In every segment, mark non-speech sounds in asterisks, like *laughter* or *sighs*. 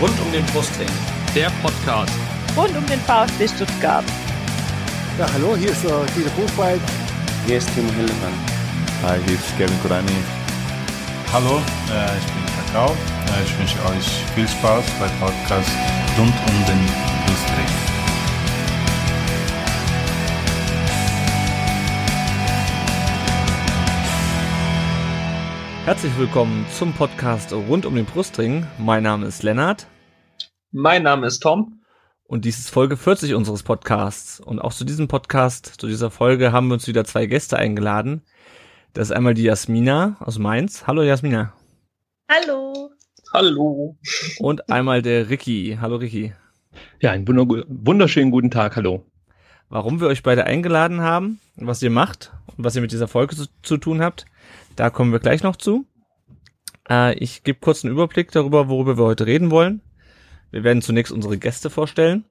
Rund um den Brustring. Der Podcast. Rund um den VfB Stuttgart. Ja, hallo, hier ist äh, Dieter Buchwald. Hier ist Timo Hildebrand. Hi, hier ist Kevin Kurani. Hallo, äh, ich bin Kakao. Äh, ich wünsche euch viel Spaß beim Podcast rund um den Brustring. Herzlich willkommen zum Podcast rund um den Brustring. Mein Name ist Lennart. Mein Name ist Tom. Und dies ist Folge 40 unseres Podcasts. Und auch zu diesem Podcast, zu dieser Folge, haben wir uns wieder zwei Gäste eingeladen. Das ist einmal die Jasmina aus Mainz. Hallo Jasmina. Hallo. Hallo. Und einmal der Ricky. Hallo Ricky. Ja, einen wunderschönen guten Tag. Hallo. Warum wir euch beide eingeladen haben, was ihr macht und was ihr mit dieser Folge zu, zu tun habt, da kommen wir gleich noch zu. Äh, ich gebe kurz einen Überblick darüber, worüber wir heute reden wollen. Wir werden zunächst unsere Gäste vorstellen.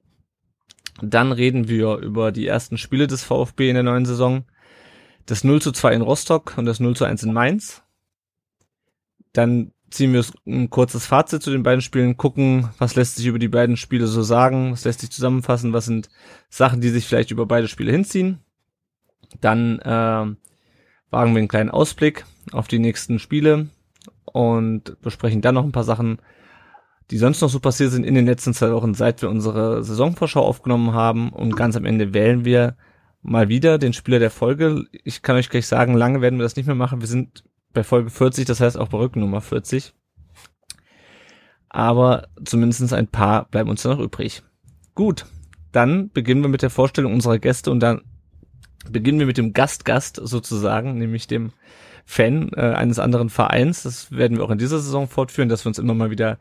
Dann reden wir über die ersten Spiele des VfB in der neuen Saison. Das 0 zu 2 in Rostock und das 0 zu 1 in Mainz. Dann ziehen wir ein kurzes Fazit zu den beiden Spielen, gucken, was lässt sich über die beiden Spiele so sagen, was lässt sich zusammenfassen, was sind Sachen, die sich vielleicht über beide Spiele hinziehen. Dann äh, wagen wir einen kleinen Ausblick auf die nächsten Spiele und besprechen dann noch ein paar Sachen, die sonst noch so passiert sind in den letzten zwei Wochen, seit wir unsere Saisonvorschau aufgenommen haben. Und ganz am Ende wählen wir mal wieder den Spieler der Folge. Ich kann euch gleich sagen, lange werden wir das nicht mehr machen. Wir sind bei Folge 40, das heißt auch bei Rückennummer 40. Aber zumindest ein paar bleiben uns noch übrig. Gut, dann beginnen wir mit der Vorstellung unserer Gäste und dann beginnen wir mit dem Gastgast -Gast sozusagen, nämlich dem Fan äh, eines anderen Vereins. Das werden wir auch in dieser Saison fortführen, dass wir uns immer mal wieder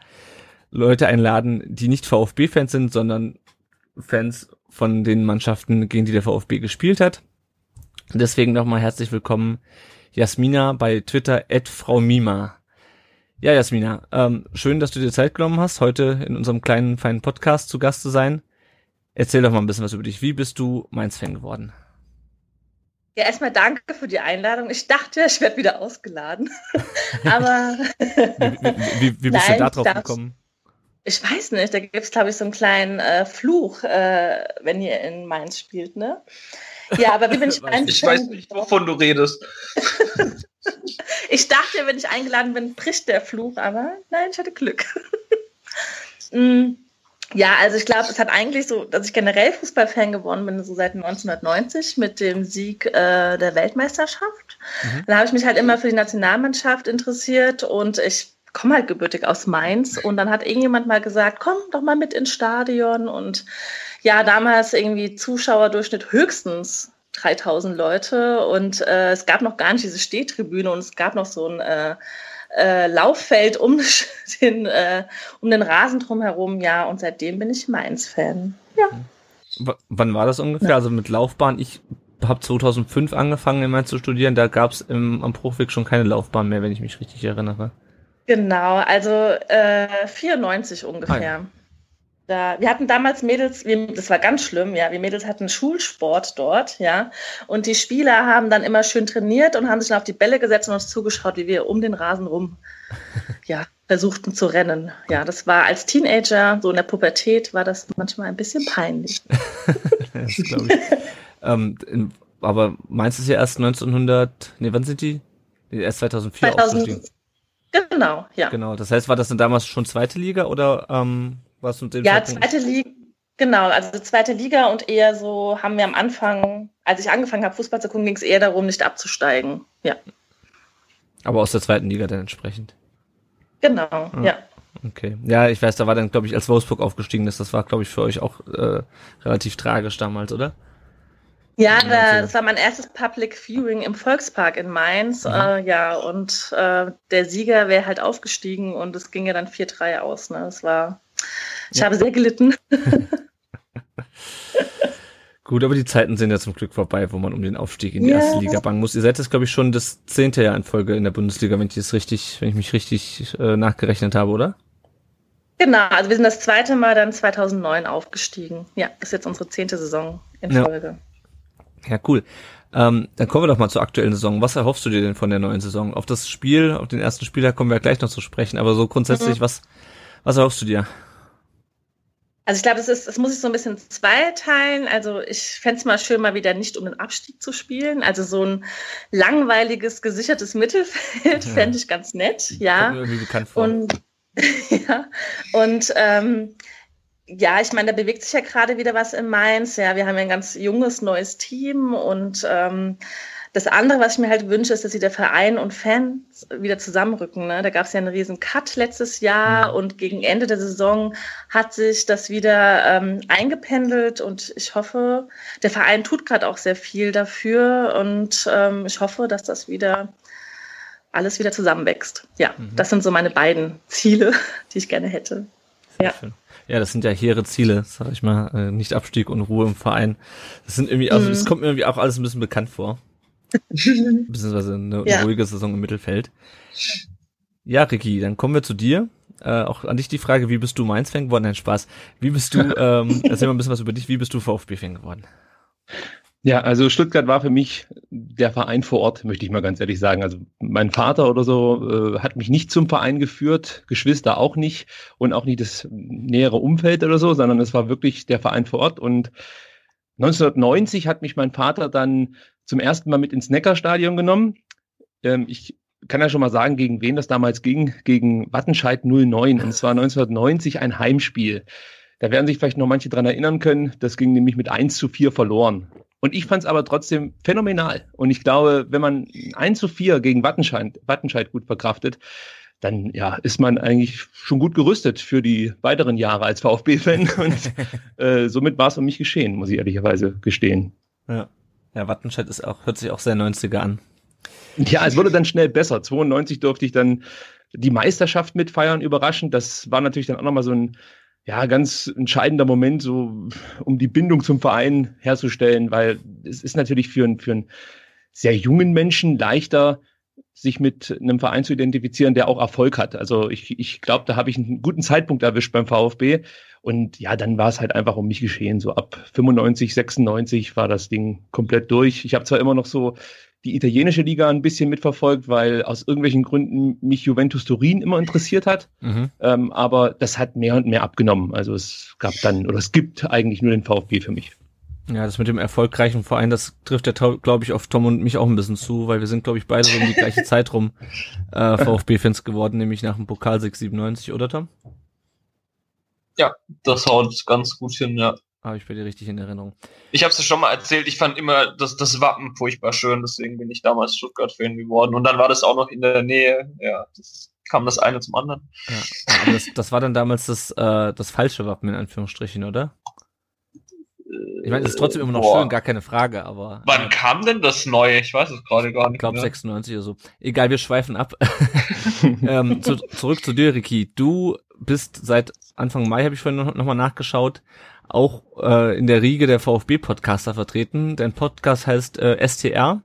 Leute einladen, die nicht VfB-Fans sind, sondern Fans von den Mannschaften, gegen die der VfB gespielt hat. Deswegen nochmal herzlich willkommen, Jasmina bei Twitter at Frau Mima. Ja, Jasmina, ähm, schön, dass du dir Zeit genommen hast, heute in unserem kleinen, feinen Podcast zu Gast zu sein. Erzähl doch mal ein bisschen was über dich. Wie bist du Mainz-Fan geworden? Ja, erstmal danke für die Einladung. Ich dachte, ich werde wieder ausgeladen. *laughs* Aber. wie, wie, wie bist Nein, du da drauf gekommen? Ich weiß nicht, da gibt es, glaube ich, so einen kleinen äh, Fluch, äh, wenn ihr in Mainz spielt, ne? Ja, aber wie bin ich *laughs* Mainz? Ich weiß nicht, wovon du redest. *laughs* ich dachte, wenn ich eingeladen bin, bricht der Fluch, aber nein, ich hatte Glück. mm. Ja, also ich glaube, es hat eigentlich so, dass ich generell Fußballfan geworden bin, so seit 1990 mit dem Sieg äh, der Weltmeisterschaft. Mhm. Dann habe ich mich halt immer für die Nationalmannschaft interessiert und ich komme halt gebürtig aus Mainz und dann hat irgendjemand mal gesagt, komm doch mal mit ins Stadion und ja, damals irgendwie Zuschauerdurchschnitt höchstens 3000 Leute und äh, es gab noch gar nicht diese Stehtribüne und es gab noch so ein äh, äh, Lauffeld um *laughs* den, äh, um den Rasen drumherum, ja, und seitdem bin ich Mainz-Fan. Ja. W wann war das ungefähr? Ja. Also mit Laufbahn, ich habe 2005 angefangen in Mainz zu studieren, da gab es am Bruchweg schon keine Laufbahn mehr, wenn ich mich richtig erinnere. Genau, also äh, 94 ungefähr. Ah, ja. Da, wir hatten damals Mädels, wir, das war ganz schlimm, ja. Wir Mädels hatten Schulsport dort, ja. Und die Spieler haben dann immer schön trainiert und haben sich dann auf die Bälle gesetzt und uns zugeschaut, wie wir um den Rasen rum, *laughs* ja, versuchten zu rennen. Ja, das war als Teenager, so in der Pubertät, war das manchmal ein bisschen peinlich. *laughs* das glaube ich. ähm, in, aber meinst du es ja erst 1900, nee, wann sind die? Erst 2004 2000, aufgestiegen. Genau, ja. Genau, das heißt, war das denn damals schon zweite Liga oder ähm, was mit dem Ja, Zeitpunkt? zweite Liga, genau, also zweite Liga und eher so haben wir am Anfang, als ich angefangen habe, Fußball zu gucken, ging es eher darum, nicht abzusteigen, ja. Aber aus der zweiten Liga dann entsprechend. Genau, ah, ja. Okay. Ja, ich weiß, da war dann, glaube ich, als Wolfsburg aufgestiegen ist, das war, glaube ich, für euch auch äh, relativ tragisch damals, oder? Ja, da, das war mein erstes Public Viewing im Volkspark in Mainz. Äh, ja, und äh, der Sieger wäre halt aufgestiegen und es ging ja dann 4-3 aus. Ne? Das war, ich ja. habe sehr gelitten. *laughs* Gut, aber die Zeiten sind ja zum Glück vorbei, wo man um den Aufstieg in die ja. erste Liga bangen muss. Ihr seid jetzt, glaube ich, schon das zehnte Jahr in Folge in der Bundesliga, wenn ich das richtig, wenn ich mich richtig äh, nachgerechnet habe, oder? Genau, also wir sind das zweite Mal dann 2009 aufgestiegen. Ja, ist jetzt unsere zehnte Saison in Folge. Ja. Ja, cool. Ähm, dann kommen wir doch mal zur aktuellen Saison. Was erhoffst du dir denn von der neuen Saison? Auf das Spiel, auf den ersten Spieler kommen wir gleich noch zu sprechen, aber so grundsätzlich, mhm. was, was erhoffst du dir? Also ich glaube, es ist, es muss sich so ein bisschen zweiteilen. Also ich fände es mal schön, mal wieder nicht um den Abstieg zu spielen. Also so ein langweiliges, gesichertes Mittelfeld ja. fände ich ganz nett. Ja. Kommt mir irgendwie bekannt vor. Und, *laughs* ja. Und ähm, ja, ich meine, da bewegt sich ja gerade wieder was in Mainz. Ja, wir haben ja ein ganz junges, neues Team und ähm, das andere, was ich mir halt wünsche, ist, dass wieder Verein und Fans wieder zusammenrücken. Ne? Da gab es ja einen riesen Cut letztes Jahr mhm. und gegen Ende der Saison hat sich das wieder ähm, eingependelt und ich hoffe, der Verein tut gerade auch sehr viel dafür und ähm, ich hoffe, dass das wieder alles wieder zusammenwächst. Ja, mhm. das sind so meine beiden Ziele, *laughs* die ich gerne hätte. Sehr ja. Schön. Ja, das sind ja hehre Ziele, sag ich mal. Äh, nicht Abstieg und Ruhe im Verein. Das sind irgendwie, also es mhm. kommt mir irgendwie auch alles ein bisschen bekannt vor. *laughs* Beziehungsweise eine ja. ruhige Saison im Mittelfeld. Ja, Ricky, dann kommen wir zu dir. Äh, auch an dich die Frage, wie bist du Mainz-Fan geworden? Nein, Spaß. Wie bist du, *laughs* ähm, erzähl mal ein bisschen was über dich, wie bist du VfB-Fan geworden? Ja, also Stuttgart war für mich der Verein vor Ort, möchte ich mal ganz ehrlich sagen. Also mein Vater oder so äh, hat mich nicht zum Verein geführt, Geschwister auch nicht und auch nicht das nähere Umfeld oder so, sondern es war wirklich der Verein vor Ort. Und 1990 hat mich mein Vater dann zum ersten Mal mit ins Neckarstadion genommen. Ähm, ich kann ja schon mal sagen, gegen wen das damals ging. Gegen Wattenscheid 09. Und es war 1990 ein Heimspiel. Da werden sich vielleicht noch manche dran erinnern können. Das ging nämlich mit 1 zu 4 verloren. Und ich fand es aber trotzdem phänomenal. Und ich glaube, wenn man 1 zu 4 gegen Wattenscheid, Wattenscheid gut verkraftet, dann ja, ist man eigentlich schon gut gerüstet für die weiteren Jahre als VfB-Fan. *laughs* Und äh, somit war es um mich geschehen, muss ich ehrlicherweise gestehen. Ja. Ja, Wattenscheid ist auch, hört sich auch sehr 90er an. Ja, es wurde dann schnell besser. 92 durfte ich dann die Meisterschaft mitfeiern, überraschend. Das war natürlich dann auch nochmal so ein, ja, ganz entscheidender Moment, so, um die Bindung zum Verein herzustellen, weil es ist natürlich für, einen für einen sehr jungen Menschen leichter, sich mit einem Verein zu identifizieren, der auch Erfolg hat. Also ich, ich glaube, da habe ich einen guten Zeitpunkt erwischt beim VfB. Und ja, dann war es halt einfach um mich geschehen. So ab 95, 96 war das Ding komplett durch. Ich habe zwar immer noch so die italienische Liga ein bisschen mitverfolgt, weil aus irgendwelchen Gründen mich Juventus Turin immer interessiert hat. Mhm. Ähm, aber das hat mehr und mehr abgenommen. Also es gab dann, oder es gibt eigentlich nur den VfB für mich. Ja, das mit dem erfolgreichen Verein, das trifft ja, glaube ich, auf Tom und mich auch ein bisschen zu, weil wir sind, glaube ich, beide so um die gleiche *laughs* Zeit rum äh, VfB-Fans geworden, nämlich nach dem Pokalsieg 97, oder Tom? Ja, das haut ganz gut hin, ja. Habe ich bei dir richtig in Erinnerung. Ich habe es ja schon mal erzählt, ich fand immer das, das Wappen furchtbar schön, deswegen bin ich damals Stuttgart-Fan geworden. Und dann war das auch noch in der Nähe, ja, das kam das eine zum anderen. Ja, das, das war dann damals das, äh, das falsche Wappen in Anführungsstrichen, oder? Ich meine, es ist trotzdem immer noch Boah. schön, gar keine Frage, aber. Wann äh, kam denn das Neue? Ich weiß es gerade gar nicht. Ich glaube 96 oder so. Egal, wir schweifen ab. *laughs* ähm, zu, zurück zu dir, Ricky. Du bist seit Anfang Mai, habe ich vorhin noch, noch mal nachgeschaut, auch äh, in der Riege der VfB-Podcaster vertreten. Dein Podcast heißt äh, STR.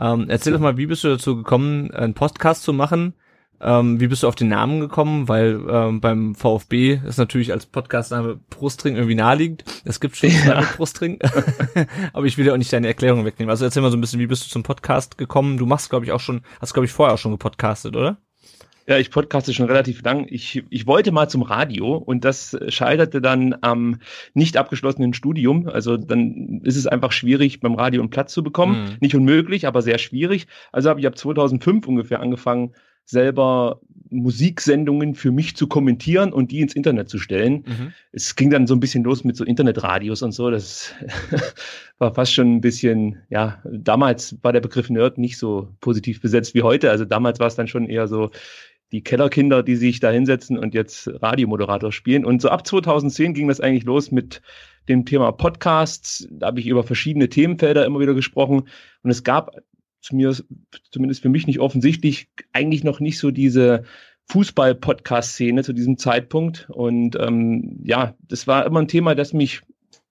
Ähm, erzähl doch mal, wie bist du dazu gekommen, einen Podcast zu machen? Ähm, wie bist du auf den Namen gekommen? Weil ähm, beim VfB ist natürlich als Podcastname Brustring irgendwie naheliegend. Es gibt schon ja. Brustring, *laughs* aber ich will ja auch nicht deine Erklärung wegnehmen. Also erzähl mal so ein bisschen, wie bist du zum Podcast gekommen? Du machst, glaube ich, auch schon, hast, glaube ich, vorher auch schon gepodcastet, oder? Ja, ich podcaste schon relativ lang. Ich, ich wollte mal zum Radio und das scheiterte dann am nicht abgeschlossenen Studium. Also dann ist es einfach schwierig, beim Radio einen Platz zu bekommen. Mhm. Nicht unmöglich, aber sehr schwierig. Also habe ich ab 2005 ungefähr angefangen, selber Musiksendungen für mich zu kommentieren und die ins Internet zu stellen. Mhm. Es ging dann so ein bisschen los mit so Internetradios und so. Das *laughs* war fast schon ein bisschen, ja, damals war der Begriff Nerd nicht so positiv besetzt wie heute. Also damals war es dann schon eher so die Kellerkinder, die sich da hinsetzen und jetzt Radiomoderator spielen. Und so ab 2010 ging das eigentlich los mit dem Thema Podcasts. Da habe ich über verschiedene Themenfelder immer wieder gesprochen. Und es gab mir, zumindest für mich nicht offensichtlich, eigentlich noch nicht so diese Fußball-Podcast-Szene zu diesem Zeitpunkt. Und ähm, ja, das war immer ein Thema, das mich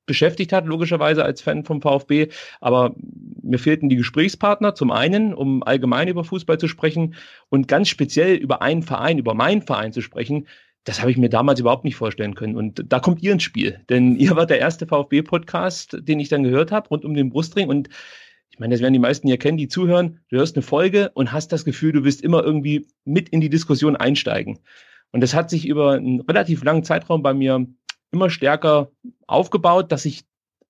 beschäftigt hat, logischerweise als Fan vom VfB. Aber mir fehlten die Gesprächspartner zum einen, um allgemein über Fußball zu sprechen und ganz speziell über einen Verein, über meinen Verein zu sprechen. Das habe ich mir damals überhaupt nicht vorstellen können. Und da kommt ihr ins Spiel. Denn *laughs* ihr wart der erste VfB-Podcast, den ich dann gehört habe, rund um den Brustring. Und ich meine, das werden die meisten hier kennen, die zuhören. Du hörst eine Folge und hast das Gefühl, du wirst immer irgendwie mit in die Diskussion einsteigen. Und das hat sich über einen relativ langen Zeitraum bei mir immer stärker aufgebaut, dass ich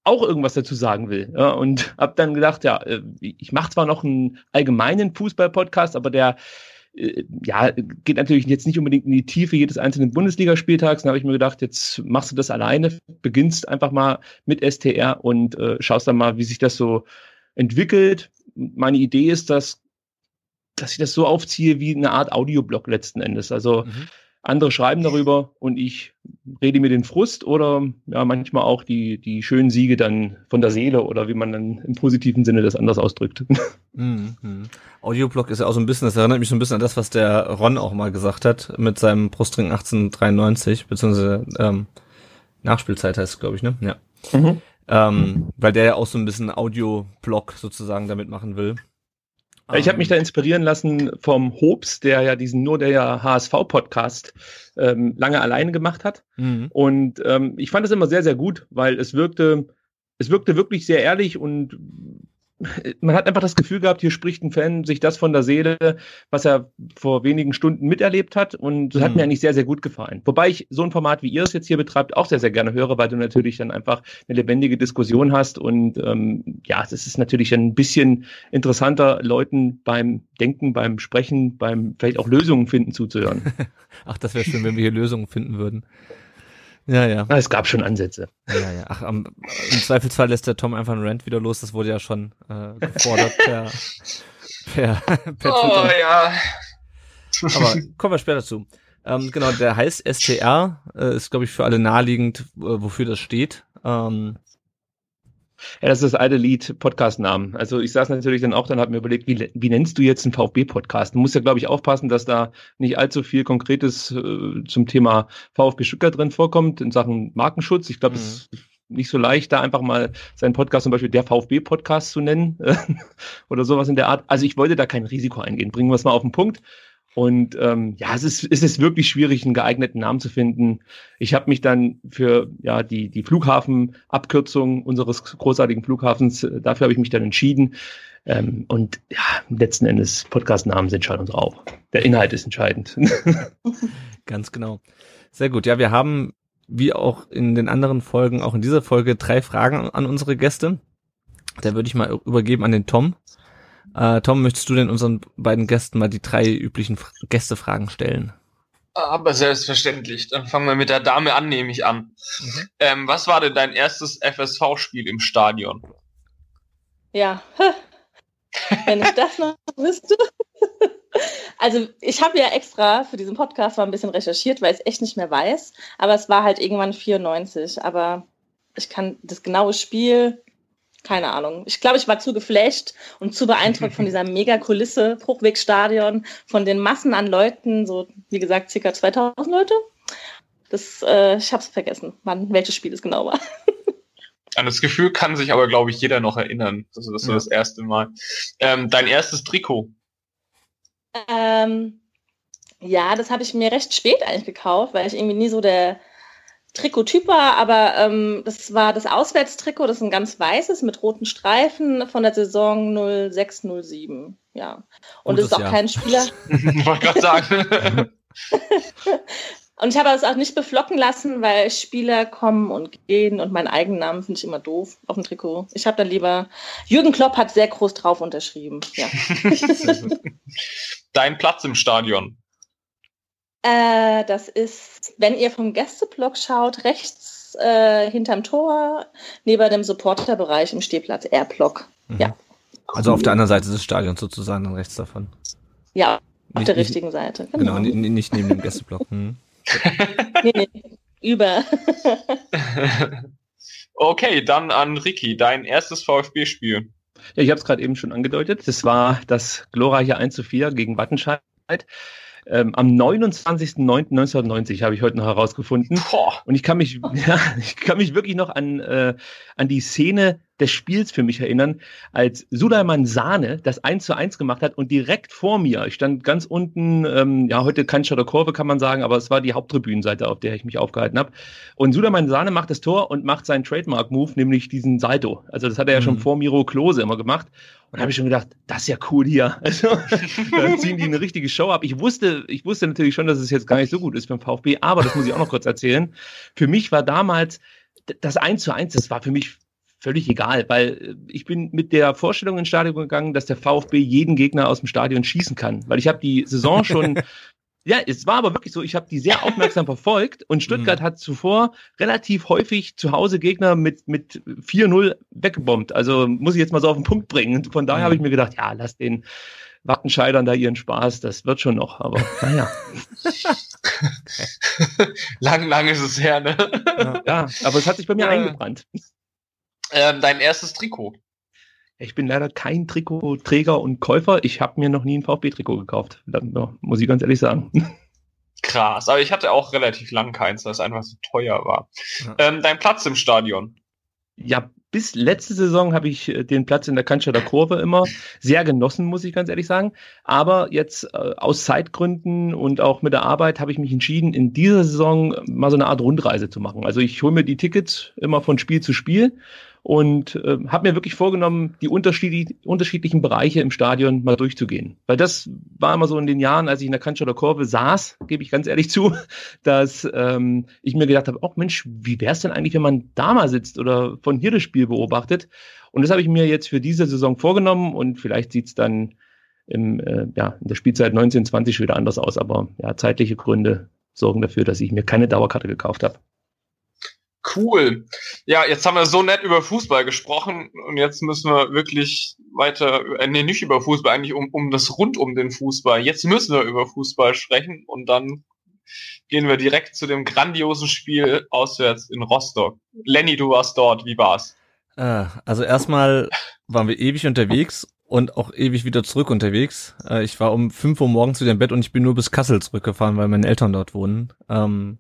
auch irgendwas dazu sagen will. Ja, und *laughs* habe dann gedacht, ja, äh, ich mache zwar noch einen allgemeinen Fußball-Podcast, aber der äh, ja, geht natürlich jetzt nicht unbedingt in die Tiefe jedes einzelnen Bundesligaspieltags. Dann habe ich mir gedacht, jetzt machst du das alleine, beginnst einfach mal mit STR und äh, schaust dann mal, wie sich das so entwickelt. Meine Idee ist, dass, dass ich das so aufziehe wie eine Art Audioblog letzten Endes. Also mhm andere schreiben darüber und ich rede mir den Frust oder ja manchmal auch die, die schönen Siege dann von der Seele oder wie man dann im positiven Sinne das anders ausdrückt. *laughs* Mhm. Audioblog ist ja auch so ein bisschen, das erinnert mich so ein bisschen an das, was der Ron auch mal gesagt hat mit seinem Brustring 1893, beziehungsweise ähm, Nachspielzeit heißt es, glaube ich, ne? Ja. Mhm. Ähm, weil der ja auch so ein bisschen Audioblog sozusagen damit machen will. Ich habe mich da inspirieren lassen vom Hobbs, der ja diesen nur der HSV-Podcast ähm, lange alleine gemacht hat. Mhm. Und ähm, ich fand es immer sehr, sehr gut, weil es wirkte, es wirkte wirklich sehr ehrlich und man hat einfach das Gefühl gehabt, hier spricht ein Fan sich das von der Seele, was er vor wenigen Stunden miterlebt hat. Und das hat mhm. mir eigentlich sehr, sehr gut gefallen. Wobei ich so ein Format, wie ihr es jetzt hier betreibt, auch sehr, sehr gerne höre, weil du natürlich dann einfach eine lebendige Diskussion hast. Und ähm, ja, es ist natürlich ein bisschen interessanter, Leuten beim Denken, beim Sprechen, beim vielleicht auch Lösungen finden zuzuhören. *laughs* Ach, das wäre schön, wenn wir hier Lösungen finden würden. Ja, ja. Es gab schon Ansätze. Ja, ja. Ach, am, im Zweifelsfall lässt der Tom einfach einen Rant wieder los. Das wurde ja schon äh, gefordert *laughs* per, per, per Oh Twitter. ja. Aber kommen wir später zu. Ähm, genau, der heißt STR, äh, ist glaube ich für alle naheliegend, äh, wofür das steht. Ähm, ja, das ist das alte Lied Podcast-Namen. Also ich saß natürlich dann auch, dann habe mir überlegt, wie, wie nennst du jetzt einen VfB-Podcast? Du musst ja, glaube ich, aufpassen, dass da nicht allzu viel Konkretes äh, zum Thema VfB Stuttgart drin vorkommt in Sachen Markenschutz. Ich glaube, es mhm. ist nicht so leicht, da einfach mal seinen Podcast zum Beispiel der VfB-Podcast zu nennen *laughs* oder sowas in der Art. Also ich wollte da kein Risiko eingehen. Bringen wir es mal auf den Punkt. Und ähm, ja, es ist, es ist wirklich schwierig, einen geeigneten Namen zu finden. Ich habe mich dann für ja die die Flughafenabkürzung unseres großartigen Flughafens, äh, dafür habe ich mich dann entschieden. Ähm, und ja, letzten Endes Podcast-Namen sind unsere auch. Der Inhalt ist entscheidend. *laughs* Ganz genau. Sehr gut. Ja, wir haben wie auch in den anderen Folgen, auch in dieser Folge drei Fragen an unsere Gäste. Da würde ich mal übergeben an den Tom. Äh, Tom, möchtest du denn unseren beiden Gästen mal die drei üblichen Gästefragen stellen? Aber selbstverständlich. Dann fangen wir mit der Dame an, nehme ich an. Mhm. Ähm, was war denn dein erstes FSV-Spiel im Stadion? Ja, *laughs* wenn ich das noch wüsste. Also ich habe ja extra für diesen Podcast mal ein bisschen recherchiert, weil ich es echt nicht mehr weiß. Aber es war halt irgendwann 94. Aber ich kann das genaue Spiel keine Ahnung. Ich glaube, ich war zu geflasht und zu beeindruckt von dieser Mega-Kulisse, Bruchwegstadion, von den Massen an Leuten, so wie gesagt, circa 2000 Leute. Das, äh, ich habe es vergessen, wann welches Spiel es genau war. An das Gefühl kann sich aber, glaube ich, jeder noch erinnern. Das ist so ja. das erste Mal. Ähm, dein erstes Trikot? Ähm, ja, das habe ich mir recht spät eigentlich gekauft, weil ich irgendwie nie so der Trikottyp war, aber ähm, das war das Auswärtstrikot, das ist ein ganz weißes mit roten Streifen von der Saison 0607. Ja. Und es ist auch Jahr. kein Spieler. *laughs* Wollte gerade sagen. *laughs* und ich habe es auch nicht beflocken lassen, weil Spieler kommen und gehen und meinen eigenen Namen finde ich immer doof auf dem Trikot. Ich habe dann lieber, Jürgen Klopp hat sehr groß drauf unterschrieben. Ja. *laughs* Dein Platz im Stadion. Äh, das ist, wenn ihr vom Gästeblock schaut, rechts äh, hinterm Tor, neben dem Supporterbereich im Stehplatz R-Block. Mhm. Ja. Also auf der anderen Seite des Stadions sozusagen, dann rechts davon. Ja, auf nicht, der richtigen Seite. Genau, genau nicht neben dem Gästeblock. Hm. *laughs* nee, nee, über. *laughs* okay, dann an Ricky, dein erstes VfB-Spiel. Ja, ich habe es gerade eben schon angedeutet. Das war das glorreiche 1 zu 4 gegen Wattenscheid. Ähm, am 29.09.1990 habe ich heute noch herausgefunden. Boah. Und ich kann mich, *laughs* ja, ich kann mich wirklich noch an, äh, an die Szene des Spiels für mich erinnern, als Suleiman Sahne das 1 zu 1 gemacht hat und direkt vor mir, ich stand ganz unten, ähm, ja, heute Cannstatter Kurve kann man sagen, aber es war die Haupttribünenseite, auf der ich mich aufgehalten habe. Und Suleiman Sahne macht das Tor und macht seinen Trademark-Move, nämlich diesen Salto. Also das hat er ja schon mhm. vor Miro Klose immer gemacht. Und habe ich schon gedacht, das ist ja cool hier. *laughs* Also, da ziehen die eine richtige Show ab. Ich wusste, ich wusste natürlich schon, dass es jetzt gar nicht so gut ist beim VfB, aber das muss ich auch noch kurz erzählen. Für mich war damals das 1 zu 1, das war für mich völlig egal, weil ich bin mit der Vorstellung ins Stadion gegangen, dass der VfB jeden Gegner aus dem Stadion schießen kann, weil ich habe die Saison schon *laughs* Ja, es war aber wirklich so, ich habe die sehr aufmerksam *laughs* verfolgt und Stuttgart mhm. hat zuvor relativ häufig zu Hause Gegner mit, mit 4-0 weggebombt. Also muss ich jetzt mal so auf den Punkt bringen. Und von daher mhm. habe ich mir gedacht, ja, lass den Wattenscheidern da ihren Spaß, das wird schon noch, aber naja. *laughs* lang, lang ist es her, ne? Ja, aber es hat sich bei mir ja. eingebrannt. Ähm, dein erstes Trikot. Ich bin leider kein Trikotträger und Käufer. Ich habe mir noch nie ein VfB-Trikot gekauft. Ja, muss ich ganz ehrlich sagen. Krass, aber ich hatte auch relativ lang keins, weil es einfach so teuer war. Ja. Ähm, dein Platz im Stadion? Ja, bis letzte Saison habe ich äh, den Platz in der Cannstatter Kurve immer sehr genossen, muss ich ganz ehrlich sagen. Aber jetzt äh, aus Zeitgründen und auch mit der Arbeit habe ich mich entschieden, in dieser Saison mal so eine Art Rundreise zu machen. Also ich hole mir die Tickets immer von Spiel zu Spiel und äh, habe mir wirklich vorgenommen, die unterschiedlich, unterschiedlichen Bereiche im Stadion mal durchzugehen. Weil das war immer so in den Jahren, als ich in der Cannstatter Kurve saß, gebe ich ganz ehrlich *laughs* zu, dass ähm, ich mir gedacht habe, oh Mensch, wie wäre es denn eigentlich, wenn man da mal sitzt oder von hier das Spiel beobachtet? Und das habe ich mir jetzt für diese Saison vorgenommen und vielleicht sieht's dann im, äh, ja, in der Spielzeit 1920 wieder anders aus. Aber ja, zeitliche Gründe sorgen dafür, dass ich mir keine Dauerkarte gekauft habe. Cool. Ja, jetzt haben wir so nett über Fußball gesprochen und jetzt müssen wir wirklich weiter, äh, nee, nicht über Fußball, eigentlich um, um das rund um den Fußball. Jetzt müssen wir über Fußball sprechen und dann gehen wir direkt zu dem grandiosen Spiel auswärts in Rostock. Lenny, du warst dort, wie war's? Äh, also erstmal waren wir ewig unterwegs und auch ewig wieder zurück unterwegs. Äh, ich war um 5 Uhr morgens wieder im Bett und ich bin nur bis Kassel zurückgefahren, weil meine Eltern dort wohnen. Ähm,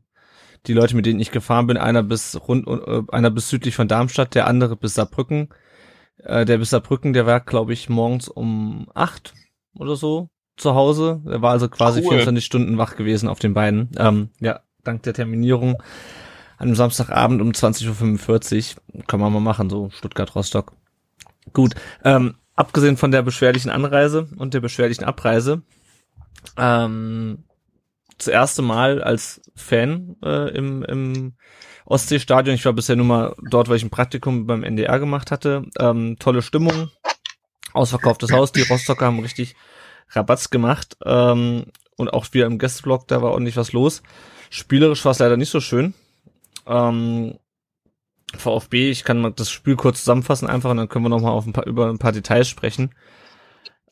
die Leute, mit denen ich gefahren bin, einer bis rund, äh, einer bis südlich von Darmstadt, der andere bis Saarbrücken. Äh, der bis Saarbrücken, der war, glaube ich, morgens um acht oder so zu Hause. Der war also quasi cool. 24 Stunden wach gewesen auf den Beinen. Ähm, ja, dank der Terminierung an einem Samstagabend um 20.45 Uhr. Kann man mal machen, so Stuttgart-Rostock. Gut. Ähm, abgesehen von der beschwerlichen Anreise und der beschwerlichen Abreise, ähm, das erste Mal als Fan äh, im, im Ostseestadion. Ich war bisher nur mal dort, weil ich ein Praktikum beim NDR gemacht hatte. Ähm, tolle Stimmung, ausverkauftes Haus. Die Rostocker haben richtig Rabatz gemacht. Ähm, und auch wir im Gästeblock, da war ordentlich was los. Spielerisch war es leider nicht so schön. Ähm, VfB, ich kann mal das Spiel kurz zusammenfassen einfach und dann können wir noch mal auf ein paar, über ein paar Details sprechen.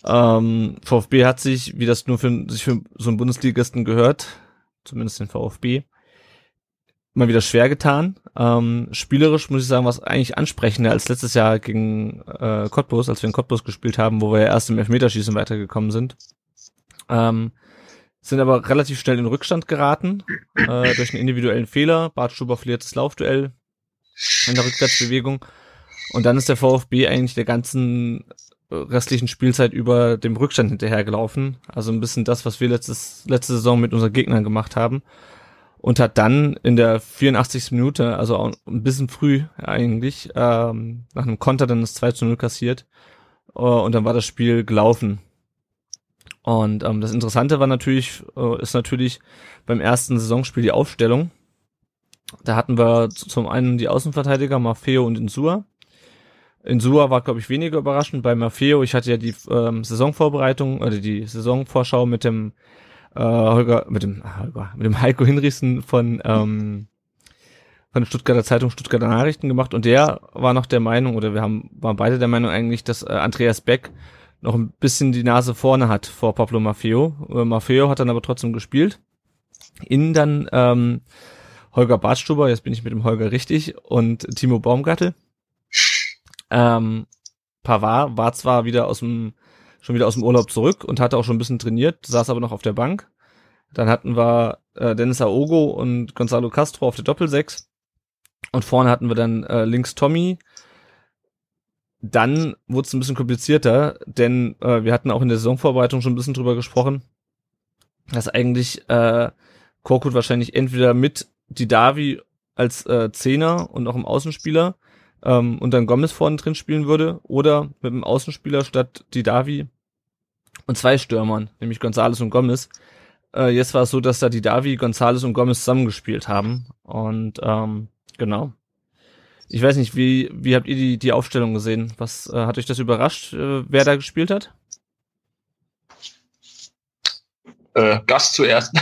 Ähm, VfB hat sich, wie das nur für, sich für so einen Bundesligisten gehört, zumindest den VfB, mal wieder schwer getan. Ähm, spielerisch muss ich sagen, was eigentlich ansprechender als letztes Jahr gegen äh, Cottbus, als wir in Cottbus gespielt haben, wo wir ja erst im Elfmeterschießen weitergekommen sind. Ähm, sind aber relativ schnell in Rückstand geraten äh, durch einen individuellen Fehler. Bart Stuber verliert das Laufduell in der Rückwärtsbewegung. Und dann ist der VfB eigentlich der ganzen restlichen Spielzeit über dem Rückstand hinterhergelaufen. Also ein bisschen das, was wir letztes, letzte Saison mit unseren Gegnern gemacht haben. Und hat dann in der 84. Minute, also auch ein bisschen früh eigentlich, ähm, nach einem Konter dann das 2 zu 0 kassiert. Uh, und dann war das Spiel gelaufen. Und ähm, das Interessante war natürlich, äh, ist natürlich beim ersten Saisonspiel die Aufstellung. Da hatten wir zum einen die Außenverteidiger Maffeo und Insua. In Sua war, glaube ich, weniger überraschend. Bei Maffeo, ich hatte ja die ähm, Saisonvorbereitung oder die Saisonvorschau mit dem äh, Holger, mit dem ah, Holger, mit dem Heiko Hinrichsen von ähm, von der Stuttgarter Zeitung Stuttgarter Nachrichten gemacht und der war noch der Meinung oder wir haben waren beide der Meinung eigentlich, dass äh, Andreas Beck noch ein bisschen die Nase vorne hat vor Pablo Maffeo. Äh, Maffeo hat dann aber trotzdem gespielt. Innen dann ähm, Holger Bartstuber, jetzt bin ich mit dem Holger richtig, und Timo Baumgartel. Ähm, Pavard war zwar wieder aus dem, schon wieder aus dem Urlaub zurück und hatte auch schon ein bisschen trainiert, saß aber noch auf der Bank. Dann hatten wir äh, Dennis Aogo und Gonzalo Castro auf der Doppelsechs. Und vorne hatten wir dann äh, links Tommy. Dann wurde es ein bisschen komplizierter, denn äh, wir hatten auch in der Saisonvorbereitung schon ein bisschen drüber gesprochen, dass eigentlich äh, Korkut wahrscheinlich entweder mit Didavi als äh, Zehner und auch im Außenspieler ähm, und dann Gomez vorne drin spielen würde oder mit einem Außenspieler statt Didavi und zwei Stürmern, nämlich Gonzales und Gomez. Äh, jetzt war es so, dass da Didavi, Gonzales und Gomez zusammengespielt haben und ähm, genau. Ich weiß nicht, wie, wie habt ihr die, die Aufstellung gesehen? Was äh, hat euch das überrascht, äh, wer da gespielt hat? Äh, Gast zuerst.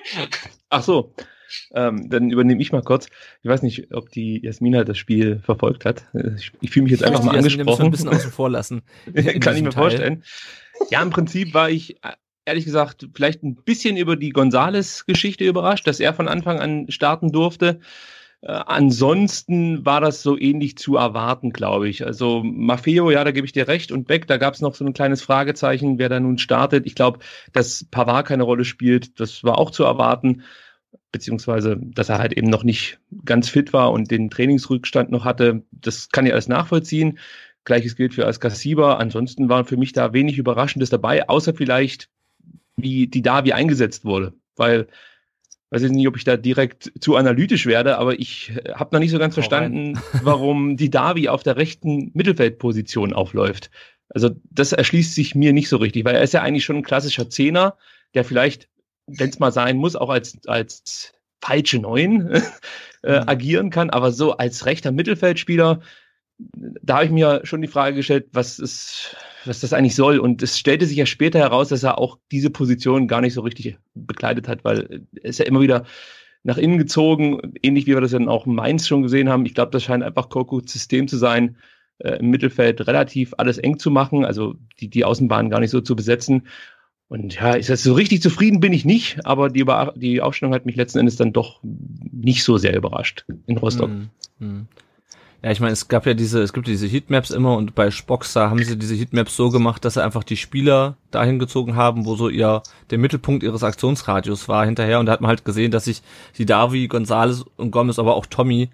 *laughs* Ach so, ähm, dann übernehme ich mal kurz. Ich weiß nicht, ob die Jasmina das Spiel verfolgt hat. Ich, ich fühle mich jetzt einfach mal angesprochen. ein bisschen außen vor lassen. *laughs* Kann ich mir Teil. vorstellen. Ja, im Prinzip war ich ehrlich gesagt vielleicht ein bisschen über die Gonzales-Geschichte überrascht, dass er von Anfang an starten durfte. Äh, ansonsten war das so ähnlich zu erwarten, glaube ich. Also Maffeo, ja, da gebe ich dir recht. Und Beck, da gab es noch so ein kleines Fragezeichen, wer da nun startet. Ich glaube, dass Pavard keine Rolle spielt, das war auch zu erwarten. Beziehungsweise, dass er halt eben noch nicht ganz fit war und den Trainingsrückstand noch hatte. Das kann ich alles nachvollziehen. Gleiches gilt für Askasiba. Ansonsten war für mich da wenig Überraschendes dabei, außer vielleicht, wie die Davi eingesetzt wurde. Weil weiß ich nicht, ob ich da direkt zu analytisch werde, aber ich habe noch nicht so ganz verstanden, *laughs* warum die Davi auf der rechten Mittelfeldposition aufläuft. Also das erschließt sich mir nicht so richtig, weil er ist ja eigentlich schon ein klassischer Zehner, der vielleicht, wenn es mal sein muss, auch als, als falsche Neun *laughs* äh, mhm. agieren kann, aber so als rechter Mittelfeldspieler, da habe ich mir schon die Frage gestellt, was ist, was das eigentlich soll. Und es stellte sich ja später heraus, dass er auch diese Position gar nicht so richtig bekleidet hat, weil er ist ja immer wieder nach innen gezogen, ähnlich wie wir das dann auch in Mainz schon gesehen haben. Ich glaube, das scheint einfach Korkuts System zu sein, äh, im Mittelfeld relativ alles eng zu machen, also die, die Außenbahn gar nicht so zu besetzen. Und ja, ist das so richtig zufrieden bin ich nicht, aber die, die Aufstellung hat mich letzten Endes dann doch nicht so sehr überrascht in Rostock. Mm, mm. Ja, ich meine, es gab ja diese, es gibt diese Heatmaps immer und bei Spockstar haben sie diese Heatmaps so gemacht, dass sie einfach die Spieler dahin gezogen haben, wo so ihr der Mittelpunkt ihres Aktionsradius war hinterher und da hat man halt gesehen, dass sich die Davi, Gonzales und Gomez, aber auch Tommy,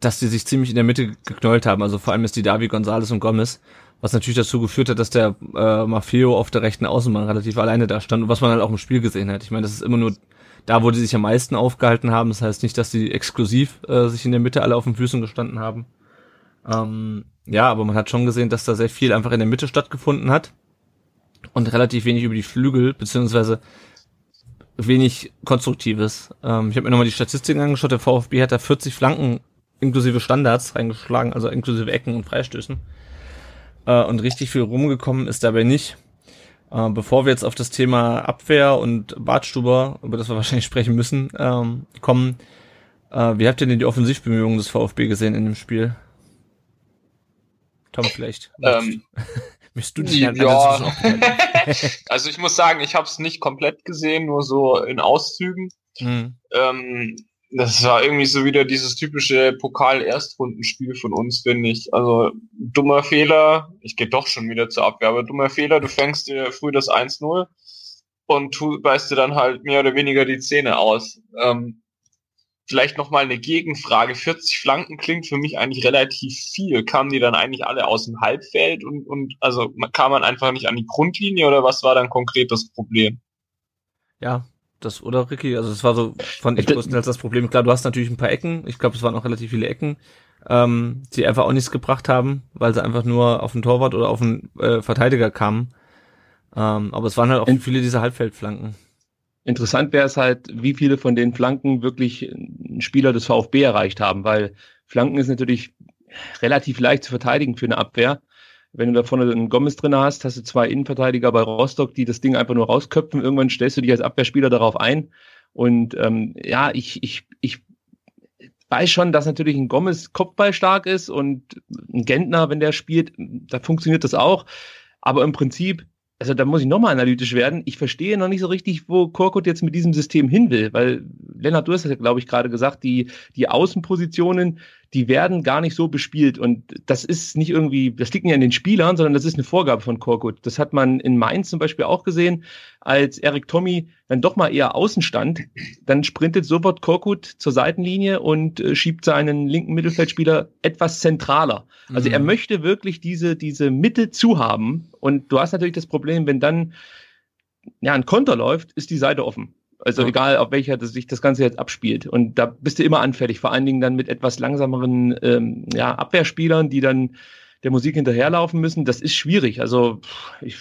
dass die sich ziemlich in der Mitte geknollt haben. Also vor allem ist die Davi, Gonzales und Gomez, was natürlich dazu geführt hat, dass der äh, Maffeo auf der rechten Außenbahn relativ alleine da stand und was man halt auch im Spiel gesehen hat. Ich meine, das ist immer nur da, wo die sich am meisten aufgehalten haben. Das heißt nicht, dass die exklusiv äh, sich in der Mitte alle auf den Füßen gestanden haben. Ähm, ja, aber man hat schon gesehen, dass da sehr viel einfach in der Mitte stattgefunden hat und relativ wenig über die Flügel, beziehungsweise wenig Konstruktives. Ähm, ich habe mir nochmal die Statistiken angeschaut. Der VfB hat da 40 Flanken inklusive Standards reingeschlagen, also inklusive Ecken und Freistößen. Äh, und richtig viel rumgekommen ist dabei nicht. Äh, bevor wir jetzt auf das Thema Abwehr und Bartstuber, über das wir *laughs* wahrscheinlich sprechen müssen, ähm, kommen, äh, wie habt ihr denn die Offensivbemühungen des VfB gesehen in dem Spiel? Tom, vielleicht. Ähm, Bist du *laughs* ja, ja. *laughs* also ich muss sagen, ich habe es nicht komplett gesehen, nur so in Auszügen. Mhm. Ähm, das war irgendwie so wieder dieses typische Pokal-Erstrundenspiel von uns, finde ich. Also dummer Fehler, ich gehe doch schon wieder zur Abwehr, aber dummer Fehler, du fängst dir früh das 1-0 und tu, beißt dir dann halt mehr oder weniger die Zähne aus. Ähm, vielleicht nochmal eine Gegenfrage. 40 Flanken klingt für mich eigentlich relativ viel. Kamen die dann eigentlich alle aus dem Halbfeld und, und also kam man einfach nicht an die Grundlinie oder was war dann konkret das Problem? Ja, das, oder Ricky? Also es war so, fand ich größtenteils das Problem. Klar, du hast natürlich ein paar Ecken. Ich glaube, es waren auch relativ viele Ecken, ähm, die einfach auch nichts gebracht haben, weil sie einfach nur auf den Torwart oder auf den äh, Verteidiger kamen. Ähm, aber es waren halt auch In viele dieser Halbfeldflanken. Interessant wäre es halt, wie viele von den Flanken wirklich ein Spieler des VfB erreicht haben, weil Flanken ist natürlich relativ leicht zu verteidigen für eine Abwehr. Wenn du da vorne einen Gomez drin hast, hast du zwei Innenverteidiger bei Rostock, die das Ding einfach nur rausköpfen. Irgendwann stellst du dich als Abwehrspieler darauf ein. Und ähm, ja, ich, ich, ich weiß schon, dass natürlich ein Gomez Kopfball stark ist und ein Gentner, wenn der spielt, da funktioniert das auch. Aber im Prinzip also da muss ich nochmal analytisch werden. Ich verstehe noch nicht so richtig, wo Korkut jetzt mit diesem System hin will, weil Lennart, du hast ja, glaube ich, gerade gesagt, die, die Außenpositionen, die werden gar nicht so bespielt. Und das ist nicht irgendwie, das liegt nicht an den Spielern, sondern das ist eine Vorgabe von Korkut. Das hat man in Mainz zum Beispiel auch gesehen, als Erik Tommy dann doch mal eher außen stand. Dann sprintet sofort Korkut zur Seitenlinie und äh, schiebt seinen linken Mittelfeldspieler etwas zentraler. Also mhm. er möchte wirklich diese, diese Mitte zu haben. Und du hast natürlich das Problem, wenn dann ja, ein Konter läuft, ist die Seite offen. Also ja. egal, auf welcher das, sich das Ganze jetzt abspielt. Und da bist du immer anfällig, vor allen Dingen dann mit etwas langsameren ähm, ja, Abwehrspielern, die dann der Musik hinterherlaufen müssen. Das ist schwierig. Also ich,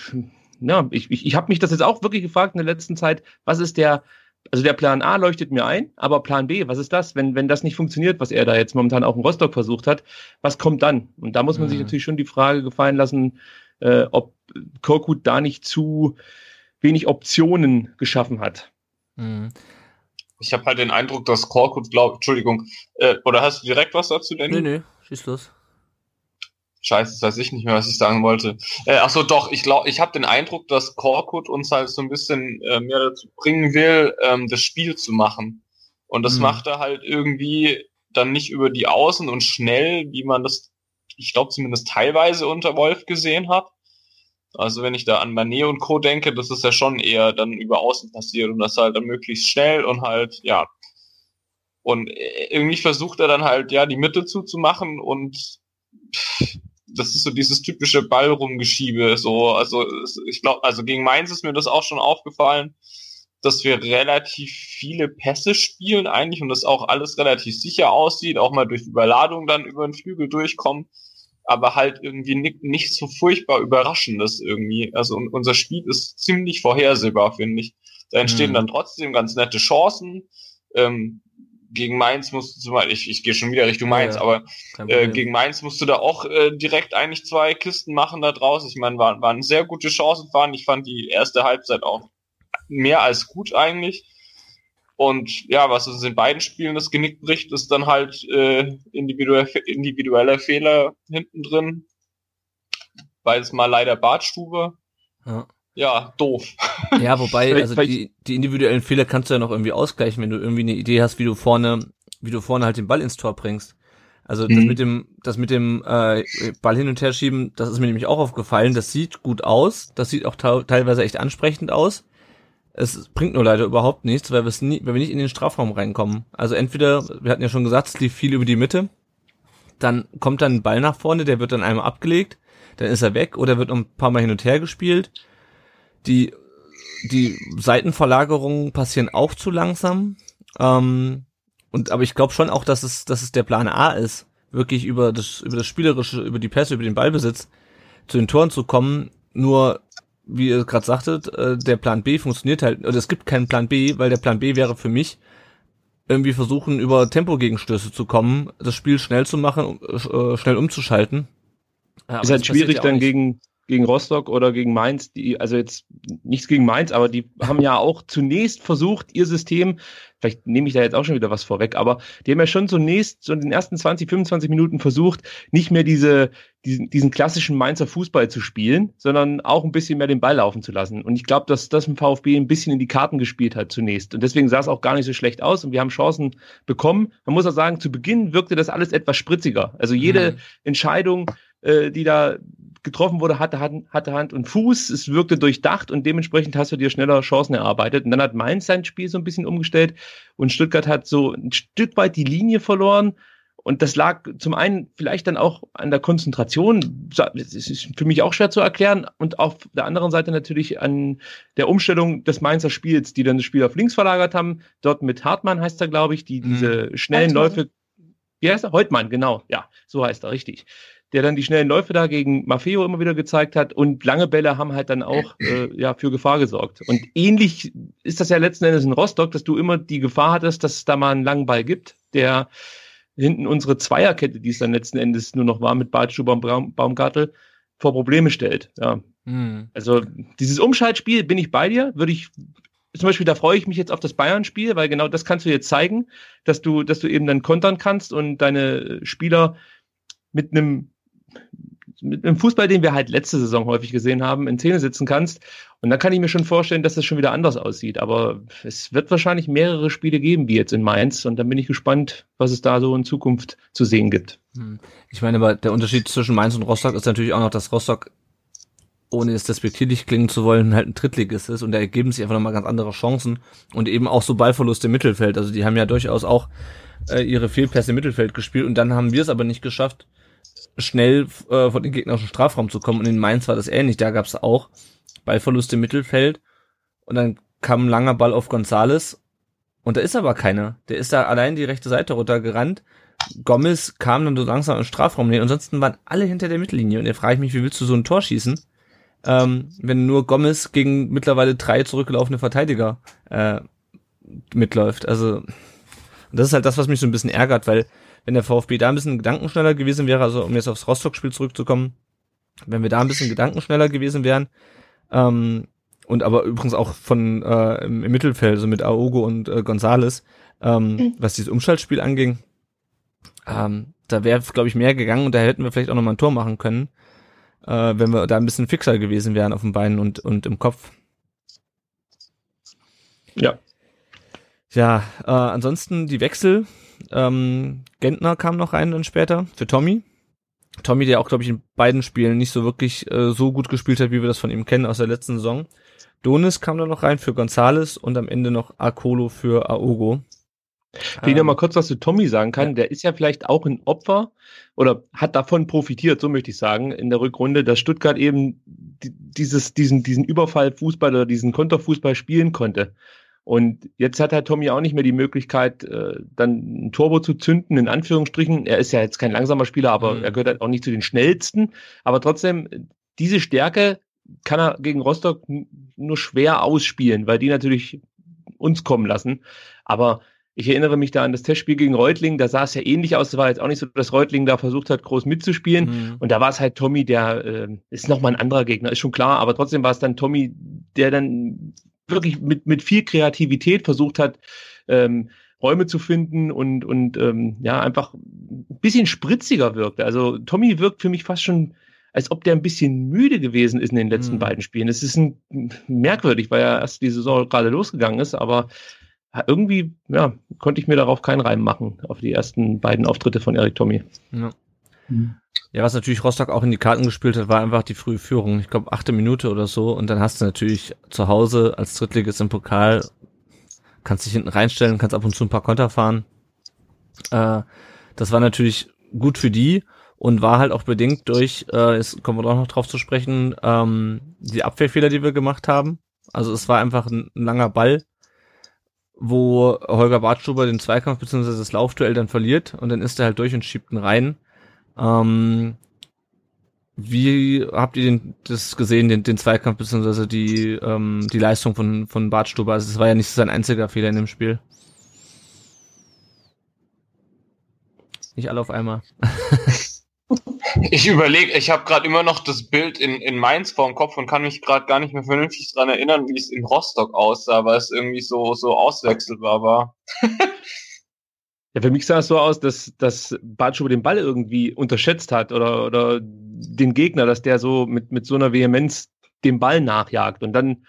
ja, ich, ich, ich habe mich das jetzt auch wirklich gefragt in der letzten Zeit, was ist der, also der Plan A leuchtet mir ein, aber Plan B, was ist das, wenn, wenn das nicht funktioniert, was er da jetzt momentan auch in Rostock versucht hat, was kommt dann? Und da muss man mhm. sich natürlich schon die Frage gefallen lassen, äh, ob Korkut da nicht zu wenig Optionen geschaffen hat. Mhm. Ich habe halt den Eindruck, dass Korkut glaubt, Entschuldigung, äh, oder hast du direkt was dazu, Danny? Nee, nee, schieß los. Scheiße, das weiß ich nicht mehr, was ich sagen wollte. Äh, ach so, doch, ich glaube, ich habe den Eindruck, dass Korkut uns halt so ein bisschen äh, mehr dazu bringen will, ähm, das Spiel zu machen. Und das mhm. macht er halt irgendwie dann nicht über die Außen und schnell, wie man das, ich glaube, zumindest teilweise unter Wolf gesehen hat, also wenn ich da an Mané und Co. denke, das ist ja schon eher dann über Außen passiert und das halt dann möglichst schnell und halt, ja. Und irgendwie versucht er dann halt, ja, die Mitte zuzumachen und das ist so dieses typische Ballrumgeschiebe, so, also ich glaube, also gegen Mainz ist mir das auch schon aufgefallen, dass wir relativ viele Pässe spielen eigentlich und das auch alles relativ sicher aussieht, auch mal durch Überladung dann über den Flügel durchkommen aber halt irgendwie nicht, nicht so furchtbar überraschendes irgendwie. Also unser Spiel ist ziemlich vorhersehbar, finde ich. Da entstehen mhm. dann trotzdem ganz nette Chancen. Ähm, gegen Mainz musst du ich, ich gehe schon wieder Richtung Mainz, ja, aber äh, gegen Mainz musst du da auch äh, direkt eigentlich zwei Kisten machen da draußen. Ich meine, waren, waren sehr gute Chancen fahren. Ich fand die erste Halbzeit auch mehr als gut eigentlich. Und ja, was uns in beiden Spielen das Genick bricht, ist dann halt äh, individuell, individueller Fehler hinten drin. Beides mal leider Badstube. Ja. ja, doof. Ja, wobei, *laughs* also die, die individuellen Fehler kannst du ja noch irgendwie ausgleichen, wenn du irgendwie eine Idee hast, wie du vorne, wie du vorne halt den Ball ins Tor bringst. Also das mhm. mit dem, das mit dem äh, Ball hin und her schieben, das ist mir nämlich auch aufgefallen. Das sieht gut aus, das sieht auch teilweise echt ansprechend aus. Es bringt nur leider überhaupt nichts, weil, wir nie, weil wir nicht in den Strafraum reinkommen. Also entweder, wir hatten ja schon gesagt, es lief viel über die Mitte, dann kommt dann ein Ball nach vorne, der wird dann einmal abgelegt, dann ist er weg oder wird ein paar Mal hin und her gespielt. Die, die Seitenverlagerungen passieren auch zu langsam. Ähm, und aber ich glaube schon auch, dass es, dass es der Plan A ist, wirklich über das, über das Spielerische, über die Pässe, über den Ballbesitz zu den Toren zu kommen. Nur wie ihr gerade sagtet, äh, der Plan B funktioniert halt, oder es gibt keinen Plan B, weil der Plan B wäre für mich, irgendwie versuchen, über Tempogegenstöße zu kommen, das Spiel schnell zu machen, äh, schnell umzuschalten. Ja, ist halt schwierig dann gegen, gegen Rostock oder gegen Mainz, die, also jetzt nichts gegen Mainz, aber die haben ja auch zunächst versucht, ihr System, vielleicht nehme ich da jetzt auch schon wieder was vorweg, aber die haben ja schon zunächst, so in den ersten 20, 25 Minuten versucht, nicht mehr diese, diesen, diesen klassischen Mainzer Fußball zu spielen, sondern auch ein bisschen mehr den Ball laufen zu lassen. Und ich glaube, dass das im VfB ein bisschen in die Karten gespielt hat zunächst. Und deswegen sah es auch gar nicht so schlecht aus und wir haben Chancen bekommen. Man muss auch sagen, zu Beginn wirkte das alles etwas spritziger. Also jede mhm. Entscheidung, äh, die da getroffen wurde, hatte, hatte Hand und Fuß, es wirkte durchdacht und dementsprechend hast du dir schneller Chancen erarbeitet. Und dann hat Mainz sein Spiel so ein bisschen umgestellt und Stuttgart hat so ein Stück weit die Linie verloren. Und das lag zum einen vielleicht dann auch an der Konzentration, das ist für mich auch schwer zu erklären, und auf der anderen Seite natürlich an der Umstellung des Mainzer Spiels, die dann das Spiel auf links verlagert haben. Dort mit Hartmann heißt er, glaube ich, die mhm. diese schnellen Läufe. Wie heißt er? Heutmann, genau. Ja, so heißt er, richtig der dann die schnellen Läufe da gegen Maffeo immer wieder gezeigt hat und lange Bälle haben halt dann auch *clears throat* äh, ja für Gefahr gesorgt. Und ähnlich ist das ja letzten Endes in Rostock, dass du immer die Gefahr hattest, dass es da mal einen langen Ball gibt, der hinten unsere Zweierkette, die es dann letzten Endes nur noch war mit Badstuber und Baum, Baumgartel, vor Probleme stellt. Ja. Mhm. Also dieses Umschaltspiel bin ich bei dir, würde ich zum Beispiel, da freue ich mich jetzt auf das Bayern-Spiel, weil genau das kannst du jetzt zeigen, dass du, dass du eben dann kontern kannst und deine Spieler mit einem mit einem Fußball, den wir halt letzte Saison häufig gesehen haben, in Szene sitzen kannst. Und dann kann ich mir schon vorstellen, dass das schon wieder anders aussieht. Aber es wird wahrscheinlich mehrere Spiele geben, wie jetzt in Mainz. Und dann bin ich gespannt, was es da so in Zukunft zu sehen gibt. Hm. Ich meine, aber der Unterschied zwischen Mainz und Rostock ist natürlich auch noch, dass Rostock, ohne es despektierlich klingen zu wollen, halt ein Drittligist ist. Und da ergeben sich einfach nochmal ganz andere Chancen. Und eben auch so Ballverluste im Mittelfeld. Also die haben ja durchaus auch äh, ihre Fehlpässe im Mittelfeld gespielt. Und dann haben wir es aber nicht geschafft, schnell äh, von den gegnerischen Strafraum zu kommen. Und in Mainz war das ähnlich. Da gab es auch Ballverluste im Mittelfeld. Und dann kam ein langer Ball auf Gonzales und da ist aber keiner. Der ist da allein die rechte Seite runtergerannt. Gomez kam dann so langsam im Strafraum näher. Ansonsten waren alle hinter der Mittellinie. Und da frage ich mich, wie willst du so ein Tor schießen, ähm, wenn nur Gomez gegen mittlerweile drei zurückgelaufene Verteidiger äh, mitläuft. Also das ist halt das, was mich so ein bisschen ärgert, weil wenn der VfB da ein bisschen gedankenschneller gewesen wäre, also um jetzt aufs Rostock-Spiel zurückzukommen, wenn wir da ein bisschen gedankenschneller gewesen wären, ähm, und aber übrigens auch von äh, im, Mittelfeld, so mit Aogo und äh, Gonzales, ähm, mhm. was dieses Umschaltspiel anging, ähm, da wäre, glaube ich, mehr gegangen und da hätten wir vielleicht auch nochmal ein Tor machen können, äh, wenn wir da ein bisschen fixer gewesen wären auf den Beinen und, und im Kopf. Ja. Ja, äh, ansonsten die Wechsel. Ähm, Gentner kam noch rein dann später für Tommy. Tommy, der auch, glaube ich, in beiden Spielen nicht so wirklich äh, so gut gespielt hat, wie wir das von ihm kennen aus der letzten Saison. Donis kam da noch rein für Gonzales und am Ende noch Akolo für Aogo. Wenn ich noch mal kurz was zu Tommy sagen kann, ja. der ist ja vielleicht auch ein Opfer oder hat davon profitiert, so möchte ich sagen, in der Rückrunde, dass Stuttgart eben dieses, diesen, diesen Überfallfußball oder diesen Konterfußball spielen konnte. Und jetzt hat halt Tommy auch nicht mehr die Möglichkeit, äh, dann ein Turbo zu zünden, in Anführungsstrichen. Er ist ja jetzt kein langsamer Spieler, aber mhm. er gehört halt auch nicht zu den schnellsten. Aber trotzdem, diese Stärke kann er gegen Rostock nur schwer ausspielen, weil die natürlich uns kommen lassen. Aber ich erinnere mich da an das Testspiel gegen Reutling, da sah es ja ähnlich aus. Es war jetzt auch nicht so, dass Reutling da versucht hat, groß mitzuspielen. Mhm. Und da war es halt Tommy, der äh, ist nochmal ein anderer Gegner, ist schon klar, aber trotzdem war es dann Tommy, der dann wirklich mit, mit viel Kreativität versucht hat, ähm, Räume zu finden und, und ähm, ja, einfach ein bisschen spritziger wirkte. Also Tommy wirkt für mich fast schon, als ob der ein bisschen müde gewesen ist in den letzten mhm. beiden Spielen. Es ist ein, merkwürdig, weil ja erst die Saison gerade losgegangen ist, aber irgendwie, ja, konnte ich mir darauf keinen Reim machen, auf die ersten beiden Auftritte von Erik Tommy. Ja. Ja, was natürlich Rostock auch in die Karten gespielt hat, war einfach die frühe Führung. Ich glaube, achte Minute oder so. Und dann hast du natürlich zu Hause als Drittligist im Pokal, kannst dich hinten reinstellen, kannst ab und zu ein paar Konter fahren. Äh, das war natürlich gut für die und war halt auch bedingt durch, äh, jetzt kommen wir doch noch drauf zu sprechen, ähm, die Abwehrfehler, die wir gemacht haben. Also es war einfach ein, ein langer Ball, wo Holger Bartstuber den Zweikampf bzw. das Laufduell dann verliert und dann ist er halt durch und schiebt ihn rein. Ähm, wie habt ihr den, das gesehen, den, den Zweikampf bzw. die ähm, die Leistung von von Bartstuber? Also es war ja nicht sein einziger Fehler in dem Spiel. Nicht alle auf einmal. *laughs* Ich überlege, ich habe gerade immer noch das Bild in, in Mainz vor dem Kopf und kann mich gerade gar nicht mehr vernünftig dran erinnern, wie es in Rostock aussah, weil es irgendwie so, so auswechselbar war. *laughs* Ja, für mich sah es so aus, dass, dass Batschuber den Ball irgendwie unterschätzt hat oder, oder den Gegner, dass der so mit, mit so einer Vehemenz dem Ball nachjagt und dann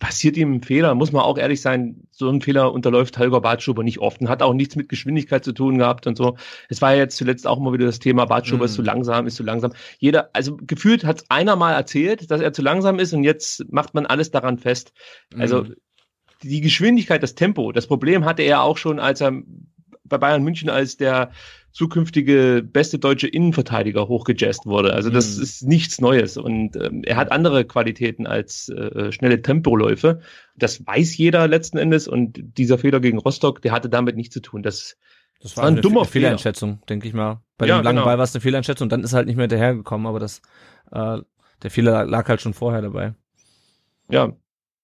passiert ihm ein Fehler, muss man auch ehrlich sein, so ein Fehler unterläuft Holger Bartschuber nicht oft und hat auch nichts mit Geschwindigkeit zu tun gehabt und so. Es war ja jetzt zuletzt auch immer wieder das Thema, Bartschuber mm. ist zu langsam, ist zu langsam. Jeder, also gefühlt hat es einer mal erzählt, dass er zu langsam ist und jetzt macht man alles daran fest. Also mm. die Geschwindigkeit, das Tempo, das Problem hatte er auch schon, als er bei Bayern München als der zukünftige beste deutsche Innenverteidiger hochgejazzt wurde. Also das mhm. ist nichts Neues und ähm, er hat andere Qualitäten als äh, schnelle Tempoläufe. Das weiß jeder letzten Endes und dieser Fehler gegen Rostock, der hatte damit nichts zu tun. Das, das war, war ein dummer Fehleinschätzung, Fehler. denke ich mal. Bei ja, dem langen genau. Ball war es eine Fehleinschätzung, dann ist er halt nicht mehr hinterhergekommen, aber das äh, der Fehler lag halt schon vorher dabei. Ja,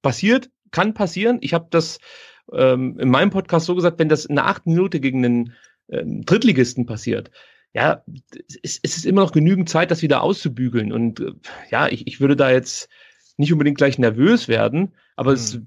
passiert, kann passieren. Ich habe das ähm, in meinem Podcast so gesagt, wenn das in der achten Minute gegen einen ähm, Drittligisten passiert, ja, es, es ist immer noch genügend Zeit, das wieder auszubügeln. Und äh, ja, ich, ich würde da jetzt nicht unbedingt gleich nervös werden, aber mhm. es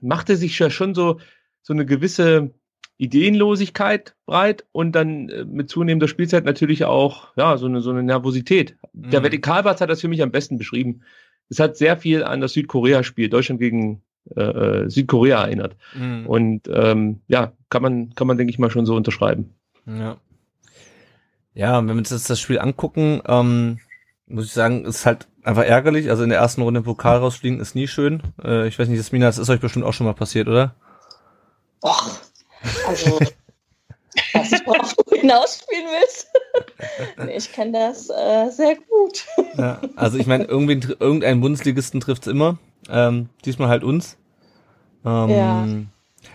machte sich ja schon so, so eine gewisse Ideenlosigkeit breit und dann äh, mit zunehmender Spielzeit natürlich auch ja so eine so eine Nervosität. Mhm. Der Vertikalbart hat das für mich am besten beschrieben. Es hat sehr viel an das Südkorea-Spiel Deutschland gegen äh, äh, Südkorea erinnert. Mhm. Und ähm, ja, kann man, kann man, denke ich mal, schon so unterschreiben. Ja. Ja, wenn wir uns jetzt das Spiel angucken, ähm, muss ich sagen, ist halt einfach ärgerlich. Also in der ersten Runde im Pokal rausfliegen ist nie schön. Äh, ich weiß nicht, Jasmina, das ist euch bestimmt auch schon mal passiert, oder? Och, also, *laughs* was du du hinausspielen willst. *laughs* nee, ich kenne das äh, sehr gut. ja, also ich meine, irgendwie irgendein Bundesligisten trifft's immer. Ähm, diesmal halt uns. Ähm, Ja.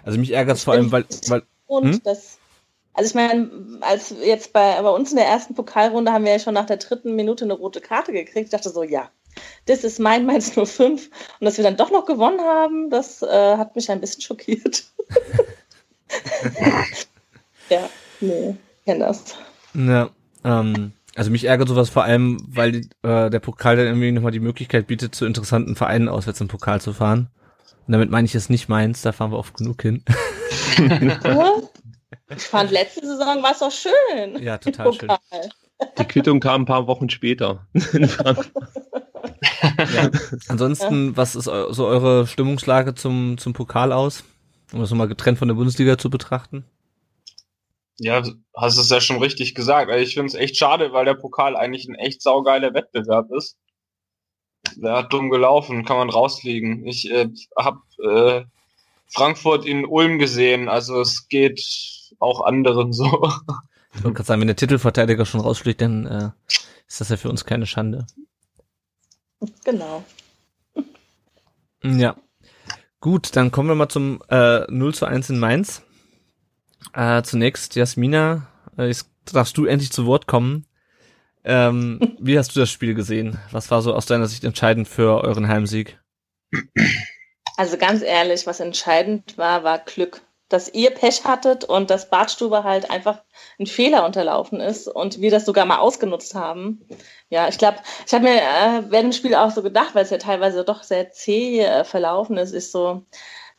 Also mich ärgert es vor allem, weil, weil Und Hm? das, also ich meine, als jetzt bei, bei uns in der ersten Pokalrunde haben wir ja schon nach der dritten Minute eine rote Karte gekriegt. Ich dachte so, ja, das ist mein Mainz 05. Und dass wir dann doch noch gewonnen haben, das äh, hat mich ein bisschen schockiert. *laughs* *laughs* ja, nee, kenn das. Ja, ähm, also mich ärgert sowas vor allem, weil äh, der Pokal dann irgendwie nochmal die Möglichkeit bietet, zu interessanten Vereinen auswärts im Pokal zu fahren. Und damit meine ich es nicht meins, da fahren wir oft genug hin. *laughs* Ich fand, letzte Saison war es doch schön. Ja, total schön. Die Quittung kam ein paar Wochen später. in *laughs* Frankfurt. Ja. Ansonsten, was ist so eure Stimmungslage zum, zum Pokal aus? Um das nochmal getrennt von der Bundesliga zu betrachten? Ja, hast es ja schon richtig gesagt. Also ich finde es echt schade, weil der Pokal eigentlich ein echt saugeiler Wettbewerb ist. Der hat dumm gelaufen, kann man rausfliegen. Ich äh, habe äh, Frankfurt in Ulm gesehen, also es geht auch anderen so. Ich wollte gerade sagen, wenn der Titelverteidiger schon rausfliegt, dann äh, ist das ja für uns keine Schande. Genau. Ja. Gut, dann kommen wir mal zum äh, 0 zu 1 in Mainz. Äh, zunächst, Jasmina, äh, jetzt darfst du endlich zu Wort kommen. Ähm, *laughs* wie hast du das Spiel gesehen? Was war so aus deiner Sicht entscheidend für euren Heimsieg? Also ganz ehrlich, was entscheidend war, war Glück. Dass ihr Pech hattet und dass Bartstube halt einfach ein Fehler unterlaufen ist und wir das sogar mal ausgenutzt haben. Ja, ich glaube, ich habe mir äh, während dem Spiel auch so gedacht, weil es ja teilweise doch sehr zäh äh, verlaufen ist, ist so,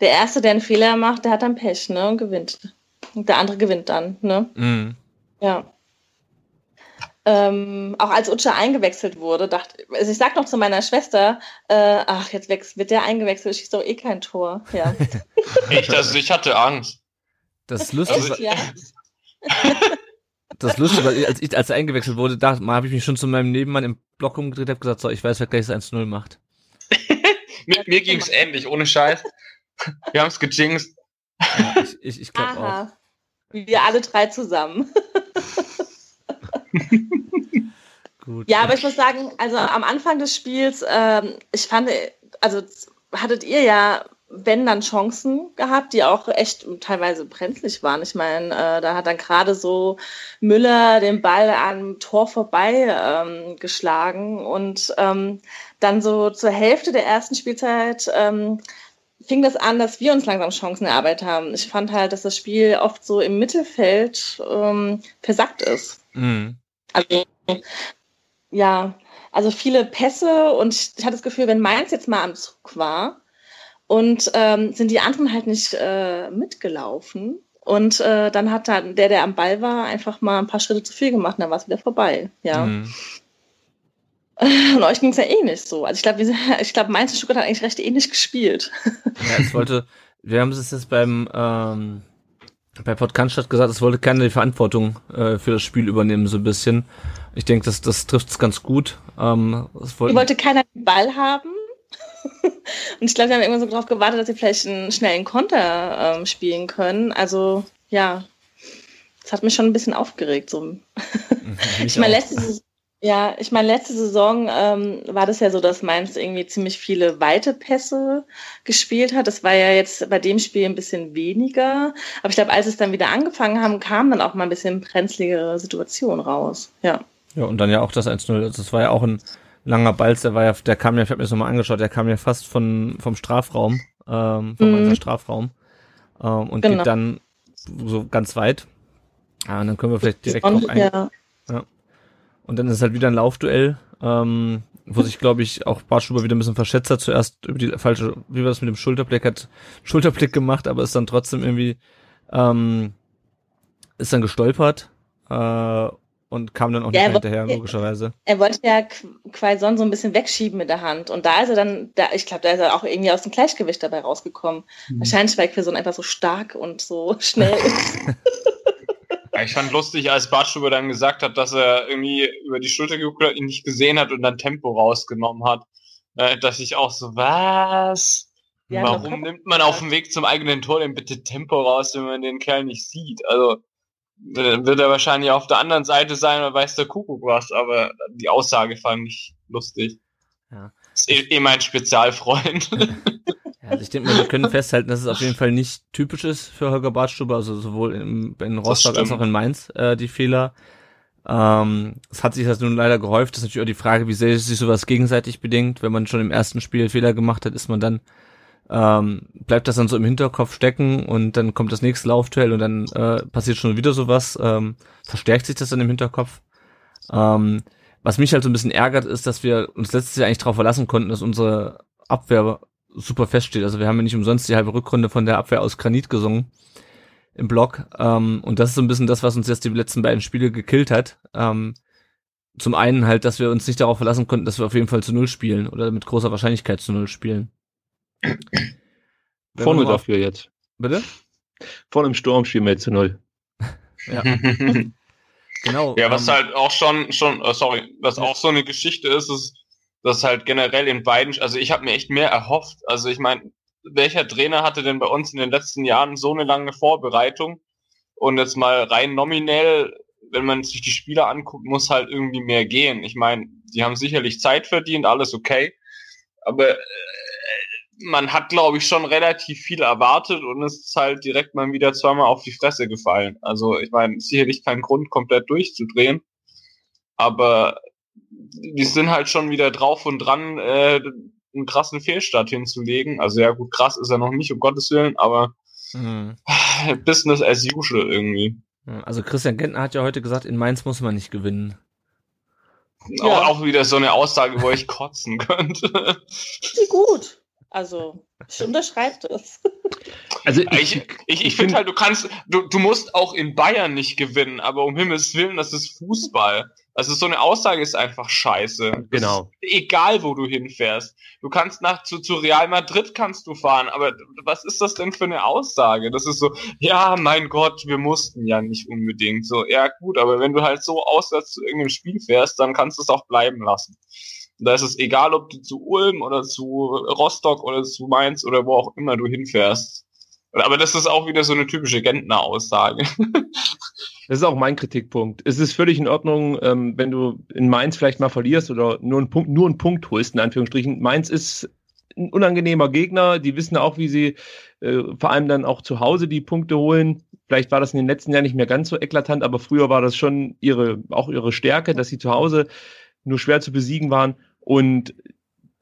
der Erste, der einen Fehler macht, der hat dann Pech, ne, und gewinnt. Der andere gewinnt dann, ne? Mhm. Ja. Ähm, auch als Utscha eingewechselt wurde, dachte also ich sag noch zu meiner Schwester, äh, ach, jetzt wird der eingewechselt, schießt doch eh kein Tor. Ja. *laughs* Echt, also ich hatte Angst. Das ist lustig, Echt, ja? das ist lustig, weil als ich als er eingewechselt wurde, da habe ich mich schon zu meinem Nebenmann im Block umgedreht und gesagt, so, ich weiß, wer gleich das 1-0 macht. *laughs* Mir, mir ging's ähnlich, ohne Scheiß. Wir haben's gejinxt. Ja, ich ich, ich glaube auch. Wir alle drei zusammen. *laughs* Gut. Ja, aber ich muss sagen, also am Anfang des Spiels, ähm, ich fand, also hattet ihr ja, wenn dann Chancen gehabt, die auch echt teilweise brenzlig waren. Ich meine, äh, da hat dann gerade so Müller den Ball am Tor vorbei ähm, geschlagen und ähm, dann so zur Hälfte der ersten Spielzeit ähm, fing das an, dass wir uns langsam Chancen erarbeitet haben. Ich fand halt, dass das Spiel oft so im Mittelfeld ähm, versackt ist. Mhm. Also, ja, also viele Pässe und ich hatte das Gefühl, wenn Mainz jetzt mal am Zug war und ähm, sind die anderen halt nicht äh, mitgelaufen und äh, dann hat dann der, der am Ball war, einfach mal ein paar Schritte zu viel gemacht und dann war es wieder vorbei. Ja. Mhm. *laughs* Und euch ging es ja eh nicht so. Also ich glaube, *laughs* ich glaube, Mainz und Stuttgart hat eigentlich recht ähnlich gespielt. Ja, es wollte, wir haben es jetzt beim ähm, bei Podcast gesagt, es wollte keiner die Verantwortung äh, für das Spiel übernehmen, so ein bisschen. Ich denke, das, das trifft es ganz gut. Ähm, es Ihr wollten, wollte keiner den Ball haben. *laughs* Und ich glaube, wir haben irgendwann so darauf gewartet, dass sie vielleicht einen schnellen Konter ähm, spielen können. Also, ja, das hat mich schon ein bisschen aufgeregt. So. Ich meine, auch. Ja, ich meine, letzte Saison ähm, war das ja so, dass Mainz irgendwie ziemlich viele weite Pässe gespielt hat. Das war ja jetzt bei dem Spiel ein bisschen weniger. Aber ich glaube, als es dann wieder angefangen haben, kam dann auch mal ein bisschen brenzligere Situation raus. Ja. Ja, und dann ja auch das 1-0. Also das war ja auch ein langer Balz, der war ja, der kam ja, ich habe mir das nochmal angeschaut, der kam ja fast von, vom Strafraum, ähm, vom Mhm. Strafraum. Ähm, und Genau. geht dann so ganz weit. Ja, und dann können wir vielleicht direkt drauf eingehen. ja. Und dann ist es halt wieder ein Laufduell, ähm, wo sich, glaube ich, auch Bartschuber wieder ein bisschen verschätzt hat. Zuerst über die falsche, wie war das mit dem Schulterblick, hat Schulterblick gemacht, aber ist dann trotzdem irgendwie, ähm, ist dann gestolpert äh, und kam dann auch nicht Ja, mehr er hinterher, wollte- logischerweise. Er wollte ja Qu- Quaison so ein bisschen wegschieben mit der Hand. Und da ist er dann, da, ich glaube, da ist er auch irgendwie aus dem Gleichgewicht dabei rausgekommen. Wahrscheinlich, weil Quaison einfach so stark und so schnell ist. *laughs* *laughs* Ja, Ich fand lustig, als Bartstube dann gesagt hat, dass er irgendwie über die Schulter geguckt hat, ihn nicht gesehen hat und dann Tempo rausgenommen hat. Äh, dass ich auch so, was? Ja, Warum nimmt man auf dem Weg zum eigenen Tor denn bitte Tempo raus, wenn man den Kerl nicht sieht? Also dann wird er wahrscheinlich auf der anderen Seite sein oder weiß der Kuckuck was, aber die Aussage fand ich lustig. Ja. Ist eh, eh mein Spezialfreund. *laughs* Also ich denke mal, wir können festhalten, dass es auf jeden Fall nicht typisch ist für Holger Bartstuber, also sowohl in, in Rostock als auch in Mainz äh, die Fehler. Ähm, es hat sich das nun leider gehäuft. Das ist natürlich auch die Frage, wie sehr sich sowas gegenseitig bedingt. Wenn man schon im ersten Spiel Fehler gemacht hat, ist man dann ähm, bleibt das dann so im Hinterkopf stecken und dann kommt das nächste Laufduell und dann äh, passiert schon wieder sowas, ähm, verstärkt sich das dann im Hinterkopf. Ähm, was mich halt so ein bisschen ärgert, ist, dass wir uns letztes Jahr eigentlich darauf verlassen konnten, dass unsere Abwehr super feststeht. Also wir haben ja nicht umsonst die halbe Rückrunde von der Abwehr aus Granit gesungen im Block. Ähm, und das ist so ein bisschen das, was uns jetzt die letzten beiden Spiele gekillt hat. Ähm, zum einen halt, dass wir uns nicht darauf verlassen konnten, dass wir auf jeden Fall zu Null spielen oder mit großer Wahrscheinlichkeit zu Null spielen. Vorne dafür jetzt. Bitte? Vorne im Sturm spielen wir jetzt zu Null. Ja. *laughs* genau. Ja, was ähm, halt auch schon, schon, äh, sorry, was auch so eine Geschichte ist, ist, dass halt generell in beiden, also ich habe mir echt mehr erhofft. Also ich meine, welcher Trainer hatte denn bei uns in den letzten Jahren so eine lange Vorbereitung? Und jetzt mal rein nominell, wenn man sich die Spieler anguckt, muss halt irgendwie mehr gehen. Ich meine, die haben sicherlich Zeit verdient, alles okay. Aber äh, man hat, glaube ich, schon relativ viel erwartet und es ist halt direkt mal wieder zweimal auf die Fresse gefallen. Also ich meine, sicherlich kein Grund, komplett durchzudrehen. Aber die sind halt schon wieder drauf und dran, äh, einen krassen Fehlstart hinzulegen. Also ja, gut, krass ist er noch nicht, um Gottes Willen, aber mhm. *sighs* Business as usual irgendwie. Also Christian Gentner hat ja heute gesagt, in Mainz muss man nicht gewinnen. Ja. Auch, auch wieder so eine Aussage, wo ich kotzen *laughs* könnte. Wie gut. Also, ich unterschreibe das. *laughs* Also ich, ich, ich, ich finde halt, du kannst, du, du musst auch in Bayern nicht gewinnen, aber um Himmels Willen, das ist Fußball. Also so eine Aussage ist einfach scheiße. Genau. egal, wo du hinfährst. Du kannst nach zu, zu Real Madrid kannst du fahren, aber was ist das denn für eine Aussage? Das ist so, ja, mein Gott, wir mussten ja nicht unbedingt. So, ja gut, aber wenn du halt so auswärts zu irgendeinem Spiel fährst, dann kannst du es auch bleiben lassen. Da ist es egal, ob du zu Ulm oder zu Rostock oder zu Mainz oder wo auch immer du hinfährst. Aber das ist auch wieder so eine typische Gentner-Aussage. *laughs* Das ist auch mein Kritikpunkt. Es ist völlig in Ordnung, ähm, wenn du in Mainz vielleicht mal verlierst oder nur einen Punkt, nur einen Punkt holst, in Anführungsstrichen. Mainz ist ein unangenehmer Gegner. Die wissen auch, wie sie äh, vor allem dann auch zu Hause die Punkte holen. Vielleicht war das in den letzten Jahren nicht mehr ganz so eklatant, aber früher war das schon ihre, auch ihre Stärke, dass sie zu Hause nur schwer zu besiegen waren. Und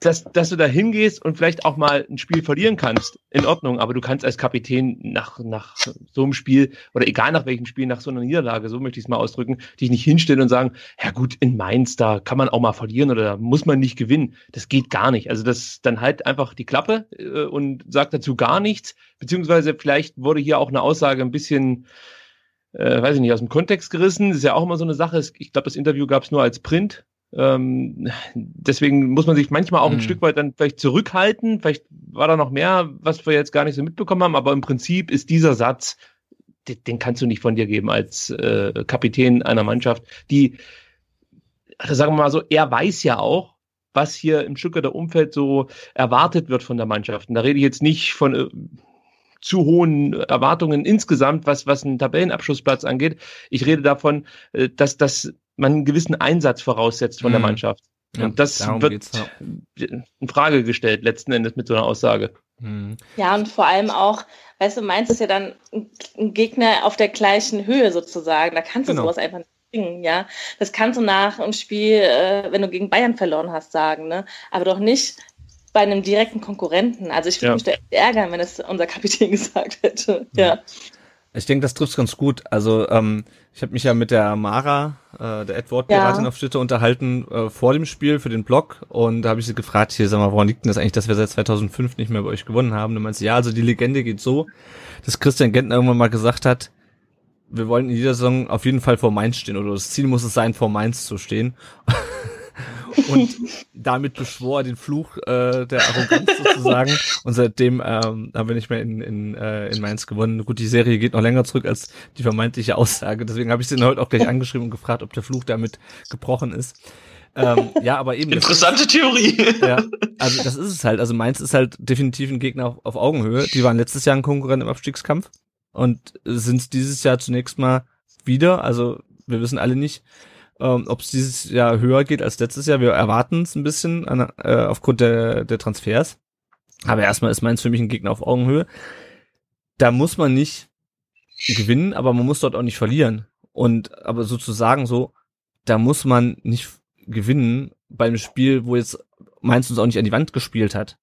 dass, dass du da hingehst und vielleicht auch mal ein Spiel verlieren kannst, in Ordnung, aber du kannst als Kapitän nach, nach so einem Spiel oder egal nach welchem Spiel, nach so einer Niederlage, so möchte ich es mal ausdrücken, dich nicht hinstellen und sagen, ja gut, in Mainz, da kann man auch mal verlieren oder da muss man nicht gewinnen. Das geht gar nicht. Also das dann halt einfach die Klappe äh, und sagt dazu gar nichts, beziehungsweise vielleicht wurde hier auch eine Aussage ein bisschen äh, weiß ich nicht, aus dem Kontext gerissen. Das ist ja auch immer so eine Sache. Ich glaube, das Interview gab es nur als Print. Ähm, deswegen muss man sich manchmal auch ein mhm. Stück weit dann vielleicht zurückhalten. Vielleicht war da noch mehr, was wir jetzt gar nicht so mitbekommen haben, aber im Prinzip ist dieser Satz, den, den kannst du nicht von dir geben als äh, Kapitän einer Mannschaft, die, sagen wir mal so, er weiß ja auch, was hier im Stuttgarter Umfeld so erwartet wird von der Mannschaft. Und da rede ich jetzt nicht von äh, zu hohen Erwartungen insgesamt, was, was einen Tabellenabschlussplatz angeht. Ich rede davon, äh, dass, dass man einen gewissen Einsatz voraussetzt von mhm. der Mannschaft. Ja, und das wird ja. in Frage gestellt, letzten Endes mit so einer Aussage. Mhm. Ja, und vor allem auch, weißt du, Mainz ist ja dann ein Gegner auf der gleichen Höhe sozusagen. Da kannst du genau. sowas einfach nicht bringen, ja. Das kannst du nach einem Spiel, äh, wenn du gegen Bayern verloren hast, sagen, ne? Aber doch nicht bei einem direkten Konkurrenten. Also ich würde ja. mich da echt ärgern, wenn es unser Kapitän *laughs* gesagt hätte. Ja. Ich denke, das trifft ganz gut. Also ähm, ich habe mich ja mit der Mara, äh, der Edward-Piratin ja. auf Twitter unterhalten äh, vor dem Spiel für den Blog und da habe ich sie gefragt, hier sag mal, woran liegt denn das eigentlich, dass wir seit 2005 nicht mehr bei euch gewonnen haben? Und du meinst, ja, also die Legende geht so, dass Christian Gentner irgendwann mal gesagt hat, wir wollen in jeder Saison auf jeden Fall vor Mainz stehen oder das Ziel muss es sein, vor Mainz zu stehen. *laughs* und *laughs* damit beschwor er den Fluch äh, der Arroganz sozusagen. Und seitdem ähm, haben wir nicht mehr in, in, äh, in Mainz gewonnen. Gut, die Serie geht noch länger zurück als die vermeintliche Aussage. Deswegen habe ich den heute auch gleich angeschrieben und gefragt, ob der Fluch damit gebrochen ist. Ähm, ja, aber eben. Interessante ist, Theorie. *laughs* Ja, also das ist es halt. Also Mainz ist halt definitiv ein Gegner auf, auf Augenhöhe. Die waren letztes Jahr ein Konkurrent im Abstiegskampf und sind dieses Jahr zunächst mal wieder. Also wir wissen alle nicht, ähm, ob es dieses Jahr höher geht als letztes Jahr. Wir erwarten es ein bisschen an, äh, aufgrund der, der Transfers. Aber erstmal ist Mainz für mich ein Gegner auf Augenhöhe. Da muss man nicht gewinnen, aber man muss dort auch nicht verlieren. Und aber sozusagen so, da muss man nicht gewinnen beim Spiel, wo jetzt Mainz uns auch nicht an die Wand gespielt hat.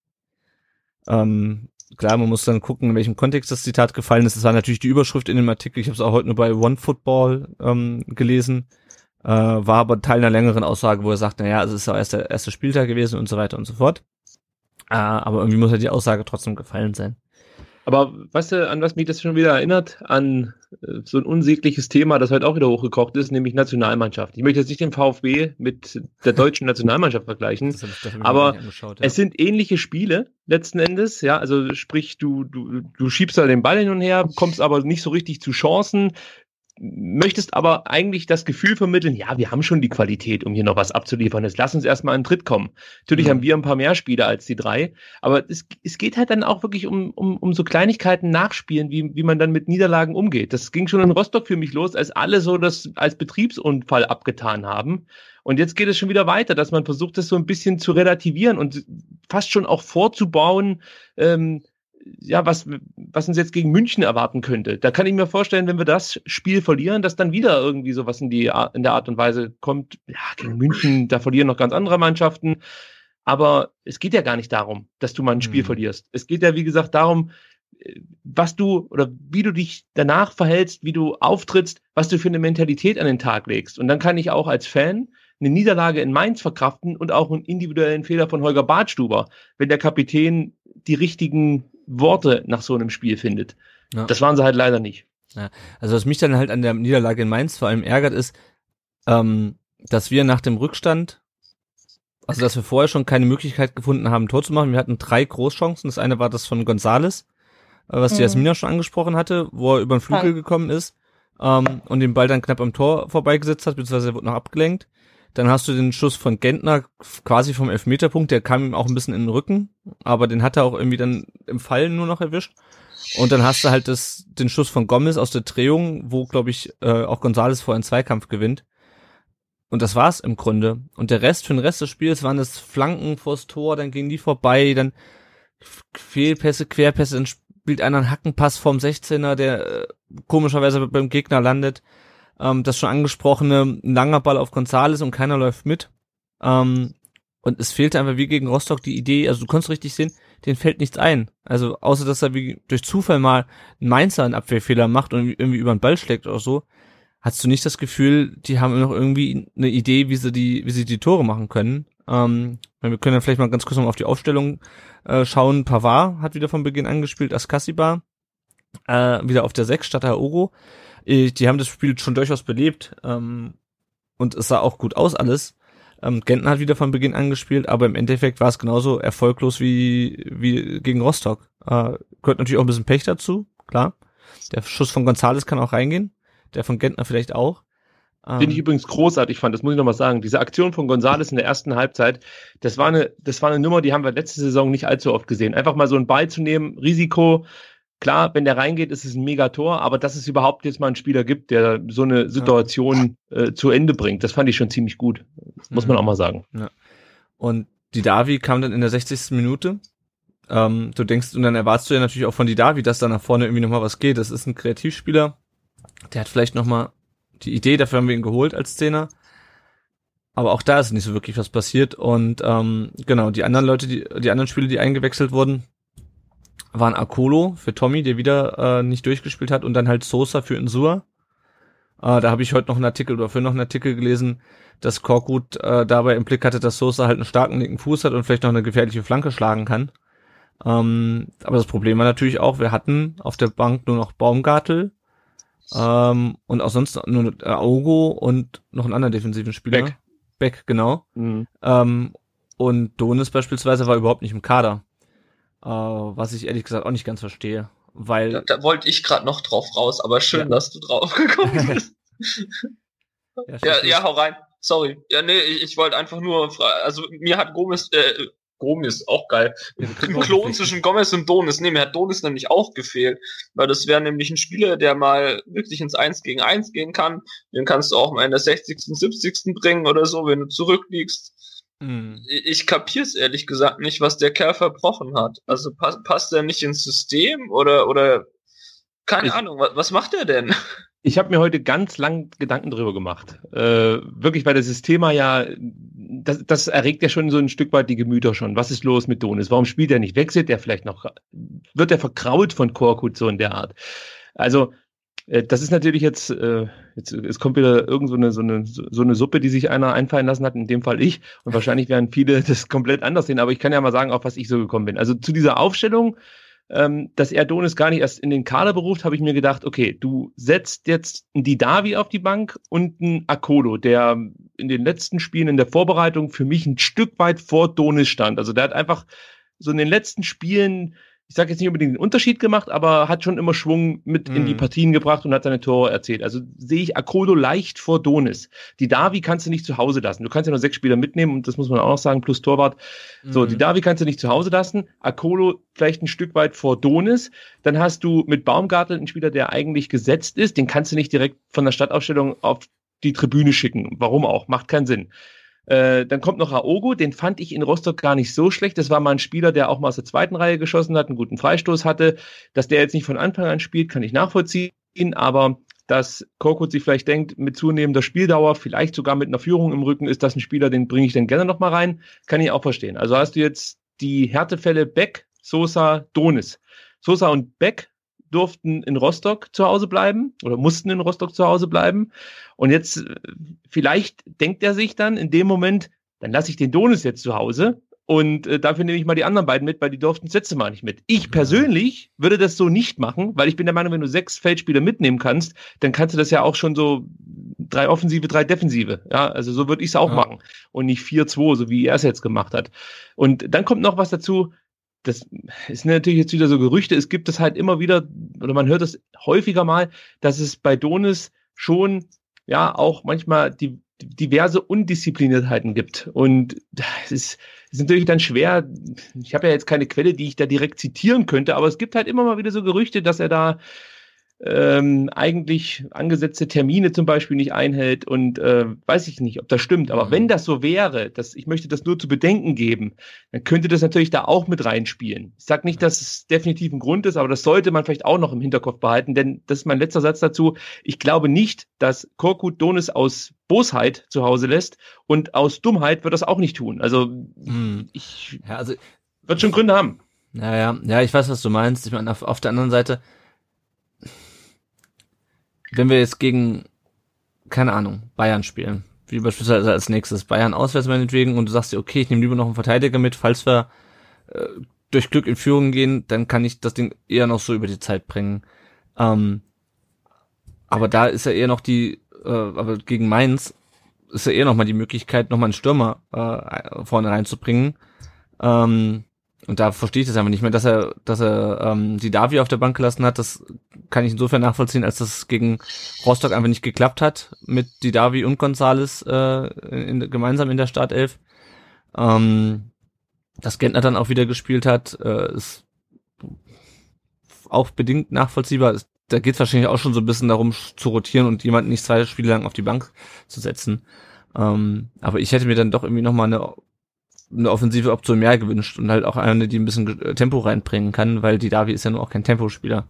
Ähm, klar, man muss dann gucken, in welchem Kontext das Zitat gefallen ist. Das war natürlich die Überschrift in dem Artikel. Ich habe es auch heute nur bei OneFootball ähm, gelesen. Äh, war aber Teil einer längeren Aussage, wo er sagt, naja, es ist ja erst der erste Spieltag gewesen und so weiter und so fort. Äh, aber irgendwie muss ja die Aussage trotzdem gefallen sein. Aber weißt du, an was mich das schon wieder erinnert? An äh, so ein unsägliches Thema, das heute auch wieder hochgekocht ist, nämlich Nationalmannschaft. Ich möchte jetzt nicht den VfB mit der *laughs* deutschen Nationalmannschaft vergleichen, aber ja. es sind ähnliche Spiele letzten Endes, ja, also sprich, du, du, du schiebst da den Ball hin und her, kommst aber nicht so richtig zu Chancen, möchtest aber eigentlich das Gefühl vermitteln, ja, wir haben schon die Qualität, um hier noch was abzuliefern. Jetzt lass uns erstmal einen Tritt kommen. Natürlich mhm. haben wir ein paar mehr Spieler als die drei, aber es, es geht halt dann auch wirklich um, um, um so Kleinigkeiten nachspielen, wie, wie man dann mit Niederlagen umgeht. Das ging schon in Rostock für mich los, als alle so das als Betriebsunfall abgetan haben. Und jetzt geht es schon wieder weiter, dass man versucht, das so ein bisschen zu relativieren und fast schon auch vorzubauen, ähm, ja, was, was uns jetzt gegen München erwarten könnte. Da kann ich mir vorstellen, wenn wir das Spiel verlieren, dass dann wieder irgendwie sowas in, die, in der Art und Weise kommt. Ja, gegen München, da verlieren noch ganz andere Mannschaften. Aber es geht ja gar nicht darum, dass du mal ein Spiel mhm. verlierst. Es geht ja, wie gesagt, darum, was du oder wie du dich danach verhältst, wie du auftrittst, was du für eine Mentalität an den Tag legst. Und dann kann ich auch als Fan eine Niederlage in Mainz verkraften und auch einen individuellen Fehler von Holger Badstuber, wenn der Kapitän die richtigen Worte nach so einem Spiel findet. Ja. Das waren sie halt leider nicht. Ja. Also was mich dann halt an der Niederlage in Mainz vor allem ärgert, ist, ähm, dass wir nach dem Rückstand, also dass wir vorher schon keine Möglichkeit gefunden haben, Tor zu machen. Wir hatten drei Großchancen. Das eine war das von Gonzales, äh, was mhm. die Jasmina schon angesprochen hatte, wo er über den Flügel gekommen ist ähm, und den Ball dann knapp am Tor vorbeigesetzt hat, beziehungsweise er wurde noch abgelenkt. Dann hast du den Schuss von Gentner quasi vom Elfmeterpunkt, der kam ihm auch ein bisschen in den Rücken, aber den hat er auch irgendwie dann im Fallen nur noch erwischt. Und dann hast du halt das, den Schuss von Gomez aus der Drehung, wo, glaube ich, äh, auch Gonzales vor einen Zweikampf gewinnt. Und das war's im Grunde. Und der Rest, für den Rest des Spiels waren es Flanken vors Tor, dann gingen die vorbei, dann Fehlpässe, Querpässe, dann spielt einer einen Hackenpass vom 16er, der äh, komischerweise beim Gegner landet ähm, das schon angesprochene, ein langer Ball auf Gonzales und keiner läuft mit. Ähm, und es fehlte einfach wie gegen Rostock die Idee, also du kannst richtig sehen, den fällt nichts ein. Also außer dass er wie durch Zufall mal ein Mainzer einen Abwehrfehler macht und irgendwie über den Ball schlägt oder so, hast du nicht das Gefühl, die haben noch irgendwie eine Idee, wie sie die, wie sie die Tore machen können. Ähm, wir können dann vielleicht mal ganz kurz noch auf die Aufstellung äh, schauen. Pavard hat wieder von Beginn angespielt, Askasiba äh, wieder auf der 6 statt Aogo. Äh, die haben das Spiel schon durchaus belebt ähm, und es sah auch gut aus alles. Ähm, Genten hat wieder von Beginn angespielt, aber im Endeffekt war es genauso erfolglos wie, wie gegen Rostock. Äh, gehört natürlich auch ein bisschen Pech dazu, klar. Der Schuss von Gonzales kann auch reingehen, der von Gentner vielleicht auch. Den ich ähm, übrigens großartig fand, das muss ich nochmal sagen. Diese Aktion von Gonzales in der ersten Halbzeit, das war eine, das war eine Nummer, die haben wir letzte Saison nicht allzu oft gesehen. Einfach mal so einen Ball zu nehmen, Risiko, Klar, wenn der reingeht, ist es ein Megator, aber dass es überhaupt jetzt mal einen Spieler gibt, der so eine Situation äh, zu Ende bringt, das fand ich schon ziemlich gut. Muss mhm. man auch mal sagen. Ja. Und die Davi kam dann in der 60. Minute. Ähm, du denkst, und dann erwartest du ja natürlich auch von die Davi, dass da nach vorne irgendwie nochmal was geht. Das ist ein Kreativspieler. Der hat vielleicht nochmal die Idee, dafür haben wir ihn geholt als Zehner. Aber auch da ist nicht so wirklich was passiert. Und ähm, genau, die anderen Leute, die, die anderen Spieler, die eingewechselt wurden, waren Akolo für Tommy, der wieder äh, nicht durchgespielt hat, und dann halt Sosa für Insua. Äh, da habe ich heute noch einen Artikel oder für noch einen Artikel gelesen, dass Korkut äh, dabei im Blick hatte, dass Sosa halt einen starken linken Fuß hat und vielleicht noch eine gefährliche Flanke schlagen kann. Ähm, aber das Problem war natürlich auch, wir hatten auf der Bank nur noch Baumgartel ähm, und auch sonst nur äh, Augo und noch einen anderen defensiven Spieler. Beck. Beck, genau. Mhm. Ähm, und Donis beispielsweise war überhaupt nicht im Kader. Äh, was ich ehrlich gesagt auch nicht ganz verstehe. Weil. Da, da wollte ich gerade noch drauf raus, aber schön, ja. dass du drauf gekommen *laughs* bist. ja, ja, ja, hau rein. Sorry. Ja, nee, ich, ich wollte einfach nur, also mir hat Gomez, äh, Gomez, auch geil. Ein Klon zwischen Gomez und Donis. Nee, mir hat Donis nämlich auch gefehlt. Weil das wäre nämlich ein Spieler, der mal wirklich ins 1 gegen 1 gehen kann. Den kannst du auch mal in der 60., 70. bringen oder so, wenn du zurückliegst. Hm. ich kapier's ehrlich gesagt nicht, was der Kerl verbrochen hat. Also pass, passt er nicht ins System oder oder keine ich, Ahnung, was, was macht er denn? *laughs* Ich habe mir heute ganz lang Gedanken drüber gemacht. Äh, wirklich, weil das Thema ja, das, das erregt ja schon so ein Stück weit die Gemüter schon. Was ist los mit Donis? Warum spielt er nicht? Wechselt er vielleicht noch? Wird er verkraut von Korkut so in der Art? Also das ist natürlich jetzt, äh, jetzt, es kommt wieder irgend so eine, so, eine, so eine Suppe, die sich einer einfallen lassen hat, in dem Fall ich. Und wahrscheinlich werden viele *laughs* das komplett anders sehen, aber ich kann ja mal sagen, auf was ich so gekommen bin. Also zu dieser Aufstellung, ähm, dass er Donis gar nicht erst in den Kader beruft, habe ich mir gedacht, okay, du setzt jetzt einen Didavi auf die Bank und einen Akolo, der in den letzten Spielen in der Vorbereitung für mich ein Stück weit vor Donis stand. Also der hat einfach so in den letzten Spielen ich sage jetzt nicht unbedingt den Unterschied gemacht, aber hat schon immer Schwung mit mm. in die mhm. Partien gebracht und hat seine Tore erzählt. Also sehe ich Akodo leicht vor Donis. Die Davi kannst du nicht zu Hause lassen. Du kannst ja nur sechs Spieler mitnehmen und das muss man auch noch sagen, plus Torwart. Mm. So, die mhm. Davi kannst du nicht zu Hause lassen. Akolo vielleicht ein Stück weit vor Donis. Dann hast du mit Baumgartel einen Spieler, der eigentlich gesetzt ist. Den kannst du nicht direkt von der Stadtaufstellung auf die Tribüne schicken. Warum auch? Macht keinen Sinn. Äh, dann kommt noch Aogo, den fand ich in Rostock gar nicht so schlecht. Das war mal ein Spieler, der auch mal aus der zweiten Reihe geschossen hat, einen guten Freistoß hatte. Dass der jetzt nicht von Anfang an spielt, kann ich nachvollziehen, aber dass Korkut sich vielleicht denkt, mit zunehmender Spieldauer, vielleicht sogar mit einer Führung im Rücken, ist das ein Spieler, den bringe ich dann gerne nochmal rein, kann ich auch verstehen. Also hast du jetzt die Härtefälle Beck, Sosa, Donis. Sosa und Beck durften in Rostock zu Hause bleiben oder mussten in Rostock zu Hause bleiben. Und jetzt, äh, vielleicht denkt er sich dann in dem Moment, dann lasse ich den Donis jetzt zu Hause und äh, dafür nehme ich mal die anderen beiden mit, weil die durften das letzte Mal nicht mit. Ich persönlich würde das so nicht machen, weil ich bin der Meinung, wenn du sechs Feldspieler mitnehmen kannst, dann kannst du das ja auch schon so drei Offensive, drei Defensive. Ja, also so würde ich es auch ja. machen. Und nicht 4-2, so wie er es jetzt gemacht hat. Und dann kommt noch was dazu, das ist natürlich jetzt wieder so Gerüchte. Es gibt es halt immer wieder, oder man hört es häufiger mal, dass es bei Donis schon ja auch manchmal die diverse Undiszipliniertheiten gibt. Und es ist, ist natürlich dann schwer. Ich habe ja jetzt keine Quelle, die ich da direkt zitieren könnte, aber es gibt halt immer mal wieder so Gerüchte, dass er da ähm, eigentlich angesetzte Termine zum Beispiel nicht einhält und äh, weiß ich nicht, ob das stimmt. Aber mhm. wenn das so wäre, dass ich möchte das nur zu bedenken geben, dann könnte das natürlich da auch mit reinspielen. Ich sage nicht, dass es definitiv ein Grund ist, aber das sollte man vielleicht auch noch im Hinterkopf behalten, denn das ist mein letzter Satz dazu. Ich glaube nicht, dass Korkut Donis aus Bosheit zu Hause lässt und aus Dummheit wird das auch nicht tun. Also mhm. ich ja, also, wird schon Gründe haben. Naja, ja, ich weiß, was du meinst. Ich meine, auf, auf der anderen Seite, wenn wir jetzt gegen, keine Ahnung, Bayern spielen, wie beispielsweise als nächstes Bayern auswärts meinetwegen und du sagst dir, okay, ich nehme lieber noch einen Verteidiger mit, falls wir äh, durch Glück in Führung gehen, dann kann ich das Ding eher noch so über die Zeit bringen. Ähm, aber da ist ja eher noch die, äh, aber gegen Mainz ist ja eher noch mal die Möglichkeit, noch mal einen Stürmer äh, vorne reinzubringen. Ähm, und da verstehe ich das einfach nicht mehr, dass er, dass er ähm, die Davi auf der Bank gelassen hat. Das kann ich insofern nachvollziehen, als das gegen Rostock einfach nicht geklappt hat mit die Davi und Gonzales äh, in, gemeinsam in der Startelf. Ähm, dass Gentner dann auch wieder gespielt hat, äh, ist auch bedingt nachvollziehbar. Da geht es wahrscheinlich auch schon so ein bisschen darum zu rotieren und jemanden nicht zwei Spiele lang auf die Bank zu setzen. Ähm, aber ich hätte mir dann doch irgendwie noch mal eine eine offensive Option mehr gewünscht und halt auch eine, die ein bisschen Tempo reinbringen kann, weil die Davi ist ja nur auch kein Tempospieler.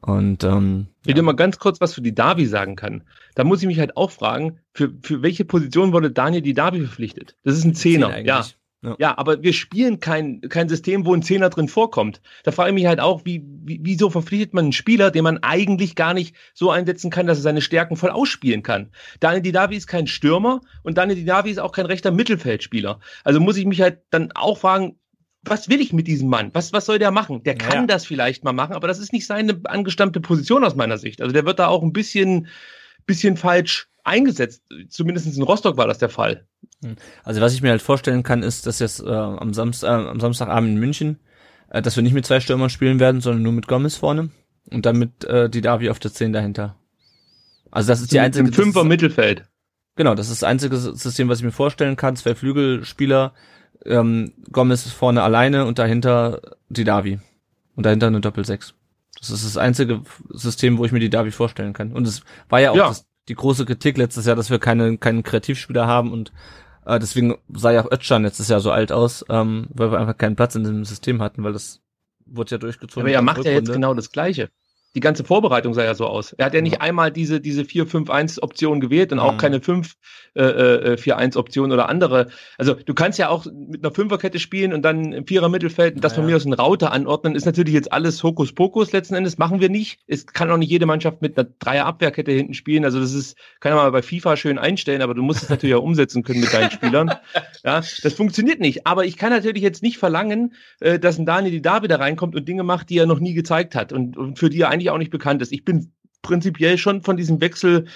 Und ähm, ich ja. dir mal ganz kurz was für die Davi sagen kann. Da muss ich mich halt auch fragen, für, für welche Position wurde Daniel die Davi verpflichtet? Das ist ein Zehner, Zehner ja. Ja. ja, aber wir spielen kein, kein System, wo ein Zehner drin vorkommt. Da frage ich mich halt auch, wie, wie, wieso verpflichtet man einen Spieler, den man eigentlich gar nicht so einsetzen kann, dass er seine Stärken voll ausspielen kann. Daniel Didavi ist kein Stürmer und Daniel Didavi ist auch kein rechter Mittelfeldspieler. Also muss ich mich halt dann auch fragen, was will ich mit diesem Mann? Was, was soll der machen? Der kann ja. das vielleicht mal machen, aber das ist nicht seine angestammte Position aus meiner Sicht. Also der wird da auch ein bisschen, bisschen falsch eingesetzt. Zumindest in Rostock war das der Fall. Hm. Also was ich mir halt vorstellen kann, ist, dass jetzt äh, am, Samstag, äh, am Samstagabend in München, äh, dass wir nicht mit zwei Stürmern spielen werden, sondern nur mit Gomez vorne und dann mit äh, die Davi auf der 10 dahinter. Also das ist die einzige. Im Fünfer ist, Mittelfeld. Genau, das ist das einzige System, was ich mir vorstellen kann. Zwei Flügelspieler, ähm, Gomez vorne alleine und dahinter die Davi. Und dahinter eine Doppel-6. Das ist das einzige System, wo ich mir die Davi vorstellen kann. Und es war ja auch ja. Das, die große Kritik letztes Jahr, dass wir keine, keinen Kreativspieler haben und Äh, deswegen sah ja auch Özcan letztes Jahr so alt aus, ähm, weil wir einfach keinen Platz in dem System hatten, weil das wurde ja durchgezogen. Aber er macht ja jetzt genau das Gleiche die ganze Vorbereitung sah ja so aus. Er hat ja nicht ja. einmal diese, diese 4-5-1-Option gewählt und auch mhm. keine 5-4-1-Option äh, äh, oder andere. Also du kannst ja auch mit einer Fünferkette spielen und dann im Vierer-Mittelfeld das ja, von mir aus ein Router anordnen. Ist natürlich jetzt alles Hokuspokus letzten Endes, machen wir nicht. Es kann auch nicht jede Mannschaft mit einer Dreier-Abwehrkette hinten spielen. Also das ist, kann man bei FIFA schön einstellen, aber du musst es natürlich auch umsetzen können mit deinen Spielern. *laughs* Ja, das funktioniert nicht. Aber ich kann natürlich jetzt nicht verlangen, äh, dass ein Daniel die da wieder reinkommt und Dinge macht, die er noch nie gezeigt hat und, und für die er eigentlich eigentlich auch nicht bekannt ist. Ich bin prinzipiell schon von diesem Wechsel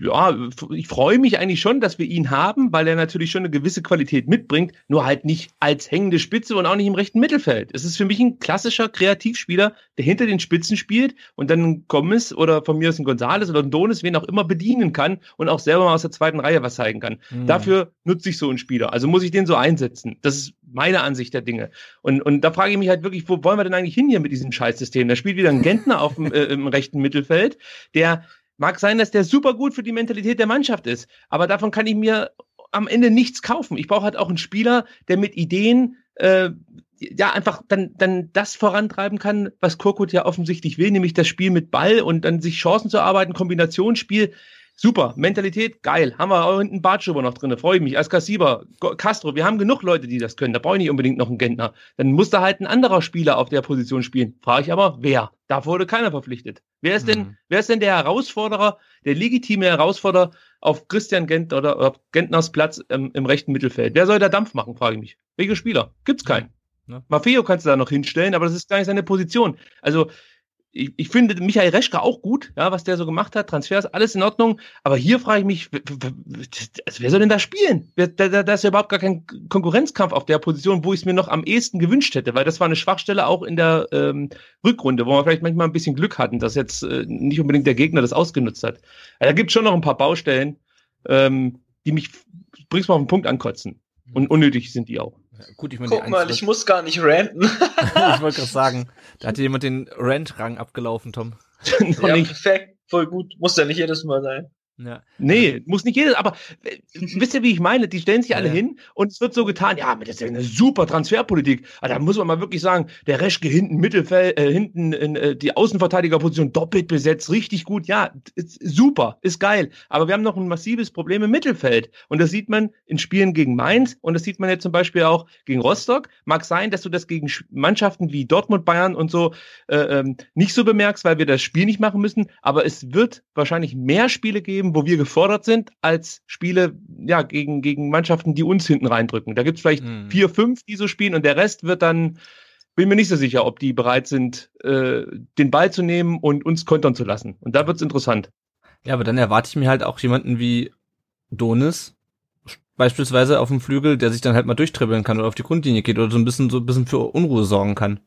ja, ich freue mich eigentlich schon, dass wir ihn haben, weil er natürlich schon eine gewisse Qualität mitbringt, nur halt nicht als hängende Spitze und auch nicht im rechten Mittelfeld. Es ist für mich ein klassischer Kreativspieler, der hinter den Spitzen spielt und dann ein Gomez oder von mir aus ein Gonzales oder ein Donis, wen auch immer bedienen kann und auch selber mal aus der zweiten Reihe was zeigen kann. Mhm. Dafür nutze ich so einen Spieler. Also muss ich den so einsetzen. Das ist meine Ansicht der Dinge. Und, und da frage ich mich halt wirklich, wo wollen wir denn eigentlich hin hier mit diesem Scheißsystem? Da spielt wieder ein Gentner auf dem, äh, im rechten Mittelfeld, der mag sein, dass der super gut für die Mentalität der Mannschaft ist, aber davon kann ich mir am Ende nichts kaufen. Ich brauche halt auch einen Spieler, der mit Ideen äh, ja einfach dann dann das vorantreiben kann, was Korkut ja offensichtlich will, nämlich das Spiel mit Ball und dann sich Chancen zu arbeiten, Kombinationsspiel. Super, Mentalität, geil. Haben wir auch hinten Bartschuber noch drin, freue ich mich. Als Kassiber, Castro, wir haben genug Leute, die das können. Da brauche ich nicht unbedingt noch einen Gentner. Dann muss da halt ein anderer Spieler auf der Position spielen. Frage ich aber, wer? Da wurde keiner verpflichtet. Wer ist denn, mhm. wer ist denn der Herausforderer, der legitime Herausforderer auf Christian Gentner oder auf Gentners Platz ähm, im rechten Mittelfeld? Wer soll da Dampf machen, frage ich mich. Welche Spieler? Gibt's keinen. Ja. Maffeo kannst du da noch hinstellen, aber das ist gar nicht seine Position. Also ich, ich finde Michael Reschke auch gut, ja, was der so gemacht hat, Transfers, alles in Ordnung. Aber hier frage ich mich, also wer soll denn da spielen? Da, da, da ist ja überhaupt gar kein Konkurrenzkampf auf der Position, wo ich es mir noch am ehesten gewünscht hätte, weil das war eine Schwachstelle auch in der ähm, Rückrunde, wo wir vielleicht manchmal ein bisschen Glück hatten, dass jetzt äh, nicht unbedingt der Gegner das ausgenutzt hat. Also da gibt es schon noch ein paar Baustellen, ähm, die mich, bringst mal auf den Punkt ankotzen. Und unnötig sind die auch. Gut, ich meine, Guck mal, ich muss gar nicht ranten. *laughs* ich wollte gerade sagen, da hat jemand den Rant-Rang abgelaufen, Tom. *laughs* ja, perfekt, voll gut. Muss ja nicht jedes Mal sein. Ja. Nee, muss nicht jedes, aber äh, wisst ihr, wie ich meine? Die stellen sich alle ja. hin und es wird so getan, ja, das ist ja eine super Transferpolitik. Also, da muss man mal wirklich sagen, der Reschke hinten Mittelfeld, äh, hinten in äh, die Außenverteidigerposition doppelt besetzt, richtig gut. Ja, ist super, ist geil. Aber wir haben noch ein massives Problem im Mittelfeld. Und das sieht man in Spielen gegen Mainz und das sieht man jetzt zum Beispiel auch gegen Rostock. Mag sein, dass du das gegen Mannschaften wie Dortmund, Bayern und so äh, ähm, nicht so bemerkst, weil wir das Spiel nicht machen müssen. Aber es wird wahrscheinlich mehr Spiele geben, geben, wo wir gefordert sind, als Spiele ja, gegen, gegen Mannschaften, die uns hinten reindrücken. Da gibt es vielleicht mhm. vier, fünf, die so spielen und der Rest wird dann, bin mir nicht so sicher, ob die bereit sind, äh, den Ball zu nehmen und uns kontern zu lassen. Und da wird es interessant. Ja, aber dann erwarte ich mir halt auch jemanden wie Donis, beispielsweise auf dem Flügel, der sich dann halt mal durchtribbeln kann oder auf die Grundlinie geht oder so ein bisschen so ein bisschen für Unruhe sorgen kann.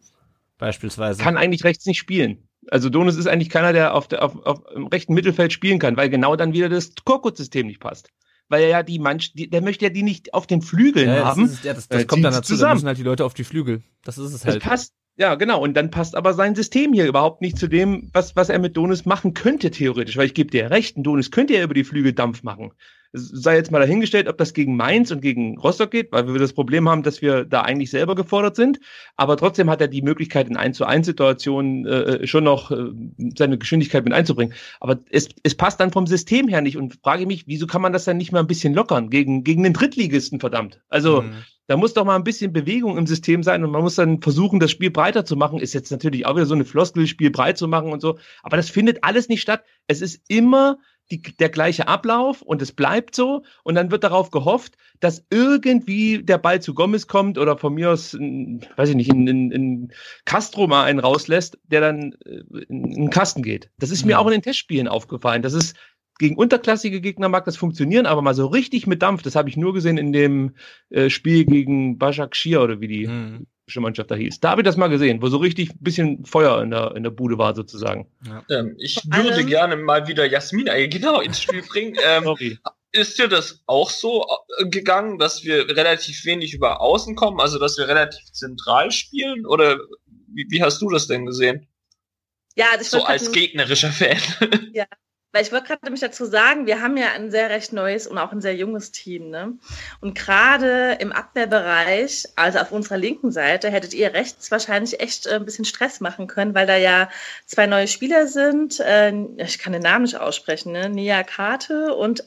Beispielsweise. Kann eigentlich rechts nicht spielen. Also Donis ist eigentlich keiner, der auf, der, auf, auf im rechten Mittelfeld spielen kann, weil genau dann wieder das Korkut-System nicht passt. Weil er ja die Manch, die, der möchte ja die nicht auf den Flügeln ja, haben. Das, ist, ja, das, das äh, kommt dann dazu, zusammen. da müssen halt die Leute auf die Flügel. Das ist es halt. Das passt, ja, genau. Und dann passt aber sein System hier überhaupt nicht zu dem, was, was er mit Donis machen könnte, theoretisch. Weil ich gebe dir recht, ein Donis könnte ja über die Flügel Dampf machen sei jetzt mal dahingestellt, ob das gegen Mainz und gegen Rostock geht, weil wir das Problem haben, dass wir da eigentlich selber gefordert sind. Aber trotzdem hat er die Möglichkeit, in 1 zu 1 Situationen äh, schon noch äh, seine Geschwindigkeit mit einzubringen. Aber es, es passt dann vom System her nicht und frage mich, wieso kann man das dann nicht mal ein bisschen lockern gegen, gegen den Drittligisten, verdammt? Also, mhm. Da muss doch mal ein bisschen Bewegung im System sein und man muss dann versuchen, das Spiel breiter zu machen. Ist jetzt natürlich auch wieder so eine Floskel, Spiel breit zu machen und so. Aber das findet alles nicht statt. Es ist immer die, der gleiche Ablauf und es bleibt so und dann wird darauf gehofft, dass irgendwie der Ball zu Gomez kommt oder von mir aus, in, weiß ich nicht, in, in, in Castro mal einen rauslässt, der dann äh, in, den Kasten geht. Das ist mhm. mir auch in den Testspielen aufgefallen. Das ist gegen unterklassige Gegner mag das funktionieren, aber mal so richtig mit Dampf, das habe ich nur gesehen in dem äh, Spiel gegen Bajak Shir oder wie die mhm. Mannschaft da hieß. Da habe ich das mal gesehen, wo so richtig ein bisschen Feuer in der, in der Bude war sozusagen. Ja. Ähm, ich würde gerne mal wieder Jasmin äh, genau ins Spiel bringen. *laughs* Ähm, Sorry. Ist dir das auch so äh, gegangen, dass wir relativ wenig über Außen kommen, also dass wir relativ zentral spielen? Oder wie, wie hast du das denn gesehen? Ja, das so als gegnerischer Fan. Ja, *laughs* weil ich wollte gerade nämlich dazu sagen, wir haben ja ein sehr recht neues und auch ein sehr junges Team. Ne? Und gerade im Abwehrbereich, also auf unserer linken Seite, hättet ihr rechts wahrscheinlich echt äh, ein bisschen Stress machen können, weil da ja zwei neue Spieler sind. Äh, ich kann den Namen nicht aussprechen, ne? Nia Karte und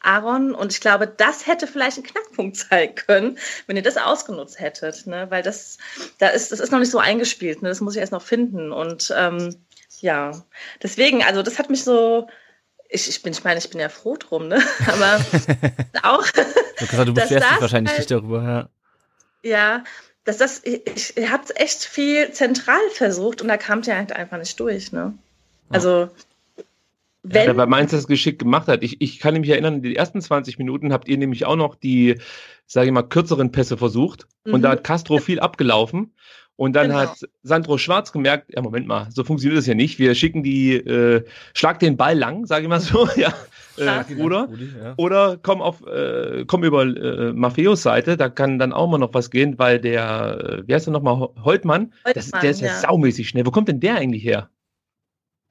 Aaron. Und ich glaube, das hätte vielleicht ein Knackpunkt *laughs* sein können, wenn ihr das ausgenutzt hättet. Ne? Weil das, da ist, das ist noch nicht so eingespielt. Ne? Das muss ich erst noch finden. Und ähm, ja, deswegen, also das hat mich so, ich, ich bin, ich meine, ich bin ja froh drum, ne? *laughs* Aber *laughs* auch. du beschwerst dich wahrscheinlich halt, nicht darüber, ja. Ja, dass das, ich, ich habe echt viel zentral versucht und da kam ihr halt einfach nicht durch, ne? Also. Wenn, ja, weil Mainz das geschickt gemacht hat. Ich, ich kann mich erinnern, in den ersten 20 Minuten habt ihr nämlich auch noch die, sage ich mal, kürzeren Pässe versucht. Mhm. Und da hat Castro viel abgelaufen. Und dann genau. hat Sandro Schwarz gemerkt, ja, Moment mal, so funktioniert das ja nicht. Wir schicken die, äh, schlag den Ball lang, sage ich mal so, *laughs* ja. Äh, oder, ja. oder komm auf, äh, komm über äh, Maffeos Seite, da kann dann auch mal noch was gehen, weil der, äh, wie heißt der nochmal, Holtmann, Holtmann das, der ist ja, ja saumäßig schnell. Wo kommt denn der eigentlich her?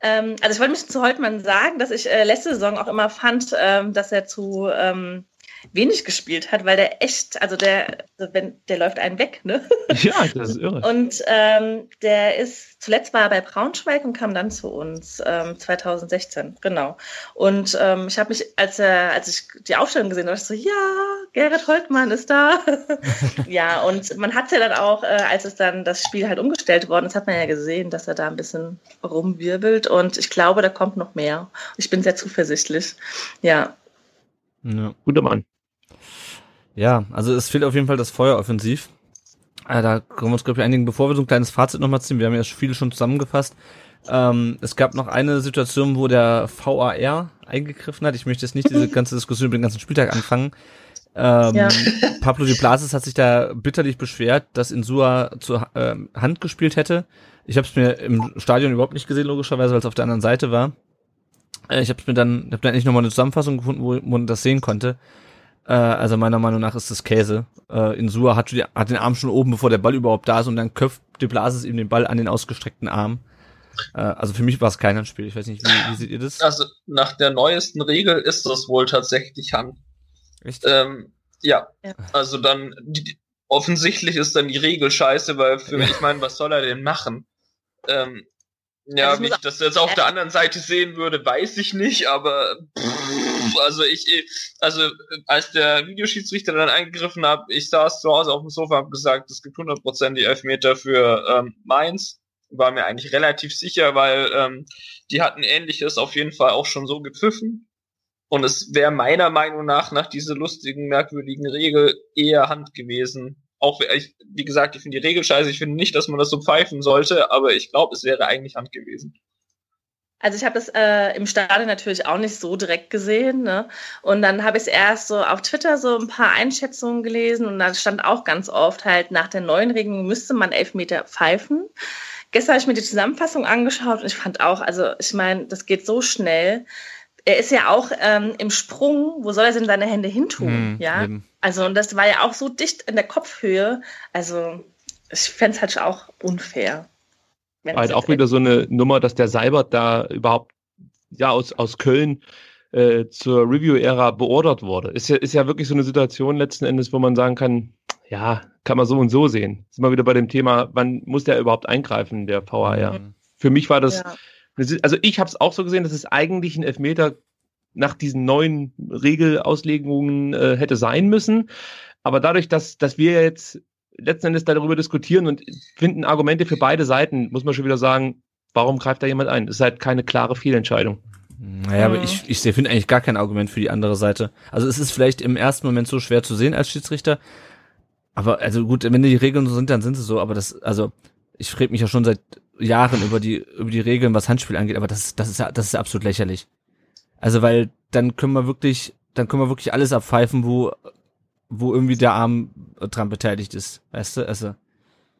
Ähm, also ich wollte mich zu Holtmann sagen, dass ich äh, letzte Saison auch immer fand, ähm, dass er zu ähm, wenig gespielt hat, weil der echt, also der, also wenn, der läuft einen weg, ne? *laughs* Ja, das ist irre. Und ähm, der ist, zuletzt war er bei Braunschweig und kam dann zu uns, ähm, 2016, genau. Und ähm, ich habe mich, als er, als ich die Aufstellung gesehen habe, so, ja, Gerrit Holtmann ist da. *laughs* ja, und man hat ja dann auch, äh, als es dann das Spiel halt umgestellt worden ist, hat man ja gesehen, dass er da ein bisschen rumwirbelt und ich glaube, da kommt noch mehr. Ich bin sehr zuversichtlich. Ja. Ja. Guter Mann. Ja, also es fehlt auf jeden Fall das Feuer offensiv. Äh, da können wir uns, glaube ich, einigen, bevor wir so ein kleines Fazit nochmal ziehen. Wir haben ja viele schon zusammengefasst. Ähm, es gab noch eine Situation, wo der VAR eingegriffen hat. Ich möchte jetzt nicht diese *laughs* ganze Diskussion über den ganzen Spieltag anfangen. Ähm, ja. Pablo Di Blasis hat sich da bitterlich beschwert, dass Insua zur äh, Hand gespielt hätte. Ich habe es mir im Stadion überhaupt nicht gesehen, logischerweise, weil es auf der anderen Seite war. Äh, ich habe mir dann, hab dann endlich nochmal eine Zusammenfassung gefunden, wo man das sehen konnte. Äh, also meiner Meinung nach ist das Käse. Äh, Insua hat, hat den Arm schon oben, bevor der Ball überhaupt da ist und dann köpft De Blasis ihm den Ball an den ausgestreckten Arm. Äh, also für mich war es kein Handspiel. Ich weiß nicht, wie, wie seht ihr das? Also nach der neuesten Regel ist das wohl tatsächlich Hand. Echt? Ähm, ja. ja. Also dann die, offensichtlich ist dann die Regel scheiße, weil für mich, ich meine, was soll er denn machen? Ähm, ja, also wie ich das jetzt auf der anderen Seite sehen würde, weiß ich nicht, aber pff, also ich, also als der Videoschiedsrichter dann eingegriffen hat, ich saß zu Hause auf dem Sofa und gesagt, es gibt 100% die Elfmeter für ähm, Mainz, war mir eigentlich relativ sicher, weil ähm, die hatten ähnliches auf jeden Fall auch schon so gepfiffen. Und es wäre meiner Meinung nach nach dieser lustigen, merkwürdigen Regel eher Hand gewesen auch, ich, wie gesagt, ich finde die Regel scheiße. Ich finde nicht, dass man das so pfeifen sollte, aber ich glaube, es wäre eigentlich Hand gewesen. Also ich habe das äh, im Stadion natürlich auch nicht so direkt gesehen. Ne? Und dann habe ich erst so auf Twitter so ein paar Einschätzungen gelesen und da stand auch ganz oft halt, nach der neuen Regelung müsste man Elfmeter pfeifen. Gestern habe ich mir die Zusammenfassung angeschaut und ich fand auch, also ich meine, das geht so schnell er ist ja auch ähm, im Sprung, wo soll er denn seine Hände hintun? Mm, ja. Eben. Also, und das war ja auch so dicht in der Kopfhöhe. Also, ich fände es halt auch unfair. War halt auch wieder so eine Nummer, dass der Seibert da überhaupt ja aus, aus Köln äh, zur Review-Ära beordert wurde. Ist ja, ist ja wirklich so eine Situation letzten Endes, wo man sagen kann, ja, kann man so und so sehen. Sind wir wieder bei dem Thema, wann muss der überhaupt eingreifen, der VAR? Mhm. Für mich war das ja also ich habe es auch so gesehen, dass es eigentlich ein Elfmeter nach diesen neuen Regelauslegungen äh, hätte sein müssen. Aber dadurch, dass, dass wir jetzt letzten Endes darüber diskutieren und finden Argumente für beide Seiten, muss man schon wieder sagen, warum greift da jemand ein? Das ist halt keine klare Fehlentscheidung. Naja, aber ich, ich finde eigentlich gar kein Argument für die andere Seite. Also es ist vielleicht im ersten Moment so schwer zu sehen als Schiedsrichter. Aber also gut, wenn die Regeln so sind, dann sind sie so. Aber das, also ich rede mich ja schon seit Jahren über die, über die Regeln, was Handspiel angeht, aber das, das ist das ist absolut lächerlich. Also, weil dann können wir wirklich, dann können wir wirklich alles abpfeifen, wo, wo irgendwie der Arm dran beteiligt ist. Weißt du? Also.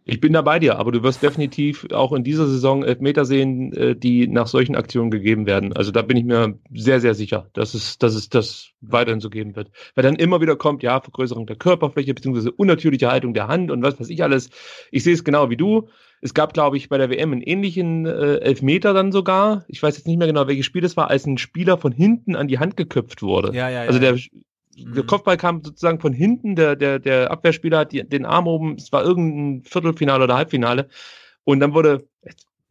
Ich bin da bei dir, aber du wirst definitiv auch in dieser Saison Elfmeter sehen, äh, die nach solchen Aktionen gegeben werden. Also da bin ich mir sehr, sehr sicher, dass es, dass es das weiterhin so geben wird. Weil dann immer wieder kommt, ja, Vergrößerung der Körperfläche, beziehungsweise unnatürliche Haltung der Hand und was weiß ich alles. Ich sehe es genau wie du Es gab, glaube ich, bei der WM einen ähnlichen äh, Elfmeter dann sogar. Ich weiß jetzt nicht mehr genau, welches Spiel das war, als ein Spieler von hinten an die Hand geköpft wurde. Ja, ja, Also ja. der, der Kopfball kam sozusagen von hinten, der, der, der Abwehrspieler hat die, den Arm oben, es war irgendein Viertelfinale oder Halbfinale. Und dann wurde,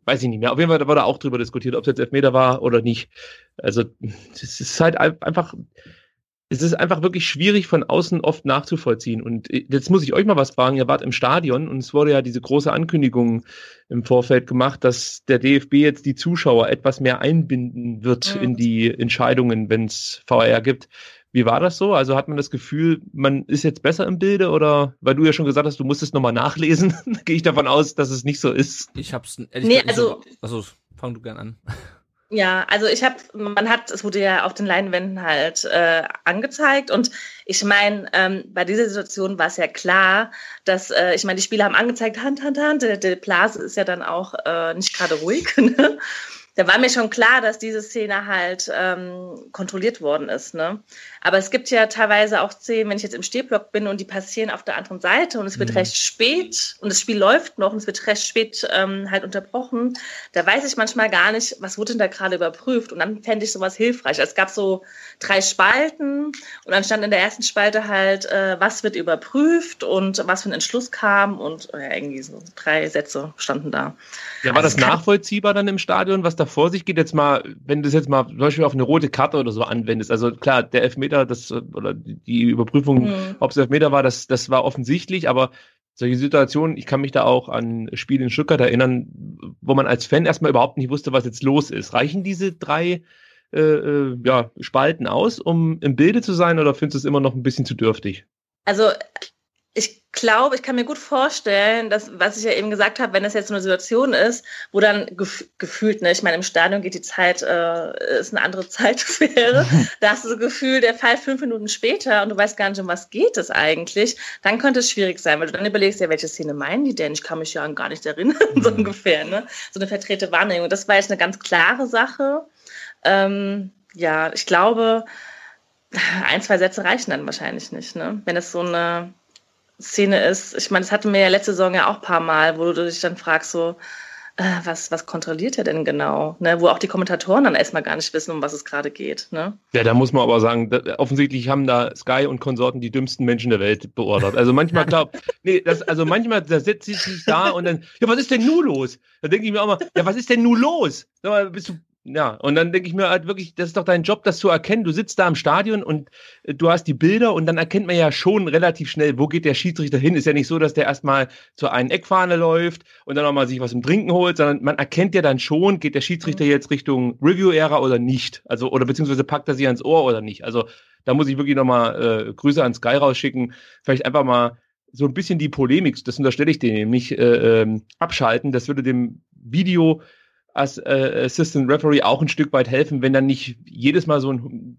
weiß ich nicht mehr, auf jeden Fall wurde auch drüber diskutiert, ob es jetzt Elfmeter war oder nicht. Also es ist halt ein- einfach, es ist einfach wirklich schwierig von außen oft nachzuvollziehen. Und jetzt muss ich euch mal was fragen, ihr wart im Stadion und es wurde ja diese große Ankündigung im Vorfeld gemacht, dass der DFB jetzt die Zuschauer etwas mehr einbinden wird Mhm. in die Entscheidungen, wenn es VR gibt. Wie war das so? Also hat man das Gefühl, man ist jetzt besser im Bilde oder weil du ja schon gesagt hast, du musst es nochmal nachlesen, *laughs* gehe ich davon aus, dass es nicht so ist. Ich hab's ehrlich Nee, gesagt so, also- also fang du gern an. Ja, also ich habe, man hat, es wurde ja auf den Leinwänden halt äh, angezeigt und ich meine, ähm, bei dieser Situation war es ja klar, dass, äh, ich meine, die Spieler haben angezeigt, Hand, Hand, Hand, der, der Blase ist ja dann auch äh, nicht gerade ruhig. *laughs* Ne? Da war mir schon klar, dass diese Szene halt ähm, kontrolliert worden ist. Ne? Aber es gibt ja teilweise auch Szenen, wenn ich jetzt im Stehblock bin und die passieren auf der anderen Seite und es wird Mhm. recht spät und das Spiel läuft noch und es wird recht spät ähm, halt unterbrochen. Da weiß ich manchmal gar nicht, was wurde denn da gerade überprüft und dann fände ich sowas hilfreich. Es gab so drei Spalten und dann stand in der ersten Spalte halt, äh, was wird überprüft und was für ein Entschluss kam und äh, irgendwie so drei Sätze standen da. Ja, war Also das nachvollziehbar dann im Stadion, was da vor sich geht? Jetzt mal, wenn du das jetzt mal zum Beispiel auf eine rote Karte oder so anwendest. Also klar, der Elfmeter, das oder die die Überprüfung, Mhm. ob es Elfmeter war, das, das war offensichtlich, aber solche Situationen, ich kann mich da auch an Spiele in Stuttgart erinnern, wo man als Fan erstmal überhaupt nicht wusste, was jetzt los ist. Reichen diese drei äh, äh, ja, Spalten aus, um im Bilde zu sein, oder findest du es immer noch ein bisschen zu dürftig? Also ich glaube, ich kann mir gut vorstellen, dass, was ich ja eben gesagt habe, wenn es jetzt so eine Situation ist, wo dann gef gefühlt, ne, ich meine, im Stadion geht die Zeit, äh, ist eine andere *laughs* Zeitsphäre, *laughs* da hast du so Gefühl, der Fall fünf Minuten später und du weißt gar nicht, um was geht es eigentlich, dann könnte es schwierig sein, weil du dann überlegst, ja, welche Szene meinen die denn? Ich kann mich ja gar nicht erinnern, *laughs* so Mhm. ungefähr, ne? So eine verdrehte Wahrnehmung. Das war jetzt eine ganz klare Sache. Ähm, ja, ich glaube, ein, zwei Sätze reichen dann wahrscheinlich nicht, ne? Wenn es so eine Szene ist. Ich meine, das hatten wir ja letzte Saison ja auch ein paar Mal, wo du dich dann fragst, so, äh, was, was kontrolliert er denn genau? Ne? Wo auch die Kommentatoren dann erstmal gar nicht wissen, um was es gerade geht. Ne? Ja, da muss man aber sagen, da, offensichtlich haben da Sky und Konsorten die dümmsten Menschen der Welt beordert. Also manchmal glaubt, *laughs* nee, das, also manchmal da setzt sie sich da und dann, ja, was ist denn nun los? Da denke ich mir auch mal, ja, was ist denn nun los? Mal, bist du, ja, und dann denke ich mir halt wirklich, das ist doch dein Job, das zu erkennen. Du sitzt da im Stadion und äh, du hast die Bilder und dann erkennt man ja schon relativ schnell, wo geht der Schiedsrichter hin. Ist ja nicht so, dass der erstmal zur einen Eckfahne läuft und dann nochmal sich was im Trinken holt, sondern man erkennt ja dann schon, geht der Schiedsrichter jetzt Richtung Review-Ära oder nicht. Also, oder beziehungsweise packt er sie ans Ohr oder nicht. Also, da muss ich wirklich nochmal äh, Grüße an Sky rausschicken. Vielleicht einfach mal so ein bisschen die Polemik, das unterstelle ich denen nämlich, äh, ähm, abschalten. Das würde dem Video als äh, Assistant Referee auch ein Stück weit helfen, wenn dann nicht jedes Mal so ein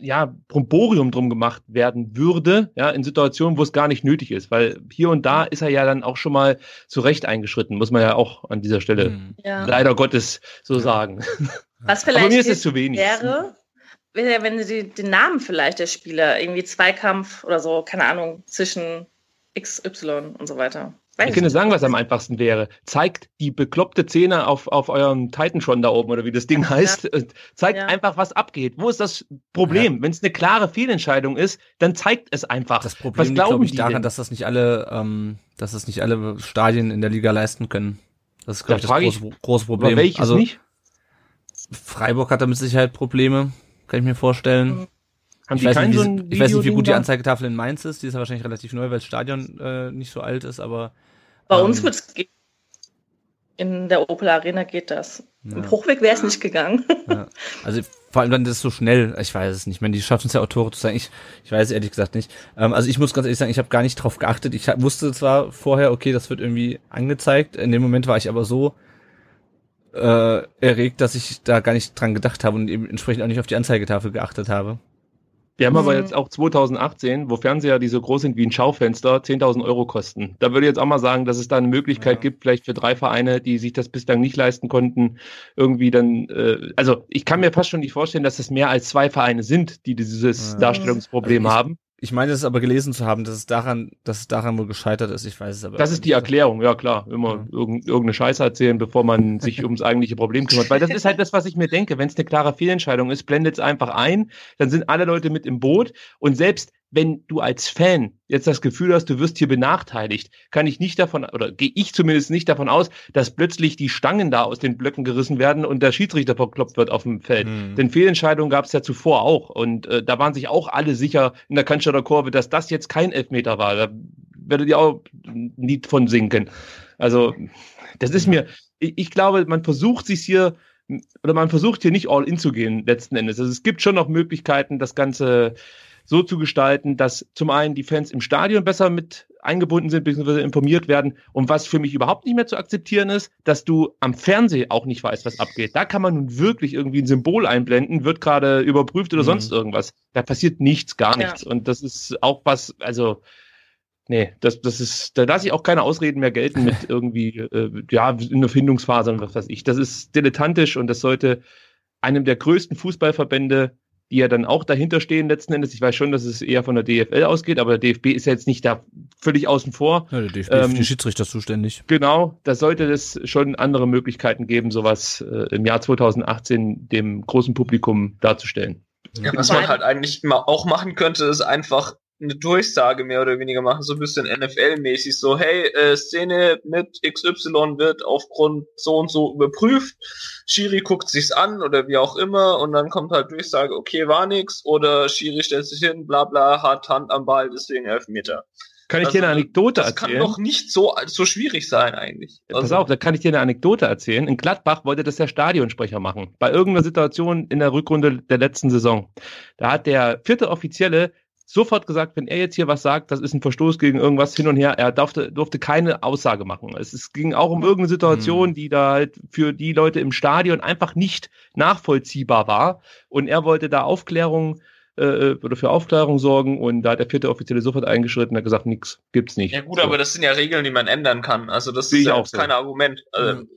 ja, Bromborium drum gemacht werden würde, ja, in Situationen, wo es gar nicht nötig ist, weil hier und da ist er ja dann auch schon mal zu Recht eingeschritten, muss man ja auch an dieser Stelle Mhm. Ja. leider Gottes so sagen. Was vielleicht Aber mir ist es zu wenig. wäre, wäre, wenn sie den Namen vielleicht der Spieler, irgendwie Zweikampf oder so, keine Ahnung, zwischen XY und so weiter. Weiß Ich nicht. sagen, was am einfachsten wäre. Zeigt die bekloppte Zähne auf, auf eurem Titan da oben oder wie das Ding heißt. Und Zeigt Ja. einfach, was abgeht. Wo ist das Problem? Wenn es eine klare Fehlentscheidung ist, dann zeigt es einfach. Das was Problem liegt, glaube ich, daran, denn? dass das nicht alle, ähm, dass das nicht alle Stadien in der Liga leisten können. Das ist, glaube Da ich, das große, große Aber Problem. welches also nicht? Freiburg hat da mit Sicherheit Probleme, kann ich mir vorstellen. Haben ich, weiß nicht, wie, so ein ich weiß nicht, wie gut die? Anzeigetafel in Mainz ist. Die ist ja wahrscheinlich relativ neu, weil das Stadion äh, nicht so alt ist, aber Bei ähm, uns wird es gehen. In der Opel Arena geht das. Ja. Im Bruchweg wäre es nicht gegangen. Ja. Also vor allem dann das so schnell, ich weiß es nicht. Ich meine, die schaffen es ja auch Tore zu sagen. Ich, ich weiß es ehrlich gesagt nicht. Ähm, also ich muss ganz ehrlich sagen, ich habe gar nicht drauf geachtet. Ich hab- wusste zwar vorher, okay, das wird irgendwie angezeigt. In dem Moment war ich aber so äh, erregt, dass ich da gar nicht dran gedacht habe und eben entsprechend auch nicht auf die Anzeigetafel geachtet habe. Wir haben aber Mhm. jetzt auch 2018, wo Fernseher, die so groß sind wie ein Schaufenster, 10.000 Euro kosten. Da würde ich jetzt auch mal sagen, dass es da eine Möglichkeit Ja. gibt, vielleicht für drei Vereine, die sich das bislang nicht leisten konnten, irgendwie dann, äh, also ich kann mir fast schon nicht vorstellen, dass es mehr als zwei Vereine sind, die dieses Ja. Darstellungsproblem Also ich- haben. Ich meine es aber gelesen zu haben, dass es daran, dass es daran wohl gescheitert ist. Ich weiß es aber. Das ist die Erklärung, ja klar. Immer ja. irgendeine Scheiße erzählen, bevor man *laughs* sich ums eigentliche Problem kümmert. Weil das ist halt das, was ich mir denke. Wenn es eine klare Fehlentscheidung ist, blendet es einfach ein, dann sind alle Leute mit im Boot. Und selbst wenn du als Fan jetzt das Gefühl hast, du wirst hier benachteiligt, kann ich nicht davon, oder gehe ich zumindest nicht davon aus, dass plötzlich die Stangen da aus den Blöcken gerissen werden und der Schiedsrichter verkloppt wird auf dem Feld. Mhm. Denn Fehlentscheidungen gab es ja zuvor auch. Und äh, da waren sich auch alle sicher in der Cannstatter Kurve, dass das jetzt kein Elfmeter war. Da werdet ihr auch nie von sinken. Also, das ist mir, ich, ich glaube, man versucht sich hier oder man versucht hier nicht all in zu gehen, letzten Endes. Also es gibt schon noch Möglichkeiten, das Ganze so zu gestalten, dass zum einen die Fans im Stadion besser mit eingebunden sind, bzw. informiert werden. Und was für mich überhaupt nicht mehr zu akzeptieren ist, dass du am Fernsehen auch nicht weißt, was abgeht. Da kann man nun wirklich irgendwie ein Symbol einblenden, wird gerade überprüft oder mhm. sonst irgendwas. Da passiert nichts, gar nichts. Ja. Und das ist auch was, also, nee, das, das ist, da lasse ich auch keine Ausreden mehr gelten mit *laughs* irgendwie, äh, ja, in der Findungsphase und was weiß ich. Das ist dilettantisch und das sollte einem der größten Fußballverbände die ja dann auch dahinter stehen letzten Endes. Ich weiß schon, dass es eher von der DFL ausgeht, aber der DFB ist ja jetzt nicht da völlig außen vor. Ja, der DFB ähm, ist für die Schiedsrichter zuständig. Genau, da sollte es schon andere Möglichkeiten geben, sowas äh, im Jahr 2018 dem großen Publikum darzustellen. Ja, was man halt eigentlich auch machen könnte, ist einfach eine Durchsage mehr oder weniger machen, so ein bisschen NFL-mäßig, so, hey, äh, Szene mit XY wird aufgrund so und so überprüft, Schiri guckt sich's an oder wie auch immer und dann kommt halt Durchsage, okay, war nix oder Schiri stellt sich hin, bla bla, hat Hand am Ball, deswegen Elfmeter. Kann ich also, dir eine Anekdote das erzählen? Das kann doch nicht so, so schwierig sein eigentlich. Also, Pass auf, da kann ich dir eine Anekdote erzählen. In Gladbach wollte das der Stadionsprecher machen. Bei irgendeiner Situation in der Rückrunde der letzten Saison. Da hat der vierte Offizielle sofort gesagt, wenn er jetzt hier was sagt, das ist ein Verstoß gegen irgendwas hin und her. Er durfte, durfte keine Aussage machen. Es, es ging auch um irgendeine Situation, mhm. die da halt für die Leute im Stadion einfach nicht nachvollziehbar war. Und er wollte da Aufklärung äh, oder für Aufklärung sorgen und da hat der vierte Offizielle sofort eingeschritten und hat gesagt, nix gibt's nicht. Ja gut, so. aber das sind ja Regeln, die man ändern kann. Also das Wie ist ja auch kein so. Argument. Also, mhm.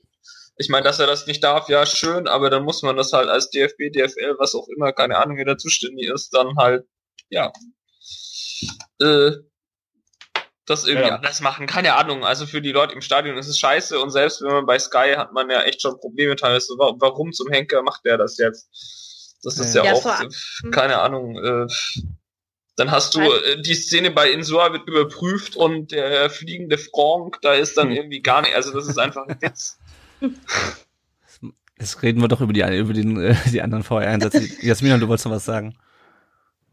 Ich meine, dass er das nicht darf, ja schön, aber dann muss man das halt als DFB, DFL, was auch immer, keine Ahnung, wer da zuständig ist, dann halt ja äh, das irgendwie ja. anders machen. Keine Ahnung. Also für die Leute im Stadion ist es scheiße und selbst wenn man bei Sky hat man ja echt schon Probleme teilweise. Warum zum Henker macht der das jetzt? Das ist ja, ja auch, äh, keine Ahnung. Äh, dann hast du äh, die Szene bei Insua wird überprüft und der fliegende Frank, da ist dann hm. irgendwie gar nicht. Also das ist einfach ein Witz. *laughs* Jetzt reden wir doch über die, über den, äh, die anderen VR-Einsätze. *laughs* Jasmina, du wolltest noch was sagen.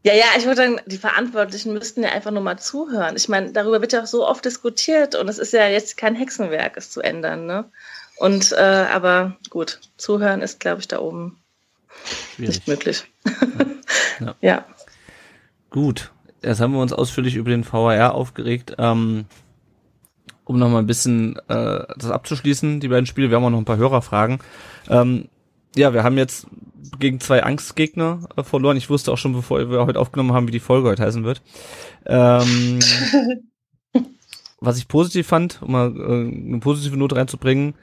Ja, ja, ich würde sagen, die Verantwortlichen müssten ja einfach nur mal zuhören. Ich meine, darüber wird ja auch so oft diskutiert und es ist ja jetzt kein Hexenwerk, es zu ändern, ne? Und, äh, aber gut, zuhören ist, glaube ich, da oben Schwierig. nicht möglich. *laughs* Ja. ja. Gut, jetzt haben wir uns ausführlich über den VHR aufgeregt. Ähm, um noch mal ein bisschen äh, das abzuschließen, die beiden Spiele, wir haben auch noch ein paar Hörerfragen. Ähm, ja, wir haben jetzt gegen zwei Angstgegner äh, verloren. Ich wusste auch schon, bevor wir heute aufgenommen haben, wie die Folge heute heißen wird. Ähm, *laughs* was ich positiv fand, um mal äh, eine positive Note reinzubringen,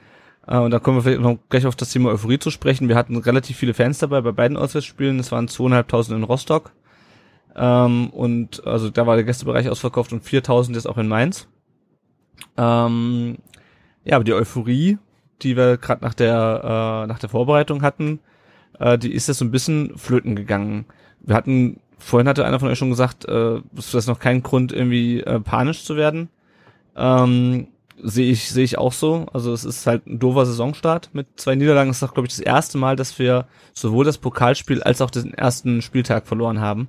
äh, und da kommen wir vielleicht noch gleich auf das Thema Euphorie zu sprechen. Wir hatten relativ viele Fans dabei bei beiden Auswärtsspielen. Es waren zweieinhalbtausend in Rostock. Ähm, und also da war der Gästebereich ausverkauft und 4000 jetzt auch in Mainz. Ähm, ja, aber die Euphorie die wir gerade nach der äh, nach der Vorbereitung hatten, äh, die ist jetzt so ein bisschen flöten gegangen. Wir hatten vorhin hatte einer von euch schon gesagt, äh, das ist noch kein Grund irgendwie äh, panisch zu werden. Ähm, sehe ich sehe ich auch so. Also es ist halt ein doofer Saisonstart mit zwei Niederlagen. Das ist doch glaube ich das erste Mal, dass wir sowohl das Pokalspiel als auch den ersten Spieltag verloren haben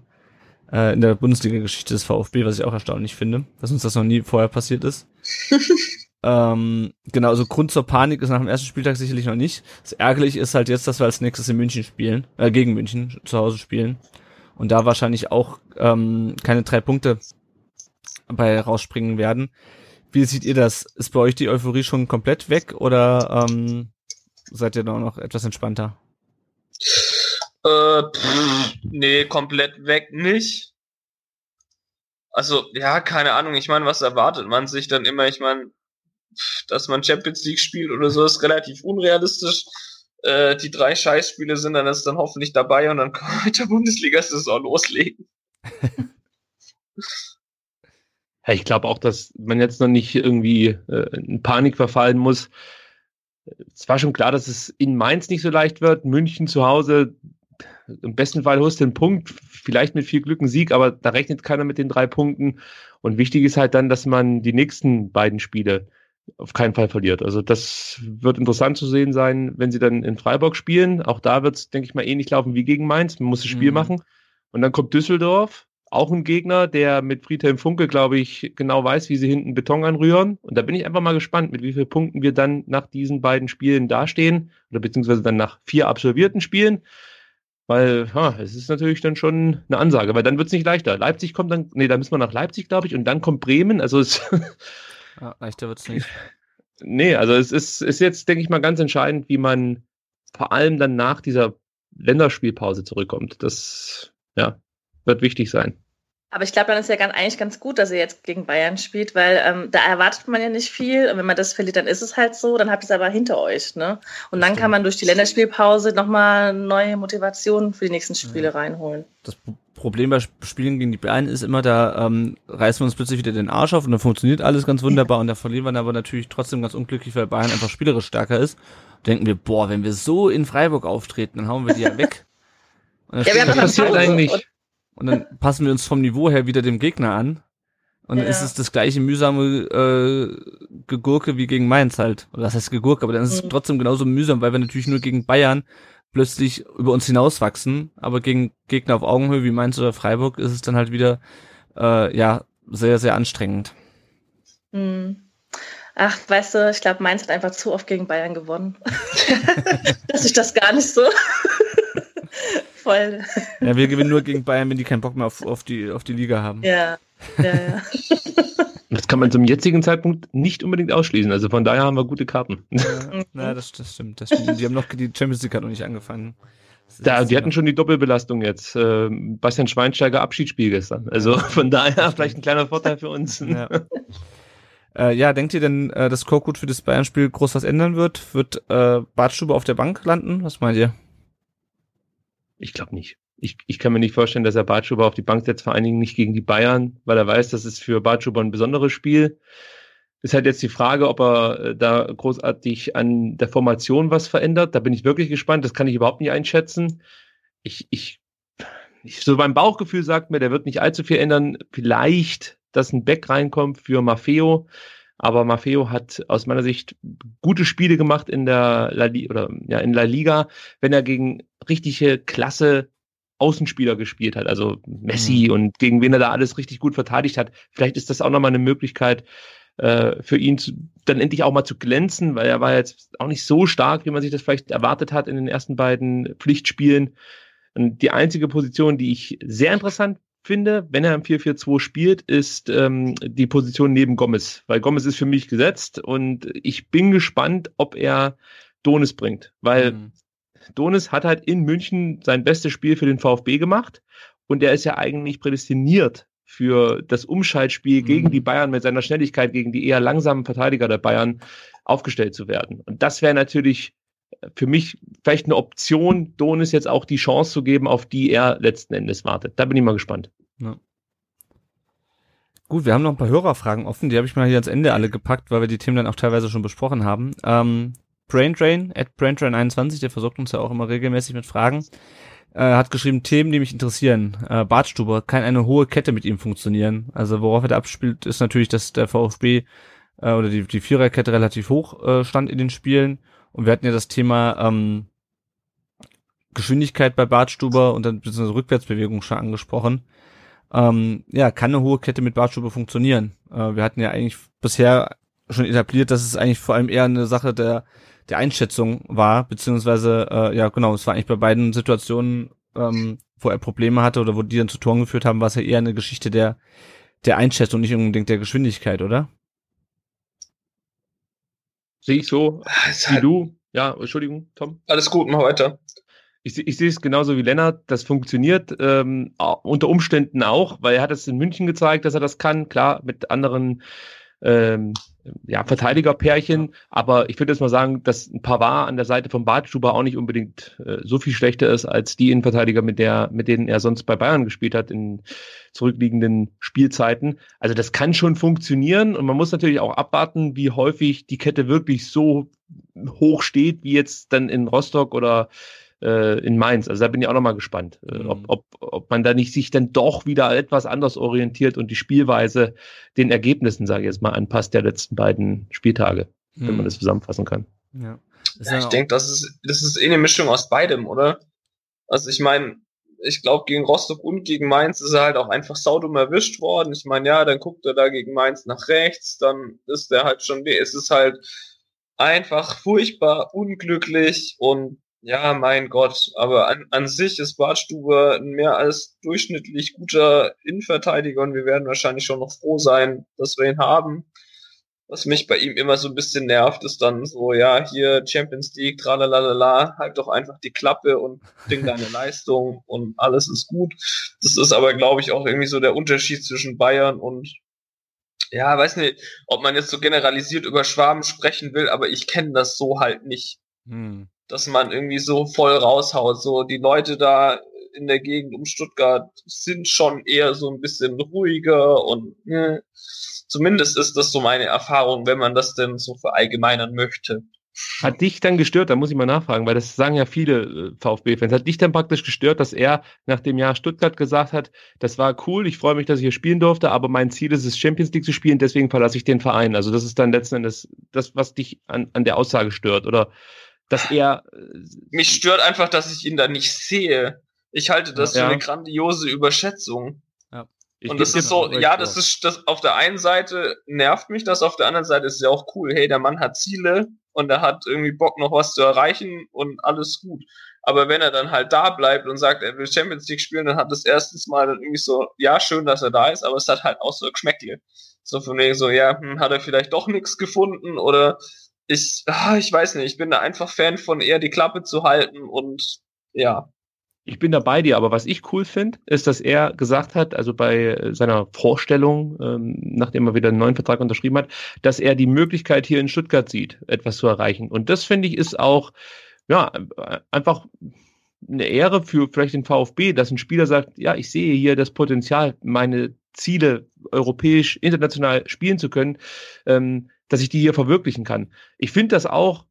äh, in der Bundesliga-Geschichte des VfB, was ich auch erstaunlich finde, dass uns das noch nie vorher passiert ist. *laughs* Ähm, genau, also Grund zur Panik ist nach dem ersten Spieltag sicherlich noch nicht. Das Ärgerliche ist halt jetzt, dass wir als nächstes in München spielen, äh, gegen München zu Hause spielen. Und da wahrscheinlich auch ähm, keine drei Punkte bei rausspringen werden. Wie seht ihr das? Ist bei euch die Euphorie schon komplett weg oder ähm, seid ihr da noch etwas entspannter? Äh, pff, nee, komplett weg nicht. Also, ja, keine Ahnung. Ich meine, was erwartet man sich dann immer? Ich meine, dass man Champions League spielt oder so, ist relativ unrealistisch. Äh, die drei Scheißspiele sind dann ist dann hoffentlich dabei und dann kann man mit der Bundesliga-Saison loslegen. Ja, ich glaube auch, dass man jetzt noch nicht irgendwie äh, in Panik verfallen muss. Es war schon klar, dass es in Mainz nicht so leicht wird. München zu Hause, im besten Fall holst du den Punkt, vielleicht mit viel Glück einen Sieg, aber da rechnet keiner mit den drei Punkten. Und wichtig ist halt dann, dass man die nächsten beiden Spiele auf keinen Fall verliert. Also das wird interessant zu sehen sein, wenn sie dann in Freiburg spielen. Auch da wird es, denke ich mal, ähnlich laufen wie gegen Mainz. Man muss das Spiel mhm. machen. Und dann kommt Düsseldorf, auch ein Gegner, der mit Friedhelm Funke, glaube ich, genau weiß, wie sie hinten Beton anrühren. Und da bin ich einfach mal gespannt, mit wie vielen Punkten wir dann nach diesen beiden Spielen dastehen oder beziehungsweise dann nach vier absolvierten Spielen. Weil ha, es ist natürlich dann schon eine Ansage, weil dann wird es nicht leichter. Leipzig kommt dann, nee, da müssen wir nach Leipzig, glaube ich, und dann kommt Bremen. Also es *laughs* ja, leichter wird es nicht. Nee, also es ist, ist jetzt, denke ich mal, ganz entscheidend, wie man vor allem dann nach dieser Länderspielpause zurückkommt. Das ja, wird wichtig sein. Aber ich glaube, dann ist ja ganz, eigentlich ganz gut, dass er jetzt gegen Bayern spielt, weil ähm, da erwartet man ja nicht viel. Und wenn man das verliert, dann ist es halt so. Dann habt ihr es aber hinter euch. Ne? Und dann kann man durch die Länderspielpause nochmal neue Motivationen für die nächsten Spiele ja. reinholen. Das Problem bei Spielen gegen die Bayern ist immer, da ähm, reißen wir uns plötzlich wieder den Arsch auf und dann funktioniert alles ganz wunderbar und da verlieren wir dann aber natürlich trotzdem ganz unglücklich, weil Bayern einfach spielerisch stärker ist. Denken wir, boah, wenn wir so in Freiburg auftreten, dann hauen wir die ja weg. *laughs* Und ja, wir haben das passiert eigentlich und dann passen wir uns vom Niveau her wieder dem Gegner an. Und dann ja. ist es das gleiche mühsame äh, Gegurke wie gegen Mainz halt. Oder das heißt Gegurke, aber dann ist es mhm. trotzdem genauso mühsam, weil wir natürlich nur gegen Bayern plötzlich über uns hinauswachsen. Aber gegen Gegner auf Augenhöhe wie Mainz oder Freiburg ist es dann halt wieder äh, ja sehr, sehr anstrengend. Mhm. Ach, weißt du, ich glaube, Mainz hat einfach zu oft gegen Bayern gewonnen. *laughs* Dass ich das gar nicht so *laughs* voll. Ja, wir gewinnen nur gegen Bayern, wenn die keinen Bock mehr auf, auf, die, auf die Liga haben. Ja, ja, ja. *laughs* Das kann man zum jetzigen Zeitpunkt nicht unbedingt ausschließen. Also von daher haben wir gute Karten. Ja, *laughs* ja das, das, stimmt, das stimmt. Die haben noch die Champions League hat noch nicht angefangen. Da, die hatten schon die Doppelbelastung jetzt. Äh, Bastian Schweinsteiger Abschiedsspiel gestern. Also von daher vielleicht ein kleiner Vorteil für uns. Ja. Äh, ja, denkt ihr denn, äh, dass Korkut für das Bayern-Spiel groß was ändern wird? Wird äh, Bartstube auf der Bank landen? Was meint ihr? Ich glaube nicht. Ich, ich kann mir nicht vorstellen, dass er Bartschuber auf die Bank setzt, vor allen Dingen nicht gegen die Bayern, weil er weiß, das ist für Bartschuber ein besonderes Spiel. Ist halt jetzt die Frage, ob er äh, da großartig an der Formation was verändert. Da bin ich wirklich gespannt. Das kann ich überhaupt nicht einschätzen. Ich, ich, ich so beim Bauchgefühl sagt mir, der wird nicht allzu viel ändern. Vielleicht, dass ein Back reinkommt für Maffeo. Aber Maffeo hat aus meiner Sicht gute Spiele gemacht in der La, oder, ja, in La Liga, wenn er gegen richtige Klasse Außenspieler gespielt hat, also Messi mhm. und gegen wen er da alles richtig gut verteidigt hat. Vielleicht ist das auch nochmal eine Möglichkeit äh, für ihn zu, dann endlich auch mal zu glänzen, weil er war jetzt auch nicht so stark, wie man sich das vielleicht erwartet hat in den ersten beiden Pflichtspielen. Und die einzige Position, die ich sehr interessant finde, wenn er im 4-4-2 spielt, ist ähm, die Position neben Gomez, weil Gomez ist für mich gesetzt und ich bin gespannt, ob er Donis bringt, weil mhm. Donis hat halt in München sein bestes Spiel für den VfB gemacht und er ist ja eigentlich prädestiniert für das Umschaltspiel mhm. gegen die Bayern mit seiner Schnelligkeit gegen die eher langsamen Verteidiger der Bayern aufgestellt zu werden. Und das wäre natürlich für mich vielleicht eine Option, Donis jetzt auch die Chance zu geben, auf die er letzten Endes wartet. Da bin ich mal gespannt. Ja. Gut, wir haben noch ein paar Hörerfragen offen, die habe ich mal hier ans Ende alle gepackt, weil wir die Themen dann auch teilweise schon besprochen haben. Ähm, Braindrain, at Braindrain21, der versorgt uns ja auch immer regelmäßig mit Fragen, äh, hat geschrieben, Themen, die mich interessieren. Äh, Bartstuber, kann eine hohe Kette mit ihm funktionieren? Also worauf er da abspielt, ist natürlich, dass der VfB äh, oder die, die Viererkette relativ hoch äh, stand in den Spielen. Und wir hatten ja das Thema ähm, Geschwindigkeit bei Bartstuber und dann beziehungsweise Rückwärtsbewegung schon angesprochen. Ähm, ja, kann eine hohe Kette mit Bartstuber funktionieren? Äh, wir hatten ja eigentlich bisher schon etabliert, dass es eigentlich vor allem eher eine Sache der der Einschätzung war, beziehungsweise, äh, ja genau, es war eigentlich bei beiden Situationen, ähm, wo er Probleme hatte oder wo die dann zu Toren geführt haben, war es ja eher eine Geschichte der, der Einschätzung, nicht unbedingt der Geschwindigkeit, oder? Sehe ich so, wie halt du. Ja, Entschuldigung, Tom. Alles gut, mach weiter. Ich, ich sehe es genauso wie Lennart, das funktioniert ähm, unter Umständen auch, weil er hat es in München gezeigt, dass er das kann, klar, mit anderen ähm, ja, Verteidigerpärchen, aber ich würde jetzt mal sagen, dass ein Pavard an der Seite von Bartstuber auch nicht unbedingt äh, so viel schlechter ist als die Innenverteidiger, mit der, mit denen er sonst bei Bayern gespielt hat in zurückliegenden Spielzeiten. Also das kann schon funktionieren und man muss natürlich auch abwarten, wie häufig die Kette wirklich so hoch steht, wie jetzt dann in Rostock oder äh, in Mainz. Also da bin ich auch nochmal gespannt, äh, mhm. ob, ob, ob man da nicht sich dann doch wieder etwas anders orientiert und die Spielweise den Ergebnissen, sage ich jetzt mal, anpasst der letzten beiden Spieltage, mhm. wenn man mhm. das zusammenfassen kann. Ja. ja ich denke, das ist, das ist eh eine Mischung aus beidem, oder? Also ich meine, ich glaube, gegen Rostock und gegen Mainz ist er halt auch einfach saudum erwischt worden. Ich meine, ja, dann guckt er da gegen Mainz nach rechts, dann ist er halt schon, es ist halt einfach furchtbar unglücklich und ja, mein Gott, aber an, an sich ist Bartstube ein mehr als durchschnittlich guter Innenverteidiger und wir werden wahrscheinlich schon noch froh sein, dass wir ihn haben. Was mich bei ihm immer so ein bisschen nervt, ist dann so, ja, hier Champions League, tralalala, halt doch einfach die Klappe und bring deine *laughs* Leistung und alles ist gut. Das ist aber, glaube ich, auch irgendwie so der Unterschied zwischen Bayern und ja, weiß nicht, ob man jetzt so generalisiert über Schwaben sprechen will, aber ich kenne das so halt nicht. Hm dass man irgendwie so voll raushaut. So die Leute da in der Gegend um Stuttgart sind schon eher so ein bisschen ruhiger und äh, zumindest ist das so meine Erfahrung, wenn man das denn so verallgemeinern möchte. Hat dich dann gestört, da muss ich mal nachfragen, weil das sagen ja viele äh, VfB-Fans, hat dich dann praktisch gestört, dass er nach dem Jahr Stuttgart gesagt hat, das war cool, ich freue mich, dass ich hier spielen durfte, aber mein Ziel ist es, Champions League zu spielen, deswegen verlasse ich den Verein. Also das ist dann letzten Endes das, was dich an, an der Aussage stört, oder dass er. Äh, Mich stört einfach, dass ich ihn da nicht sehe. Ich halte das ja. für eine grandiose Überschätzung. Ja. Ich und das ist so, ja, das ist das auf der einen Seite nervt mich das, auf der anderen Seite ist es ja auch cool. Hey, der Mann hat Ziele und er hat irgendwie Bock noch was zu erreichen und alles gut. Aber wenn er dann halt da bleibt und sagt, er will Champions League spielen, dann hat das erstens mal dann irgendwie so, ja, schön, dass er da ist, aber es hat halt auch so Geschmäckle. So von wegen so, ja, hm, hat er vielleicht doch nichts gefunden oder ich, ah, ich weiß nicht, ich bin da einfach Fan von eher die Klappe zu halten und ja. Ich bin da bei dir, aber was ich cool finde, ist, dass er gesagt hat, also bei seiner Vorstellung, ähm, nachdem er wieder einen neuen Vertrag unterschrieben hat, dass er die Möglichkeit hier in Stuttgart sieht, etwas zu erreichen. Und das finde ich ist auch, ja, einfach eine Ehre für vielleicht den VfB, dass ein Spieler sagt, ja, ich sehe hier das Potenzial, meine Ziele europäisch, international spielen zu können. Ähm, dass ich die hier verwirklichen kann. Ich finde das auch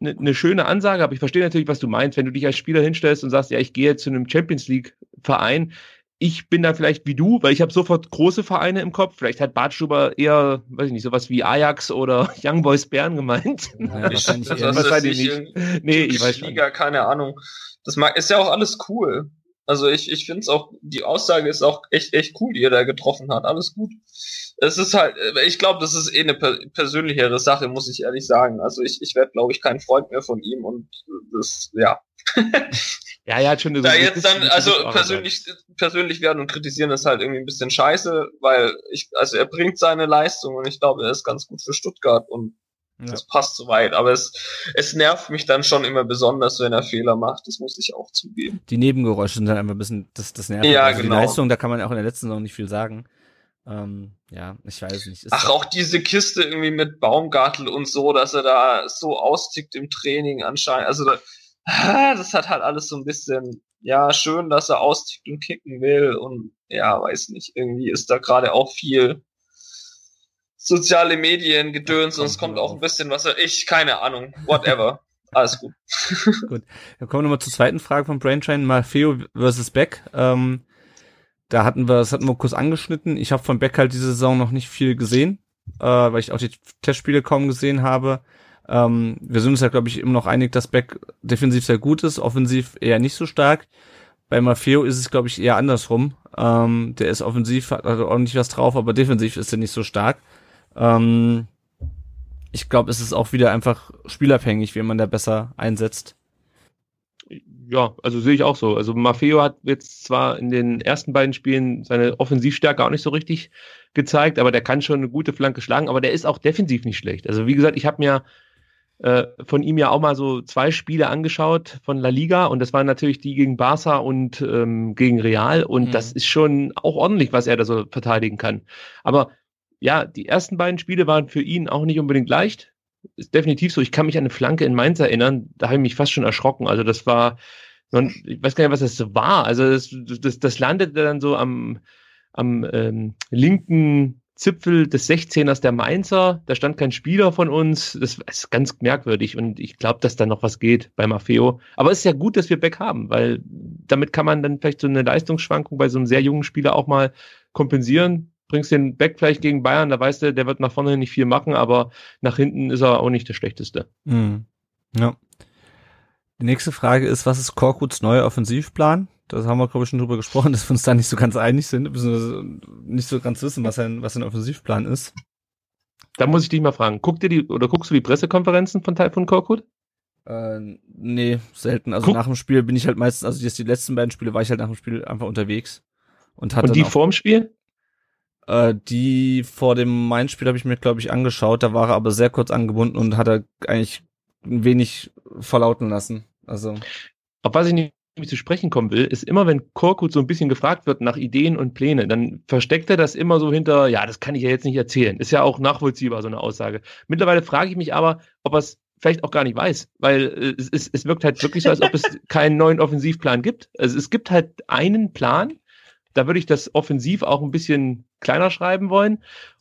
eine ne schöne Ansage, aber ich verstehe natürlich, was du meinst, wenn du dich als Spieler hinstellst und sagst, ja, ich gehe jetzt zu einem Champions League Verein. Ich bin da vielleicht wie du, weil ich habe sofort große Vereine im Kopf. Vielleicht hat Bartschuber eher, weiß ich nicht, sowas wie Ajax oder *laughs* Young Boys Bern gemeint. Ja, wahrscheinlich *laughs* das, das wahrscheinlich nicht. Nee, ich weiß Liga, keine Ahnung. Das mag, ist ja auch alles cool. Also ich, ich finde es auch, die Aussage ist auch echt, echt cool, die er da getroffen hat. Alles gut. Es ist halt, ich glaube, das ist eh eine persönlichere Sache, muss ich ehrlich sagen. Also ich, ich werde, glaube ich, kein Freund mehr von ihm und das, ja. *laughs* ja, ja, schon. Da jetzt dann, also persönlich, persönlich werden und kritisieren ist halt irgendwie ein bisschen scheiße, weil ich, also er bringt seine Leistung und ich glaube, er ist ganz gut für Stuttgart und ja. Das passt soweit, aber es, es nervt mich dann schon immer besonders, wenn er Fehler macht. Das muss ich auch zugeben. Die Nebengeräusche sind dann einfach ein bisschen, das, das nervt. Ja, also genau. Die Leistung, da kann man auch in der letzten Saison nicht viel sagen. Ähm, ja, ich weiß nicht. Ist Ach, auch diese Kiste irgendwie mit Baumgartel und so, dass er da so austickt im Training anscheinend. Also da, das hat halt alles so ein bisschen, ja, schön, dass er austickt und kicken will und ja, weiß nicht, irgendwie ist da gerade auch viel soziale Medien gedöns und es kommt auch ein bisschen was, ich, keine Ahnung, whatever. *laughs* Alles gut. gut. Dann kommen wir nochmal zur zweiten Frage von Braintrain, Maffeo versus Beck. Ähm, da hatten wir, das hatten wir kurz angeschnitten. Ich habe von Beck halt diese Saison noch nicht viel gesehen, äh, weil ich auch die Testspiele kaum gesehen habe. Ähm, wir sind uns ja, glaube ich, immer noch einig, dass Beck defensiv sehr gut ist, offensiv eher nicht so stark. Bei Maffeo ist es, glaube ich, eher andersrum. Ähm, der ist offensiv, hat also ordentlich was drauf, aber defensiv ist er nicht so stark. Ähm, ich glaube, es ist auch wieder einfach spielabhängig, wie man da besser einsetzt. Ja, also sehe ich auch so. Also Maffeo hat jetzt zwar in den ersten beiden Spielen seine Offensivstärke auch nicht so richtig gezeigt, aber der kann schon eine gute Flanke schlagen, aber der ist auch defensiv nicht schlecht. Also wie gesagt, ich habe mir äh, von ihm ja auch mal so zwei Spiele angeschaut von La Liga und das waren natürlich die gegen Barca und ähm, gegen Real und mhm. das ist schon auch ordentlich, was er da so verteidigen kann. Aber ja, die ersten beiden Spiele waren für ihn auch nicht unbedingt leicht. Ist definitiv so. Ich kann mich an eine Flanke in Mainz erinnern, da habe ich mich fast schon erschrocken. Also das war, ich weiß gar nicht, was das war. Also das, das, das landete dann so am, am ähm, linken Zipfel des 16ers der Mainzer. Da stand kein Spieler von uns. Das ist ganz merkwürdig und ich glaube, dass da noch was geht bei Maffeo. Aber es ist ja gut, dass wir Beck haben, weil damit kann man dann vielleicht so eine Leistungsschwankung bei so einem sehr jungen Spieler auch mal kompensieren. Bringst den Beck vielleicht gegen Bayern, da weißt du, der wird nach vorne nicht viel machen, aber nach hinten ist er auch nicht der schlechteste. Mhm. Ja. Die nächste Frage ist, was ist Korkuts neuer Offensivplan? Das haben wir, glaube ich, schon drüber gesprochen, *laughs* dass wir uns da nicht so ganz einig sind, nicht so ganz wissen, was ein, was ein Offensivplan ist. Da muss ich dich mal fragen, guck dir die, oder guckst du die Pressekonferenzen von Taifun Korkut? Äh, nee, selten. Also Guck. nach dem Spiel bin ich halt meistens, also jetzt die letzten beiden Spiele war ich halt nach dem Spiel einfach unterwegs. Und, hatte und die vorm Spiel? Äh, die vor dem Main-Spiel habe ich mir, glaube ich, angeschaut. Da war er aber sehr kurz angebunden und hat er eigentlich ein wenig verlauten lassen. Also. Auf was ich nicht zu sprechen kommen will, ist immer, wenn Korkut so ein bisschen gefragt wird nach Ideen und Pläne, dann versteckt er das immer so hinter, ja, das kann ich ja jetzt nicht erzählen. Ist ja auch nachvollziehbar, so eine Aussage. Mittlerweile frage ich mich aber, ob er es vielleicht auch gar nicht weiß, weil äh, es, es, es wirkt halt wirklich so, als ob es *laughs* keinen neuen Offensivplan gibt. Also es gibt halt einen Plan, da würde ich das offensiv auch ein bisschen kleiner schreiben wollen.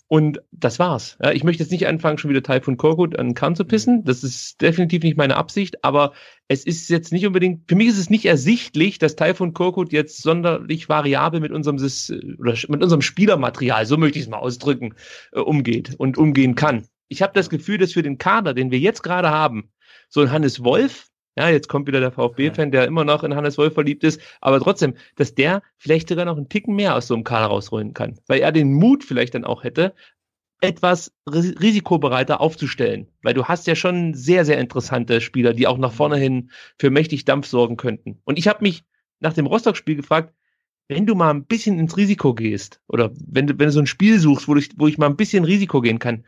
Und das war's. Ja, ich möchte jetzt nicht anfangen, schon wieder von Korkut an den Kahn zu pissen. Das ist definitiv nicht meine Absicht, aber es ist jetzt nicht unbedingt, für mich ist es nicht ersichtlich, dass von Korkut jetzt sonderlich variabel mit unserem, oder mit unserem Spielermaterial, so möchte ich es mal ausdrücken, äh, umgeht und umgehen kann. Ich habe das Gefühl, dass für den Kader, den wir jetzt gerade haben, so ein Hannes Wolf, ja, jetzt kommt wieder der VfB-Fan, der immer noch in Hannes Wolf verliebt ist, aber trotzdem, dass der vielleicht sogar noch einen Ticken mehr aus so einem Kader rausholen kann, weil er den Mut vielleicht dann auch hätte, etwas risikobereiter aufzustellen, weil du hast ja schon sehr, sehr interessante Spieler, die auch nach vorne hin für mächtig Dampf sorgen könnten. Und ich habe mich nach dem Rostock-Spiel gefragt, wenn du mal ein bisschen ins Risiko gehst oder wenn du, wenn du so ein Spiel suchst, wo ich, wo ich mal ein bisschen Risiko gehen kann,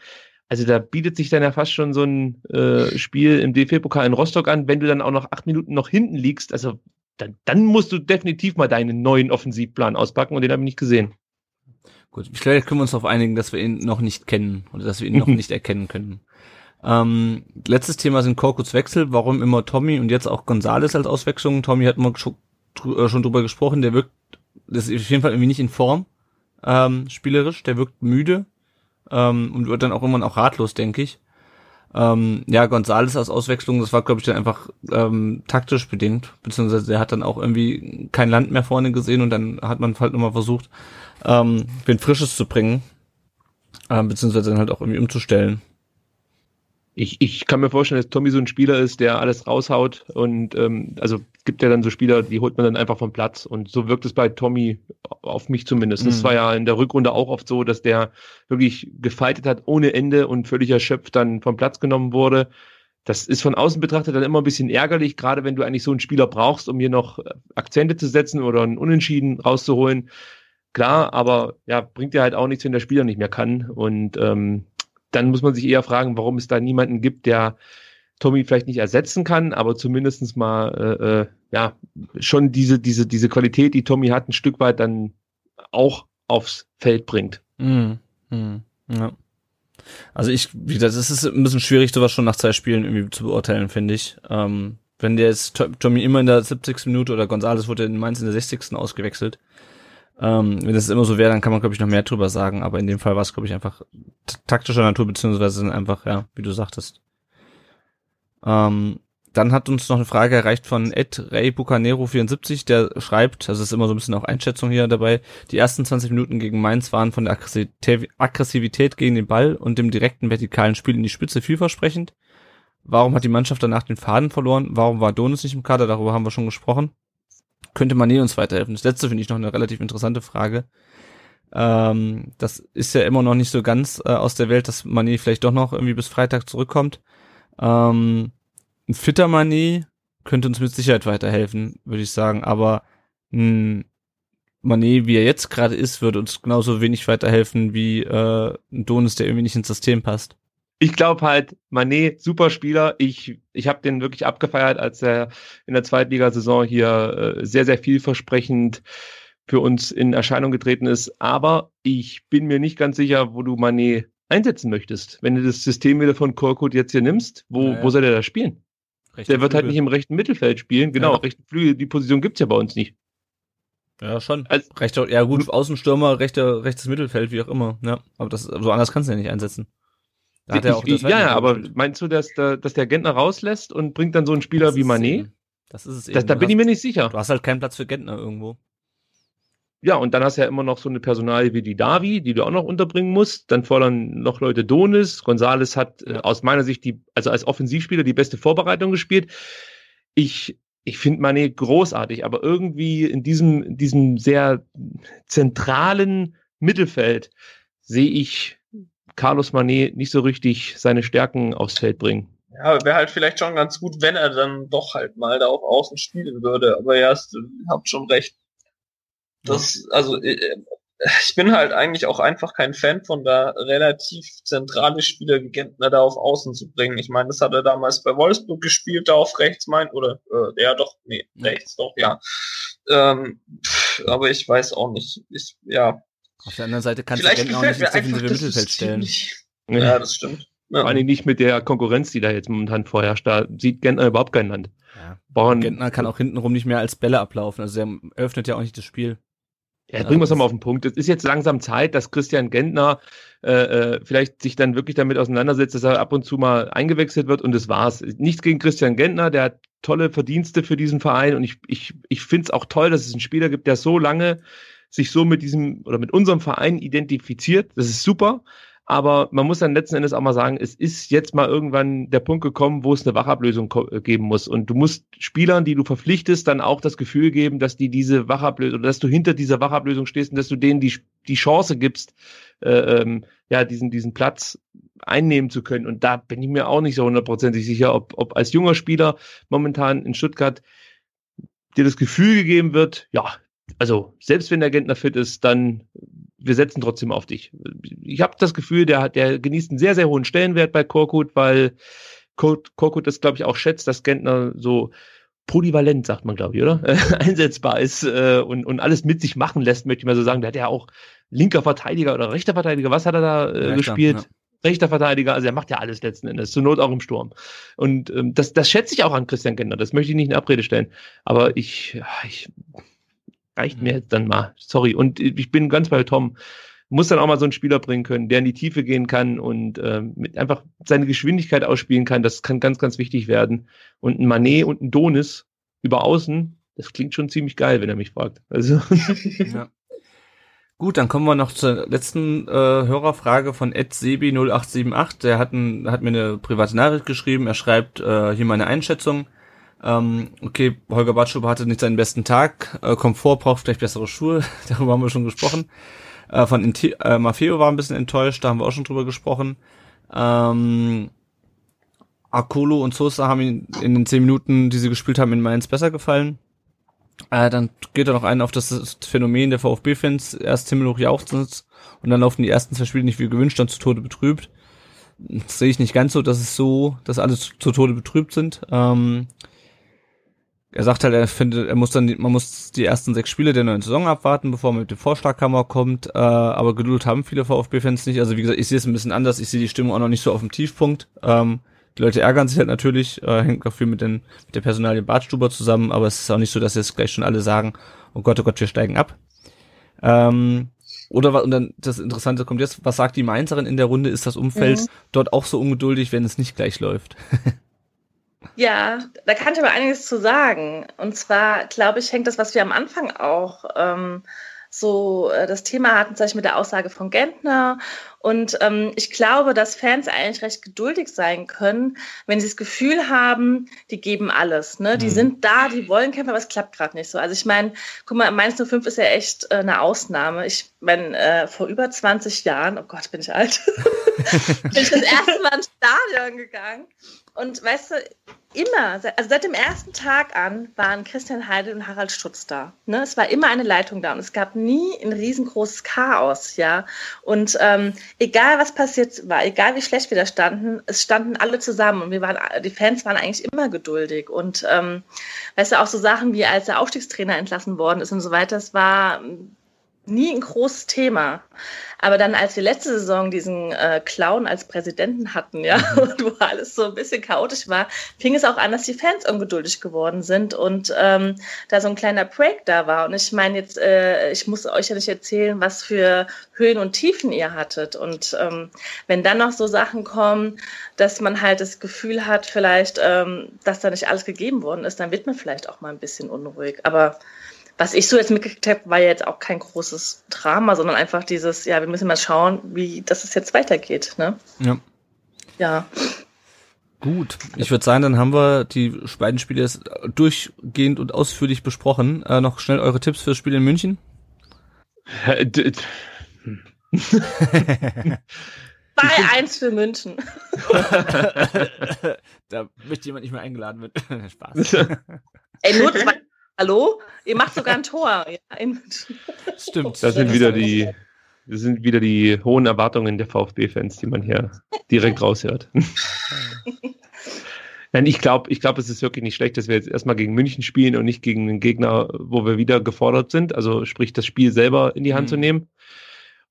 also da bietet sich dann ja fast schon so ein äh, Spiel im DFB-Pokal in Rostock an, wenn du dann auch noch acht Minuten noch hinten liegst. Also dann, dann musst du definitiv mal deinen neuen Offensivplan auspacken und den habe ich nicht gesehen. Gut, ich glaube, können wir uns darauf einigen, dass wir ihn noch nicht kennen oder dass wir ihn noch *laughs* nicht erkennen können. Ähm, letztes Thema sind Korkuts Wechsel. Warum immer Tommy und jetzt auch Gonzales als Auswechslung? Tommy hat mal schon, äh, schon drüber gesprochen. Der wirkt, das ist auf jeden Fall irgendwie nicht in Form ähm, spielerisch. Der wirkt müde ähm, und wird dann auch immer auch ratlos, denke ich. Ähm, ja, Gonzales als Auswechslung, das war, glaube ich, dann einfach ähm, taktisch bedingt, beziehungsweise der hat dann auch irgendwie kein Land mehr vorne gesehen und dann hat man halt nochmal versucht, ähm, wen Frisches zu bringen, ähm, beziehungsweise dann halt auch irgendwie umzustellen ich, ich kann mir vorstellen, dass Tommy so ein Spieler ist, der alles raushaut und ähm, also gibt ja dann so Spieler, die holt man dann einfach vom Platz und so wirkt es bei Tommy auf mich zumindest. Mhm. Das war ja in der Rückrunde auch oft so, dass der wirklich gefeitet hat ohne Ende und völlig erschöpft dann vom Platz genommen wurde. Das ist von außen betrachtet dann immer ein bisschen ärgerlich, gerade wenn du eigentlich so einen Spieler brauchst, um hier noch Akzente zu setzen oder einen Unentschieden rauszuholen. Klar, aber ja, bringt dir halt auch nichts, wenn der Spieler nicht mehr kann. Und ähm, dann muss man sich eher fragen, warum es da niemanden gibt, der Tommy vielleicht nicht ersetzen kann, aber zumindestens mal äh, äh, ja schon diese diese diese Qualität, die Tommy hat, ein Stück weit dann auch aufs Feld bringt. Mm, mm, ja. Also ich, wie das ist ein bisschen schwierig, sowas schon nach zwei Spielen irgendwie zu beurteilen, finde ich. Ähm, wenn der jetzt Tommy immer in der 70. Minute oder Gonzales wurde in Mainz in der 60. ausgewechselt, ähm, wenn das immer so wäre, dann kann man, glaube ich, noch mehr drüber sagen. Aber in dem Fall war es, glaube ich, einfach taktischer Natur, beziehungsweise einfach, ja, wie du sagtest. Ähm, dann hat uns noch eine Frage erreicht von Ed Ray Bucanero 74, der schreibt, also ist immer so ein bisschen auch Einschätzung hier dabei, die ersten 20 Minuten gegen Mainz waren von der Aggressivität gegen den Ball und dem direkten vertikalen Spiel in die Spitze vielversprechend. Warum hat die Mannschaft danach den Faden verloren? Warum war Donis nicht im Kader? Darüber haben wir schon gesprochen könnte Mané uns weiterhelfen? Das letzte finde ich noch eine relativ interessante Frage. Ähm, das ist ja immer noch nicht so ganz äh, aus der Welt, dass Mané vielleicht doch noch irgendwie bis Freitag zurückkommt. Ähm, ein fitter Mané könnte uns mit Sicherheit weiterhelfen, würde ich sagen, aber ein Mané, wie er jetzt gerade ist, würde uns genauso wenig weiterhelfen wie äh, ein Donis, der irgendwie nicht ins System passt ich glaube halt, Manet, super Spieler. Ich, ich habe den wirklich abgefeiert, als er in der Zweitligasaison hier äh, sehr, sehr vielversprechend für uns in Erscheinung getreten ist. Aber ich bin mir nicht ganz sicher, wo du Mané einsetzen möchtest. Wenn du das System wieder von Korkut jetzt hier nimmst, wo, Ja, ja. wo soll der da spielen? Rechter der wird halt Flügel. nicht im rechten Mittelfeld spielen. Genau, Ja. rechten Flügel, die Position gibt's ja bei uns nicht. Ja, schon. Also- rechter, ja gut, Außenstürmer, rechter, rechtes Mittelfeld, wie auch immer. Ja, aber das, so anders kannst du ja nicht einsetzen. Hat er auch ich, ich, ja, ja, aber meinst du, dass der, dass der Gentner rauslässt und bringt dann so einen Spieler wie eben. Das ist es eben. Das, da Du bin ich hast- mir nicht sicher. Du hast halt keinen Platz für Gentner irgendwo. Ja, und dann hast du ja immer noch so eine Personalie wie die Davi, die du auch noch unterbringen musst. Dann fordern noch Leute Donis. Gonzales hat äh, aus meiner Sicht die, also als Offensivspieler die beste Vorbereitung gespielt. Ich, ich finde Mané großartig, aber irgendwie in diesem, in diesem sehr zentralen Mittelfeld sehe ich Carlos Mané nicht so richtig seine Stärken aufs Feld bringen. Ja, wäre halt vielleicht schon ganz gut, wenn er dann doch halt mal da auf Außen spielen würde. Aber ja, hast- ihr habt schon recht. Das, also, äh, ich bin halt eigentlich auch einfach kein Fan von da relativ zentrale Spieler wie Gentner da auf Außen zu bringen. Ich meine, das hat er damals bei Wolfsburg gespielt, da auf rechts mein, oder, äh, ja doch, nee, rechts doch, ja. Ähm, pff, aber ich weiß auch nicht. Ich, ja. Auf der anderen Seite kannst Vielleicht du Gentner auch gefällt nicht mir ins einfach defensive das Mittelfeld stellen. nicht. Ja. Das stimmt. Ja. Vor allem nicht mit der Konkurrenz, die da jetzt momentan vorherrscht. Da sieht Gentner überhaupt kein Land. Ja. Bauern, Gentner kann auch hintenrum nicht mehr als Bälle ablaufen. Also er öffnet ja auch nicht das Spiel. Ja, bringen wir es nochmal auf den Punkt. Es ist jetzt langsam Zeit, dass Christian Gentner äh, äh, vielleicht sich dann wirklich damit auseinandersetzt, dass er ab und zu mal eingewechselt wird und das war's. Nichts gegen Christian Gentner, der hat tolle Verdienste für diesen Verein und ich, ich, ich finde es auch toll, dass es einen Spieler gibt, der so lange sich so mit diesem oder mit unserem Verein identifiziert. Das ist super. Aber man muss dann letzten Endes auch mal sagen, es ist jetzt mal irgendwann der Punkt gekommen, wo es eine Wachablösung äh, geben muss. Und du musst Spielern, die du verpflichtest, dann auch das Gefühl geben, dass die diese Wachablösung, dass du hinter dieser Wachablösung stehst und dass du denen die, die Chance gibst, äh, ähm, ja, diesen, diesen Platz einnehmen zu können. Und da bin ich mir auch nicht so hundertprozentig sicher, ob, ob als junger Spieler momentan in Stuttgart dir das Gefühl gegeben wird, ja, also selbst wenn der Gentner fit ist, dann wir setzen trotzdem auf dich. Ich habe das Gefühl, der hat, der genießt einen sehr, sehr hohen Stellenwert bei Korkut, weil Kor- Korkut das, glaube ich, auch schätzt, dass Gentner so polyvalent, sagt man, glaube ich, oder? *laughs* Einsetzbar ist äh, und, und alles mit sich machen lässt, möchte ich mal so sagen. Der hat ja auch linker Verteidiger oder rechter Verteidiger, was hat er da äh, Rechter, gespielt? ja. Rechter Verteidiger, also er macht ja alles letzten Endes, zur Not auch im Sturm. Und ähm, das, das schätze ich auch an Christian Gentner, das möchte ich nicht in Abrede stellen. Aber ich, ich reicht mir jetzt dann mal. Sorry. Und ich bin ganz bei Tom. Muss dann auch mal so einen Spieler bringen können, der in die Tiefe gehen kann und ähm, mit einfach seine Geschwindigkeit ausspielen kann. Das kann ganz, ganz wichtig werden. Und ein Manet und ein Donis über außen, das klingt schon ziemlich geil, wenn er mich fragt. Also *laughs* Ja. Gut, dann kommen wir noch zur letzten äh, Hörerfrage von edsebi0878. Der hat, ein, hat mir eine private Nachricht geschrieben. Er schreibt äh, hier meine Einschätzung. Ähm, okay, Holger Batschuber hatte nicht seinen besten Tag. Äh, Komfort braucht vielleicht bessere Schuhe. *laughs* Darüber haben wir schon gesprochen. Äh, von äh, Maffeo war ein bisschen enttäuscht. Da haben wir auch schon drüber gesprochen. Ähm, Akolo und Sosa haben ihn in den zehn Minuten, die sie gespielt haben, in Mainz besser gefallen. Äh, dann geht er noch ein auf das Phänomen der VfB-Fans, erst himmelhoch jauchzend und dann laufen die ersten zwei Spiele nicht wie gewünscht, dann zu Tode betrübt. Das sehe ich nicht ganz so, dass es so, dass alle zu, zu Tode betrübt sind. Ähm, er sagt halt, er findet, er muss dann, man muss die ersten sechs Spiele der neuen Saison abwarten, bevor man mit dem Vorschlaghammer kommt. Äh, aber Geduld haben viele VfB-Fans nicht. Also wie gesagt, ich sehe es ein bisschen anders. Ich sehe die Stimmung auch noch nicht so auf dem Tiefpunkt. Ähm, die Leute ärgern sich halt natürlich, äh, hängt auch viel mit, den, mit der Personalie Bartstuber zusammen, aber es ist auch nicht so, dass jetzt gleich schon alle sagen, oh Gott, oh Gott, wir steigen ab. Ähm, oder wa- und dann das Interessante kommt jetzt, was sagt die Mainzerin in der Runde? Ist das Umfeld Mhm. dort auch so ungeduldig, wenn es nicht gleich läuft? *laughs* Ja, da kann ich aber einiges zu sagen. Und zwar, glaube ich, hängt das, was wir am Anfang auch ähm, so äh, das Thema hatten, zum Beispiel mit der Aussage von Gentner. Und ähm, ich glaube, dass Fans eigentlich recht geduldig sein können, wenn sie das Gefühl haben, die geben alles. Ne? Die Mhm. sind da, die wollen kämpfen, aber es klappt gerade nicht so. Also ich meine, guck mal, Mainz 05 ist ja echt äh, eine Ausnahme. Ich meine, äh, vor über 20 Jahren, oh Gott, bin ich alt, *laughs* bin ich das erste Mal ins Stadion gegangen. Und weißt du, immer, also seit dem ersten Tag an waren Christian Heidel und Harald Stutz da. Ne? Es war immer eine Leitung da und es gab nie ein riesengroßes Chaos, ja. Und ähm, egal was passiert war, egal wie schlecht wir da standen, es standen alle zusammen und wir waren, die Fans waren eigentlich immer geduldig. Und ähm, weißt du, auch so Sachen wie als der Aufstiegstrainer entlassen worden ist und so weiter, das war nie ein großes Thema. Aber dann, als wir letzte Saison diesen äh, Clown als Präsidenten hatten, ja, mhm. und *laughs* wo alles so ein bisschen chaotisch war, fing es auch an, dass die Fans ungeduldig geworden sind und ähm, da so ein kleiner Break da war. Und ich meine jetzt, äh, ich muss euch ja nicht erzählen, was für Höhen und Tiefen ihr hattet. Und ähm, wenn dann noch so Sachen kommen, dass man halt das Gefühl hat, vielleicht, ähm, dass da nicht alles gegeben worden ist, dann wird man vielleicht auch mal ein bisschen unruhig. Aber was ich so jetzt mitgekriegt habe, war ja jetzt auch kein großes Drama, sondern einfach dieses, ja, wir müssen mal schauen, wie das es jetzt weitergeht. Ne? Ja. Ja. Gut, ich würde sagen, dann haben wir die beiden Spiele jetzt durchgehend und ausführlich besprochen. Äh, noch schnell eure Tipps fürs Spiel in München. 2-1 *laughs* für München. *laughs* da möchte jemand nicht mehr eingeladen werden. *laughs* Spaß. Ey, nur zwei Hallo? Ihr macht sogar ein Tor. Ja, *laughs* Stimmt. Das sind wieder die, das sind wieder die hohen Erwartungen der VfB-Fans, die man hier direkt raushört. *laughs* Nein, ich glaube, ich glaube, es ist wirklich nicht schlecht, dass wir jetzt erstmal gegen München spielen und nicht gegen einen Gegner, wo wir wieder gefordert sind. Also sprich, das Spiel selber in die Hand mhm. zu nehmen.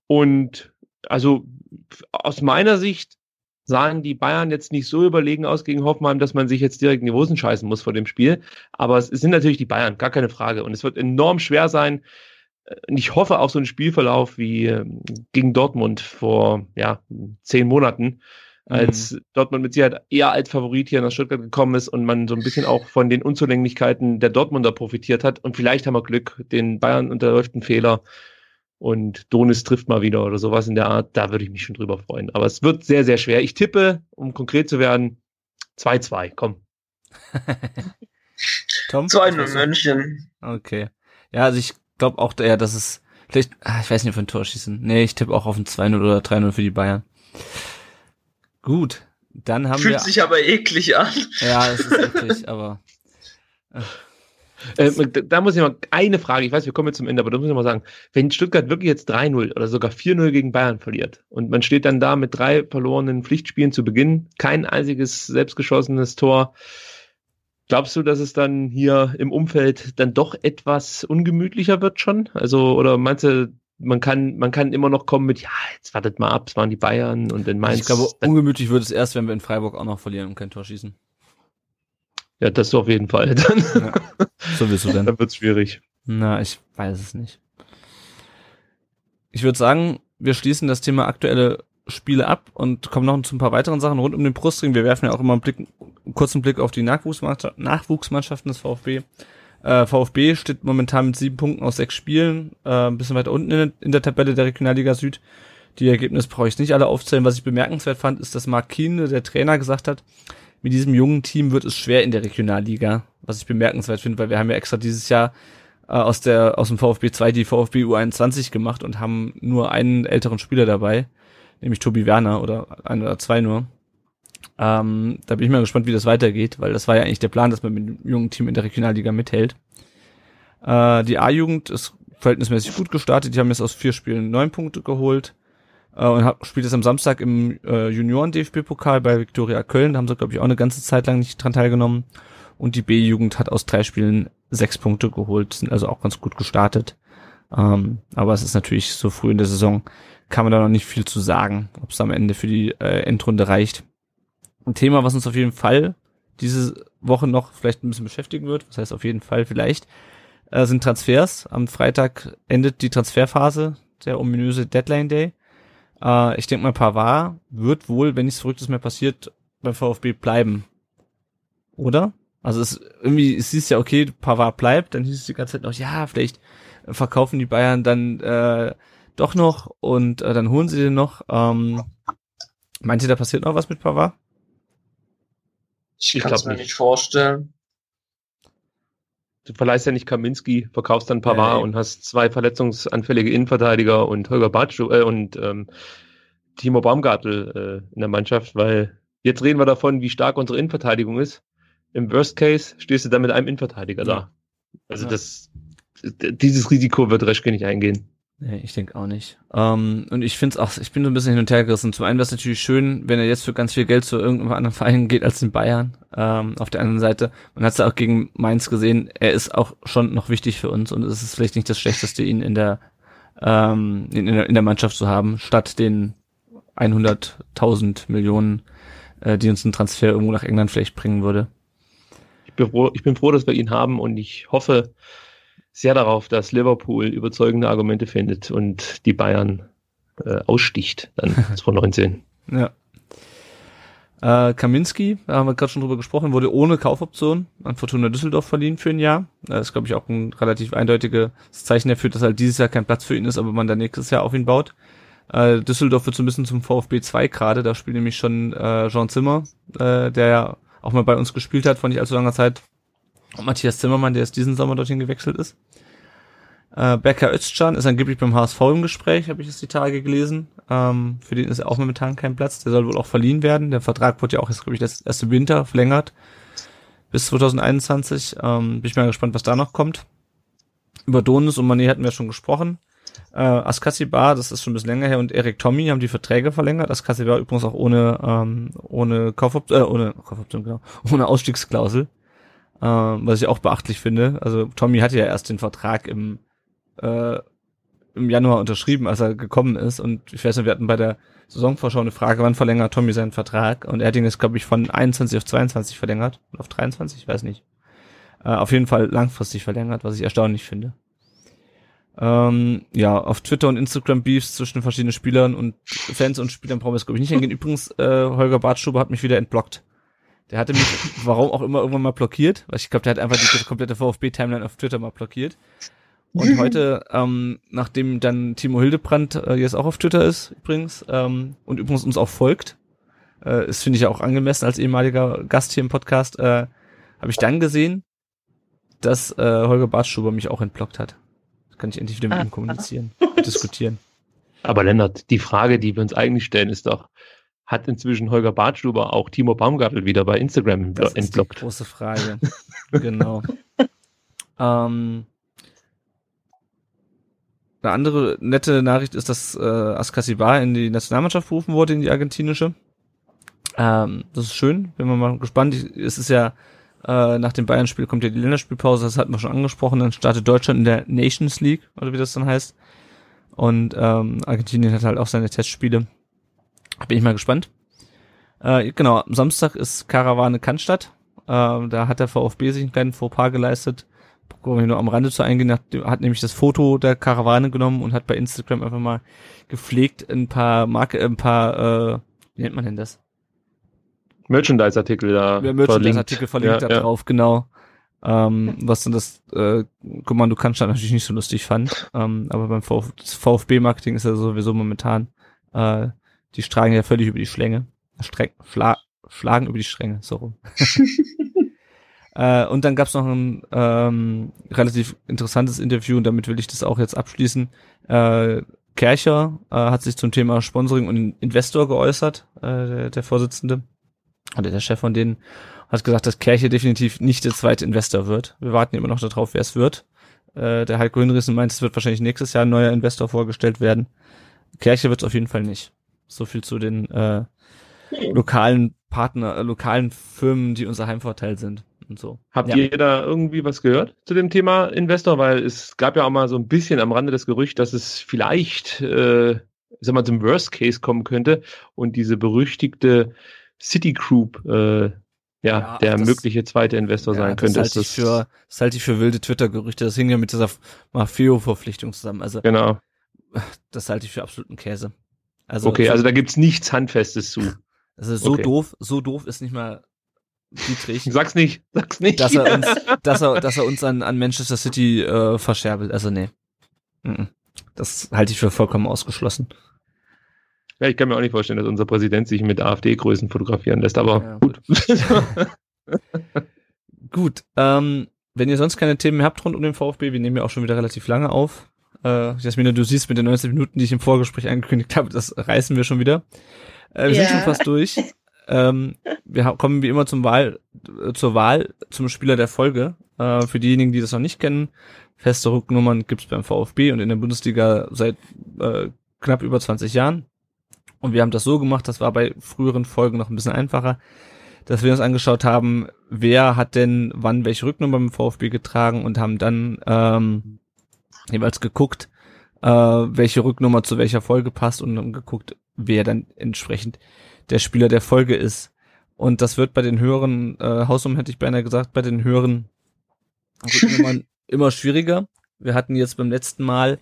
Und also aus meiner Sicht sahen die Bayern jetzt nicht so überlegen aus gegen Hoffenheim, dass man sich jetzt direkt in die Hosen scheißen muss vor dem Spiel. Aber es sind natürlich die Bayern, gar keine Frage. Und es wird enorm schwer sein. Und ich hoffe auf so einen Spielverlauf wie ähm, gegen Dortmund vor ja, zehn Monaten, als mhm. Dortmund mit Sicherheit eher als Favorit hier nach Stuttgart gekommen ist und man so ein bisschen auch von den Unzulänglichkeiten der Dortmunder profitiert hat. Und vielleicht haben wir Glück, den Bayern unterläuft ein Fehler und Donis trifft mal wieder oder sowas in der Art, da würde ich mich schon drüber freuen. Aber es wird sehr, sehr schwer. Ich tippe, um konkret zu werden, 2-2, komm. *laughs* Tom? 2-0 München. Okay. Ja, also ich glaube auch, ja, dass es vielleicht, ah, ich weiß nicht, ob wir ein Tor schießen. Nee, ich tippe auch auf ein 2-0 oder 3-0 für die Bayern. Gut, dann haben Fühlt wir... Fühlt sich aber eklig an. Ja, es ist eklig, aber... Äh. Äh, da muss ich mal eine Frage, ich weiß, wir kommen jetzt zum Ende, aber da muss ich mal sagen, wenn Stuttgart wirklich jetzt 3-0 oder sogar 4-0 gegen Bayern verliert und man steht dann da mit drei verlorenen Pflichtspielen zu Beginn, kein einziges selbstgeschossenes Tor, glaubst du, dass es dann hier im Umfeld dann doch etwas ungemütlicher wird schon? Also, oder meinst du, man kann, man kann immer noch kommen mit, ja, jetzt wartet mal ab, es waren die Bayern und dann Mainz. Ich glaube, ungemütlich wird es erst, wenn wir in Freiburg auch noch verlieren und kein Tor schießen. Ja, das auf jeden Fall. *laughs* Dann, ja, sowieso dann. *laughs* dann wird's schwierig. Na, ich weiß es nicht. Ich würde sagen, wir schließen das Thema aktuelle Spiele ab und kommen noch zu ein paar weiteren Sachen rund um den Brustring. Wir werfen ja auch immer einen, Blick, einen kurzen Blick auf die Nachwuchsmannschaften des VfB. Äh, VfB steht momentan mit sieben Punkten aus sechs Spielen, äh, ein bisschen weiter unten in, in der Tabelle der Regionalliga Süd. Die Ergebnisse brauche ich nicht alle aufzählen. Was ich bemerkenswert fand, ist, dass Mark Kiene, der Trainer, gesagt hat, mit diesem jungen Team wird es schwer in der Regionalliga, was ich bemerkenswert finde, weil wir haben ja extra dieses Jahr äh, aus der aus dem VfB 2 die VfB U21 gemacht und haben nur einen älteren Spieler dabei, nämlich Tobi Werner oder ein oder zwei nur. Ähm, da bin ich mal gespannt, wie das weitergeht, weil das war ja eigentlich der Plan, dass man mit dem jungen Team in der Regionalliga mithält. Äh, die A-Jugend ist verhältnismäßig gut gestartet. Die haben jetzt aus vier Spielen neun Punkte geholt äh, und hab, spielt jetzt am Samstag im äh, Junioren-DFB-Pokal bei Viktoria Köln. Da haben sie, glaube ich, auch eine ganze Zeit lang nicht dran teilgenommen. Und die B-Jugend hat aus drei Spielen sechs Punkte geholt, sind also auch ganz gut gestartet. Ähm, aber es ist natürlich so früh in der Saison, kann man da noch nicht viel zu sagen, ob es am Ende für die äh, Endrunde reicht. Ein Thema, was uns auf jeden Fall diese Woche noch vielleicht ein bisschen beschäftigen wird, was heißt auf jeden Fall vielleicht, äh, sind Transfers. Am Freitag endet die Transferphase, der ominöse Deadline Day. Äh, ich denke mal, Pavard wird wohl, wenn nichts Verrücktes mehr passiert, beim VfB bleiben. Oder? Also es irgendwie, es hieß ja, okay, Pavard bleibt, dann hieß es die ganze Zeit noch, ja, vielleicht verkaufen die Bayern dann äh, doch noch und äh, dann holen sie den noch. Ähm, meint ihr, da passiert noch was mit Pavard? Ich, ich kann es mir nicht vorstellen. Du verleihst ja nicht Kaminski, verkaufst dann Pavard äh, und hast zwei verletzungsanfällige Innenverteidiger und Holger Bartschuh äh, und ähm, Timo Baumgartel äh, in der Mannschaft, weil jetzt reden wir davon, wie stark unsere Innenverteidigung ist. im Worst Case stehst du dann mit einem Innenverteidiger Ja. da. Also Ja. das, dieses Risiko wird Reschke nicht eingehen. Nee, ich denke auch nicht. Ähm, und ich finde auch, ich bin so ein bisschen hin und her gerissen. Zum einen wäre es natürlich schön, wenn er jetzt für ganz viel Geld zu irgendeinem anderen Verein geht als in Bayern. Ähm, auf der anderen Seite, man hat es ja auch gegen Mainz gesehen, er ist auch schon noch wichtig für uns und es ist vielleicht nicht das Schlechteste, ihn in der, ähm, in, in, der, in der Mannschaft zu haben, statt den 100.000 Millionen, äh, die uns ein Transfer irgendwo nach England vielleicht bringen würde. Ich bin, froh, ich bin froh, dass wir ihn haben und ich hoffe sehr darauf, dass Liverpool überzeugende Argumente findet und die Bayern äh, aussticht dann *laughs* 2019. Ja. Äh, Kaminski, da haben wir gerade schon drüber gesprochen, wurde ohne Kaufoption an Fortuna Düsseldorf verliehen für ein Jahr. Das ist, glaube ich, auch ein relativ eindeutiges Zeichen dafür, dass halt dieses Jahr kein Platz für ihn ist, aber man dann nächstes Jahr auf ihn baut. Äh, Düsseldorf wird so ein bisschen zum VfB 2 gerade, da spielt nämlich schon äh, Jean Zimmer, äh, der ja auch mal bei uns gespielt hat vor nicht allzu langer Zeit. Und Matthias Zimmermann, der jetzt diesen Sommer dorthin gewechselt ist. Äh, Becker Özcan ist angeblich beim HSV im Gespräch, habe ich jetzt die Tage gelesen. Ähm, für den ist auch momentan kein Platz. Der soll wohl auch verliehen werden. Der Vertrag wurde ja auch jetzt, glaube ich, das erste Winter verlängert bis 2021. Ähm, bin ich mal gespannt, was da noch kommt. Über Donis und Mané hatten wir schon gesprochen. Äh, Askasibar, das ist schon ein bisschen länger her, und Erik Tommy haben die Verträge verlängert. Askasibar übrigens auch ohne ähm, ohne Kaufoption, äh, ohne Kaufoption, genau, ohne Ausstiegsklausel. Ähm, was ich auch beachtlich finde. Also Tommy hatte ja erst den Vertrag im äh, im Januar unterschrieben, als er gekommen ist. Und ich weiß nicht, wir hatten bei der Saisonvorschau eine Frage, wann verlängert Tommy seinen Vertrag? Und er hat ihn jetzt, glaube ich, von 21 auf 22 verlängert. Auf 23, ich weiß nicht. Äh, auf jeden Fall langfristig verlängert, was ich erstaunlich finde. Ähm, ja, auf Twitter und Instagram Beefs zwischen verschiedenen Spielern und Fans und Spielern brauchen wir jetzt, glaube ich, nicht hingehen. Übrigens, äh, Holger Bartschuber hat mich wieder entblockt. Der hatte mich, warum auch immer, irgendwann mal blockiert. Weil ich glaube, der hat einfach die komplette VfB-Timeline auf Twitter mal blockiert. Und heute, ähm, nachdem dann Timo Hildebrand äh, jetzt auch auf Twitter ist, übrigens, ähm, und übrigens uns auch folgt, äh, ist, finde ich, auch angemessen als ehemaliger Gast hier im Podcast, äh, habe ich dann gesehen, dass äh, Holger Bartschuber mich auch entblockt hat. Das kann ich endlich wieder mit ihm kommunizieren und diskutieren. Aber Lennart, die Frage, die wir uns eigentlich stellen, ist doch, hat inzwischen Holger Bartstuber auch Timo Baumgartel wieder bei Instagram Das ist die entblockt? große Frage. *laughs* genau. ähm, eine andere nette Nachricht ist, dass äh, Askasibar in die Nationalmannschaft berufen wurde, in die argentinische. Ähm, das ist schön, bin mal gespannt. Ich, es ist ja äh, nach dem Bayern-Spiel kommt ja die Länderspielpause, das hatten wir schon angesprochen. Dann startet Deutschland in der Nations League, oder wie das dann heißt. Und ähm, Argentinien hat halt auch seine Testspiele. Bin ich mal gespannt. Äh, genau, am Samstag ist Karawane Cannstatt. Äh, da hat der VfB sich einen kleinen Fauxpas geleistet. Wollen wir nur am Rande zu eingehen, hat, hat nämlich das Foto der Karawane genommen und hat bei Instagram einfach mal gepflegt ein paar Marke, ein paar, äh, wie nennt man denn das? Merchandise-Artikel da Ja, Merchandise-Artikel verlinkt da Ja, ja. drauf, genau. Ähm, was dann das äh, Kommando Cannstatt natürlich nicht so lustig fand. Ähm, aber beim Vf VfB-Marketing ist ja sowieso momentan, äh, die schlagen ja völlig über die Schlänge. Streng, schla schlagen über die Stränge, so rum. *laughs* äh, und dann gab's noch ein ähm, relativ interessantes Interview und damit will ich das auch jetzt abschließen. Äh, Kercher äh, hat sich zum Thema Sponsoring und Investor geäußert, äh, der, der Vorsitzende oder der Chef von denen hat gesagt, dass Kerche definitiv nicht der zweite Investor wird. Wir warten immer noch darauf, wer es wird. Äh, der Heiko Hinrichsen meint, es wird wahrscheinlich nächstes Jahr ein neuer Investor vorgestellt werden. Kerche wird es auf jeden Fall nicht. So viel zu den äh, lokalen Partner, äh, lokalen Firmen, die unser Heimvorteil sind und so. Habt Ja. ihr da irgendwie was gehört zu dem Thema Investor? Weil es gab ja auch mal so ein bisschen am Rande das Gerücht, dass es vielleicht, äh, ich sag mal, zum Worst Case kommen könnte und diese berüchtigte Citigroup, äh, ja, Ja, der das- mögliche zweite Investor Ja, sein könnte. Das halte, ich für, das halte ich für wilde Twitter-Gerüchte. Das hing ja mit dieser Maffeo-Verpflichtung zusammen. Also genau. das halte ich für absoluten Käse. Also, Okay, also da gibt's nichts Handfestes zu. also so okay. doof, so doof ist nicht mal Dietrich. *laughs* Sag's nicht, sag's nicht. dass er *laughs* uns, dass er, dass er uns an, an Manchester City äh, verscherbelt. Also nee. Mhm. Das halte ich für vollkommen ausgeschlossen. ja, ich kann mir auch nicht vorstellen, dass unser Präsident sich mit AfD-Größen fotografieren lässt, aber Ja, gut. *laughs* Gut, ähm, wenn ihr sonst keine Themen mehr habt rund um den VfB, wir nehmen ja auch schon wieder relativ lange auf. Äh, Jasmina, du siehst mit den 19 Minuten, die ich im Vorgespräch angekündigt habe, das reißen wir schon wieder. Äh, wir sind Ja. schon fast durch. ähm, wir kommen wie immer zum Wahl, äh, zur Wahl zum Spieler der Folge. Äh, für diejenigen, die das noch nicht kennen, feste Rücknummern gibt's beim VfB und in der Bundesliga seit äh, knapp über 20 Jahren. Und wir haben das so gemacht, das war bei früheren Folgen noch ein bisschen einfacher, dass wir uns angeschaut haben, wer hat denn wann welche Rücknummer beim VfB getragen und haben dann ähm, jeweils geguckt, äh, welche Rücknummer zu welcher Folge passt und haben geguckt, wer dann entsprechend der Spieler der Folge ist. Und das wird bei den höheren, äh, Hausum hätte ich beinahe gesagt, bei den höheren Rücknummern *laughs* immer schwieriger. Wir hatten jetzt beim letzten Mal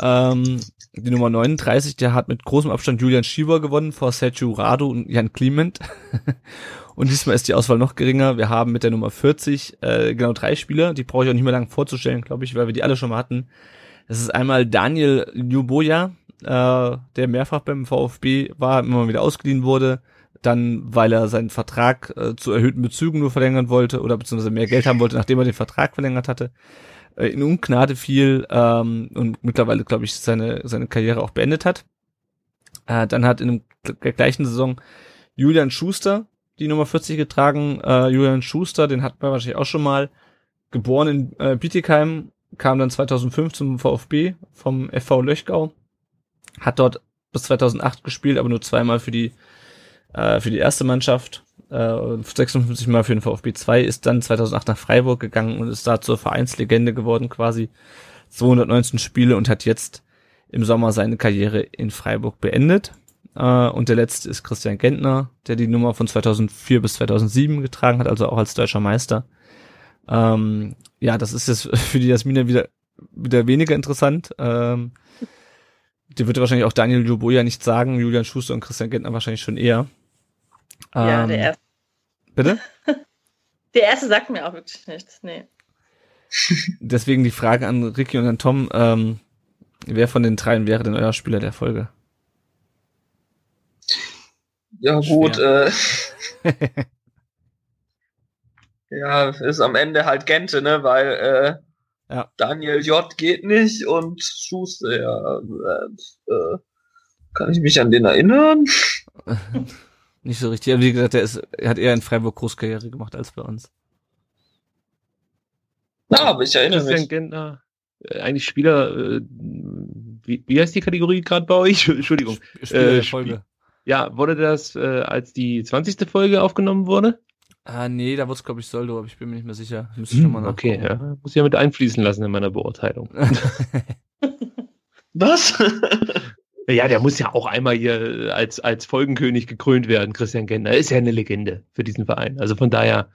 ähm, die Nummer 39, der hat mit großem Abstand Julian Schieber gewonnen vor Sergio Rado und Jan Clement. *laughs* und diesmal ist die Auswahl noch geringer. Wir haben mit der Nummer 40 äh, genau drei Spieler, die brauche ich auch nicht mehr lang vorzustellen, glaube ich, weil wir die alle schon mal hatten. Das ist einmal Daniel Ljuboja, äh, der mehrfach beim VfB war, immer wieder ausgeliehen wurde, dann weil er seinen Vertrag äh, zu erhöhten Bezügen nur verlängern wollte oder beziehungsweise mehr Geld haben wollte, nachdem er den Vertrag verlängert hatte, äh, in Ungnade fiel ähm, und mittlerweile, glaube ich, seine, seine Karriere auch beendet hat. Äh, dann hat in der gleichen Saison Julian Schuster die Nummer 40 getragen. Äh, Julian Schuster, den hat man wahrscheinlich auch schon mal, geboren in äh, Bietigheim, kam dann 2005 zum VfB vom FV Löchgau, hat dort bis 2008 gespielt, aber nur zweimal für die äh, für die erste Mannschaft, äh, 56 Mal für den VfB 2, ist dann 2008 nach Freiburg gegangen und ist da zur Vereinslegende geworden quasi. 219 Spiele und hat jetzt im Sommer seine Karriere in Freiburg beendet. Äh, und der letzte ist Christian Gentner, der die Nummer von 2004 bis 2007 getragen hat, also auch als deutscher Meister. Ähm, ja, das ist jetzt *laughs* für die Jasmina wieder, wieder weniger interessant. Ähm, die wird wahrscheinlich auch Daniel Luboja nicht sagen, Julian Schuster und Christian Gentner wahrscheinlich schon eher. Ja, ähm, der erste. Bitte? *laughs* Der erste sagt mir auch wirklich nichts, nee. Deswegen die Frage an Ricky und an Tom, ähm, wer von den dreien wäre denn euer Spieler der Folge? Ja, gut, äh, *laughs* ja, ist am Ende halt Gente, ne, weil, äh, Ja. Daniel J geht nicht und Schuster, ja, äh, äh, kann ich mich an den erinnern? *laughs* Nicht so richtig. Aber wie gesagt, er, ist, er hat eher in Freiburg Großkarriere gemacht als bei uns. Na, aber ich erinnere Christian mich. Gentner, äh, eigentlich Spieler, äh, wie, wie heißt die Kategorie gerade bei euch? *laughs* Entschuldigung. Spieler Äh, der Spiel- Folge. Ja, wurde das, äh, als die 20. Folge aufgenommen wurde? Ah, nee, da wurde es, glaube ich, Soldo, aber ich bin mir nicht mehr sicher. Müsste ich nochmal okay, ja. Muss ich ja mit einfließen lassen in meiner Beurteilung. *laughs* Was? *laughs* Ja, der muss ja auch einmal hier als, als Folgenkönig gekrönt werden, Christian Gentner. Ist ja eine Legende für diesen Verein. Also von daher,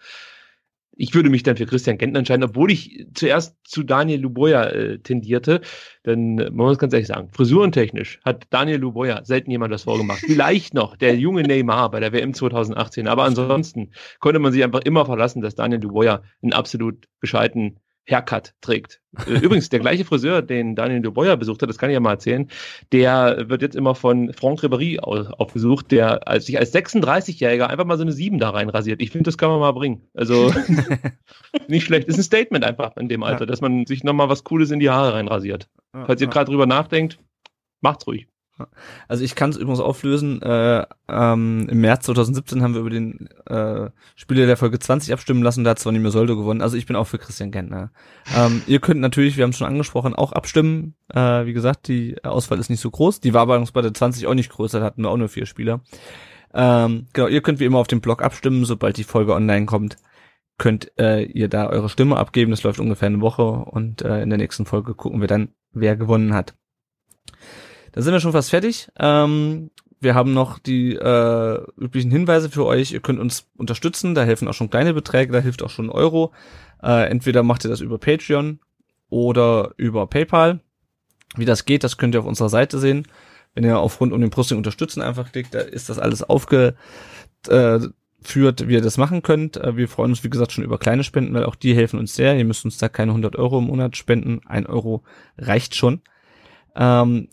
ich würde mich dann für Christian Gentner entscheiden, obwohl ich zuerst zu Daniel Luboya äh, tendierte. Denn äh, man muss ganz ehrlich sagen, frisurentechnisch hat Daniel Luboya selten jemand das vorgemacht. Vielleicht noch der junge Neymar bei der WM 2018. Aber ansonsten konnte man sich einfach immer verlassen, dass Daniel Luboya einen absolut gescheiten Haircut trägt. *laughs* Übrigens, der gleiche Friseur, den Daniel Duboyer besucht hat, das kann ich ja mal erzählen, der wird jetzt immer von Franck Ribéry au- aufgesucht, der als sich als 36-Jähriger einfach mal so eine 7 da rein rasiert. Ich finde, das kann man mal bringen. Also *laughs* nicht schlecht. Ist ein Statement einfach in dem Alter, Ja. dass man sich nochmal was Cooles in die Haare reinrasiert. Ja, Falls ihr ja. gerade drüber nachdenkt, macht's ruhig. Also ich kann es übrigens auflösen. Äh, ähm, Im März 2017 haben wir über den äh, Spieler der Folge 20 abstimmen lassen. Da hat zwar nicht mehr Soldo gewonnen. Also ich bin auch für Christian Gentner. Ähm, ihr könnt natürlich, wir haben es schon angesprochen, auch abstimmen. Äh, wie gesagt, die Auswahl ist nicht so groß. Die war aber bei der 20 auch nicht größer. Da hatten wir auch nur vier Spieler. Ähm, genau, ihr könnt wie immer auf dem Blog abstimmen, sobald die Folge online kommt. Könnt äh, ihr da eure Stimme abgeben. Das läuft ungefähr eine Woche und äh, in der nächsten Folge gucken wir dann, wer gewonnen hat. Da sind wir schon fast fertig. Ähm, wir haben noch die äh, üblichen Hinweise für euch. Ihr könnt uns unterstützen. Da helfen auch schon kleine Beträge. Da hilft auch schon Euro. Äh, entweder macht ihr das über Patreon oder über PayPal. Wie das geht, das könnt ihr auf unserer Seite sehen. Wenn ihr auf Rund um den Brüsting unterstützen einfach klickt, da ist das alles aufgeführt, führt, wie ihr das machen könnt. Äh, wir freuen uns, wie gesagt, schon über kleine Spenden, weil auch die helfen uns sehr. Ihr müsst uns da keine 100 Euro im Monat spenden. Ein Euro reicht schon. Ähm,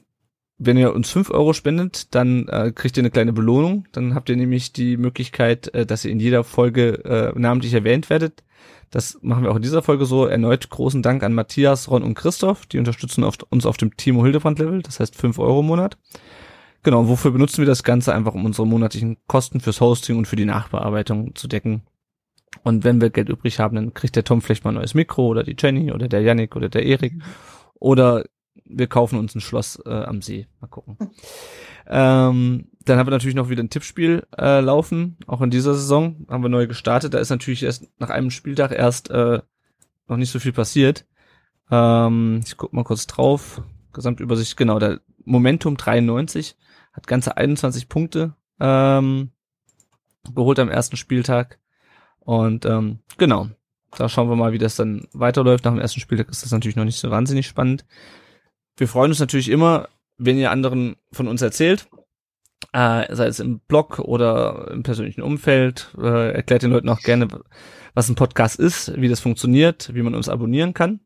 wenn ihr uns 5 Euro spendet, dann äh, kriegt ihr eine kleine Belohnung. Dann habt ihr nämlich die Möglichkeit, äh, dass ihr in jeder Folge äh, namentlich erwähnt werdet. Das machen wir auch in dieser Folge so. Erneut großen Dank an Matthias, Ron und Christoph. Die unterstützen auf, uns auf dem Timo Hildebrand Level. Das heißt 5 Euro im Monat. Genau, wofür benutzen wir das Ganze? Einfach um unsere monatlichen Kosten fürs Hosting und für die Nachbearbeitung zu decken. Und wenn wir Geld übrig haben, dann kriegt der Tom vielleicht mal ein neues Mikro oder die Jenny oder der Yannick oder der Erik. Oder wir kaufen uns ein Schloss äh, am See. Mal gucken. Ähm, dann haben wir natürlich noch wieder ein Tippspiel äh, laufen. Auch in dieser Saison haben wir neu gestartet. Da ist natürlich erst nach einem Spieltag erst äh, noch nicht so viel passiert. Ähm, ich guck mal kurz drauf. Gesamtübersicht, genau, der Momentum 93 hat ganze 21 Punkte ähm, geholt am ersten Spieltag. Und ähm, genau, da schauen wir mal, wie das dann weiterläuft. Nach dem ersten Spieltag ist das natürlich noch nicht so wahnsinnig spannend. Wir freuen uns natürlich immer, wenn ihr anderen von uns erzählt, äh, sei es im Blog oder im persönlichen Umfeld, äh, erklärt den Leuten auch gerne, was ein Podcast ist, wie das funktioniert, wie man uns abonnieren kann.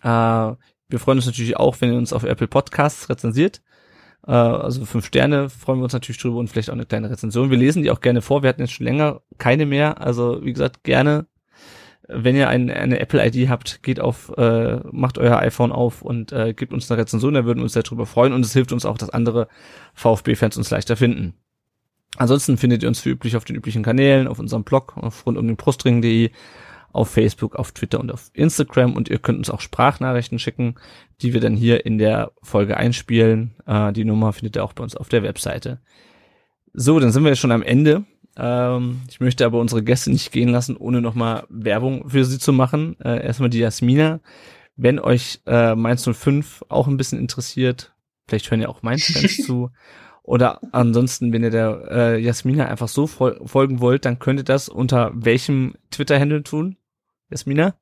Äh, wir freuen uns natürlich auch, wenn ihr uns auf Apple Podcasts rezensiert. Äh, also fünf Sterne freuen wir uns natürlich drüber und vielleicht auch eine kleine Rezension. Wir lesen die auch gerne vor. Wir hatten jetzt schon länger keine mehr. Also wie gesagt, gerne wenn ihr ein, eine Apple-ID habt, geht auf, äh, macht euer iPhone auf und äh, gebt uns eine Rezension, da würden wir uns sehr drüber freuen und es hilft uns auch, dass andere VfB-Fans uns leichter finden. Ansonsten findet ihr uns wie üblich auf den üblichen Kanälen, auf unserem Blog, auf rund um den Brustring.de, auf Facebook, auf Twitter und auf Instagram und ihr könnt uns auch Sprachnachrichten schicken, die wir dann hier in der Folge einspielen. Äh, die Nummer findet ihr auch bei uns auf der Webseite. So, dann sind wir jetzt schon am Ende ähm, ich möchte aber unsere Gäste nicht gehen lassen, ohne nochmal Werbung für sie zu machen. Äh, erstmal die Jasmina. Wenn euch äh, Mainz 05 auch ein bisschen interessiert, vielleicht hören ja auch Mainz-Fans *laughs* zu. Oder ansonsten, wenn ihr der äh, Jasmina einfach so fol folgen wollt, dann könnt ihr das unter welchem Twitter-Handle tun? Jasmina?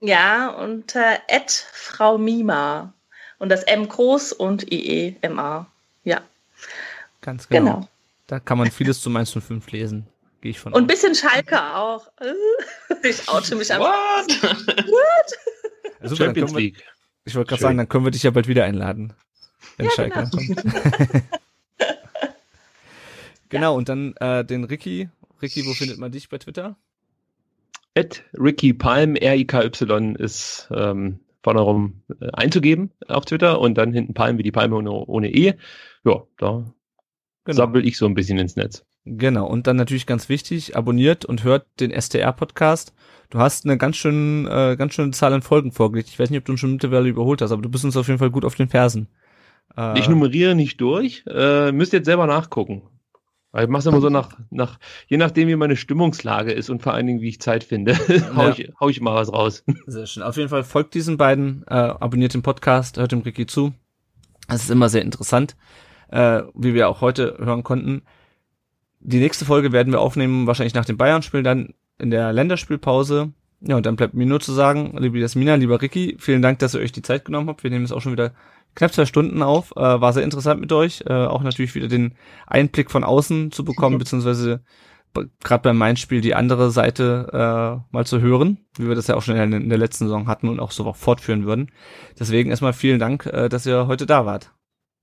Ja, unter Frau Mima. Und das M groß und IE-MA. Ja. Ganz genau. genau. Da kann man vieles zu Mainz 05 lesen. Gehe ich von Und ein bisschen Schalke auch. *laughs* Ich oute mich einfach. What? What? Also, Champions wir, League. Ich wollte gerade sagen, dann können wir dich ja bald wieder einladen. Wenn ja, Schalke genau. kommt. *laughs* genau, und dann äh, den Ricky. Ricky, wo findet man dich bei Twitter? At Ricky Palm, R-I-K-Y ist ähm, vorne rum äh, einzugeben auf Twitter und dann hinten Palm wie die Palme ohne, ohne E. Ja, da genau. sammel ich so ein bisschen ins Netz. Genau, und dann natürlich ganz wichtig, abonniert und hört den STR-Podcast. Du hast eine ganz schön, äh, ganz schöne Zahl an Folgen vorgelegt. Ich weiß nicht, ob du uns schon mittlerweile überholt hast, aber du bist uns auf jeden Fall gut auf den Fersen. Äh, ich nummeriere nicht durch, äh, müsst jetzt selber nachgucken. Weil ich mache es immer so nach, nach, je nachdem, wie meine Stimmungslage ist und vor allen Dingen, wie ich Zeit finde, *laughs* hau, ja. ich, hau ich mal was raus. Sehr schön. Auf jeden Fall folgt diesen beiden, äh, abonniert den Podcast, hört dem Ricky zu. Das ist immer sehr interessant äh, wie wir auch heute hören konnten. Die nächste Folge werden wir aufnehmen, wahrscheinlich nach dem Bayern-Spiel, dann in der Länderspielpause. Ja, und dann bleibt mir nur zu sagen, liebe Jasmina, lieber Ricky, vielen Dank, dass ihr euch die Zeit genommen habt. Wir nehmen es auch schon wieder knapp zwei Stunden auf. Äh, war sehr interessant mit euch. Äh, auch natürlich wieder den Einblick von außen zu bekommen, beziehungsweise gerade beim Main-Spiel die andere Seite äh, mal zu hören, wie wir das ja auch schon in der, in der letzten Saison hatten und auch so fortführen würden. Deswegen erstmal vielen Dank, äh, dass ihr heute da wart.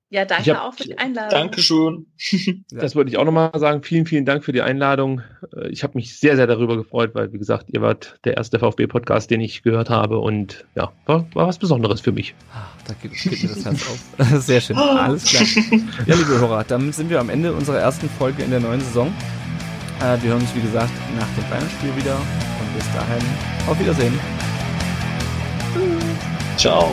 Ja, danke hab, auch für die Einladung. Dankeschön. *laughs* Das wollte ich auch nochmal sagen. Vielen, vielen Dank für die Einladung. Äh, ich habe mich sehr, sehr darüber gefreut, weil, wie gesagt, ihr wart der erste VfB-Podcast, den ich gehört habe und ja, war, war was Besonderes für mich. Ach, da geht, geht mir das Herz auf. *laughs* Sehr schön. Alles klar. Ja, liebe Hörer, dann sind wir am Ende unserer ersten Folge in der neuen Saison. Äh, wir hören uns, wie gesagt, nach dem Bayern-Spiel wieder und bis dahin auf Wiedersehen. Ciao.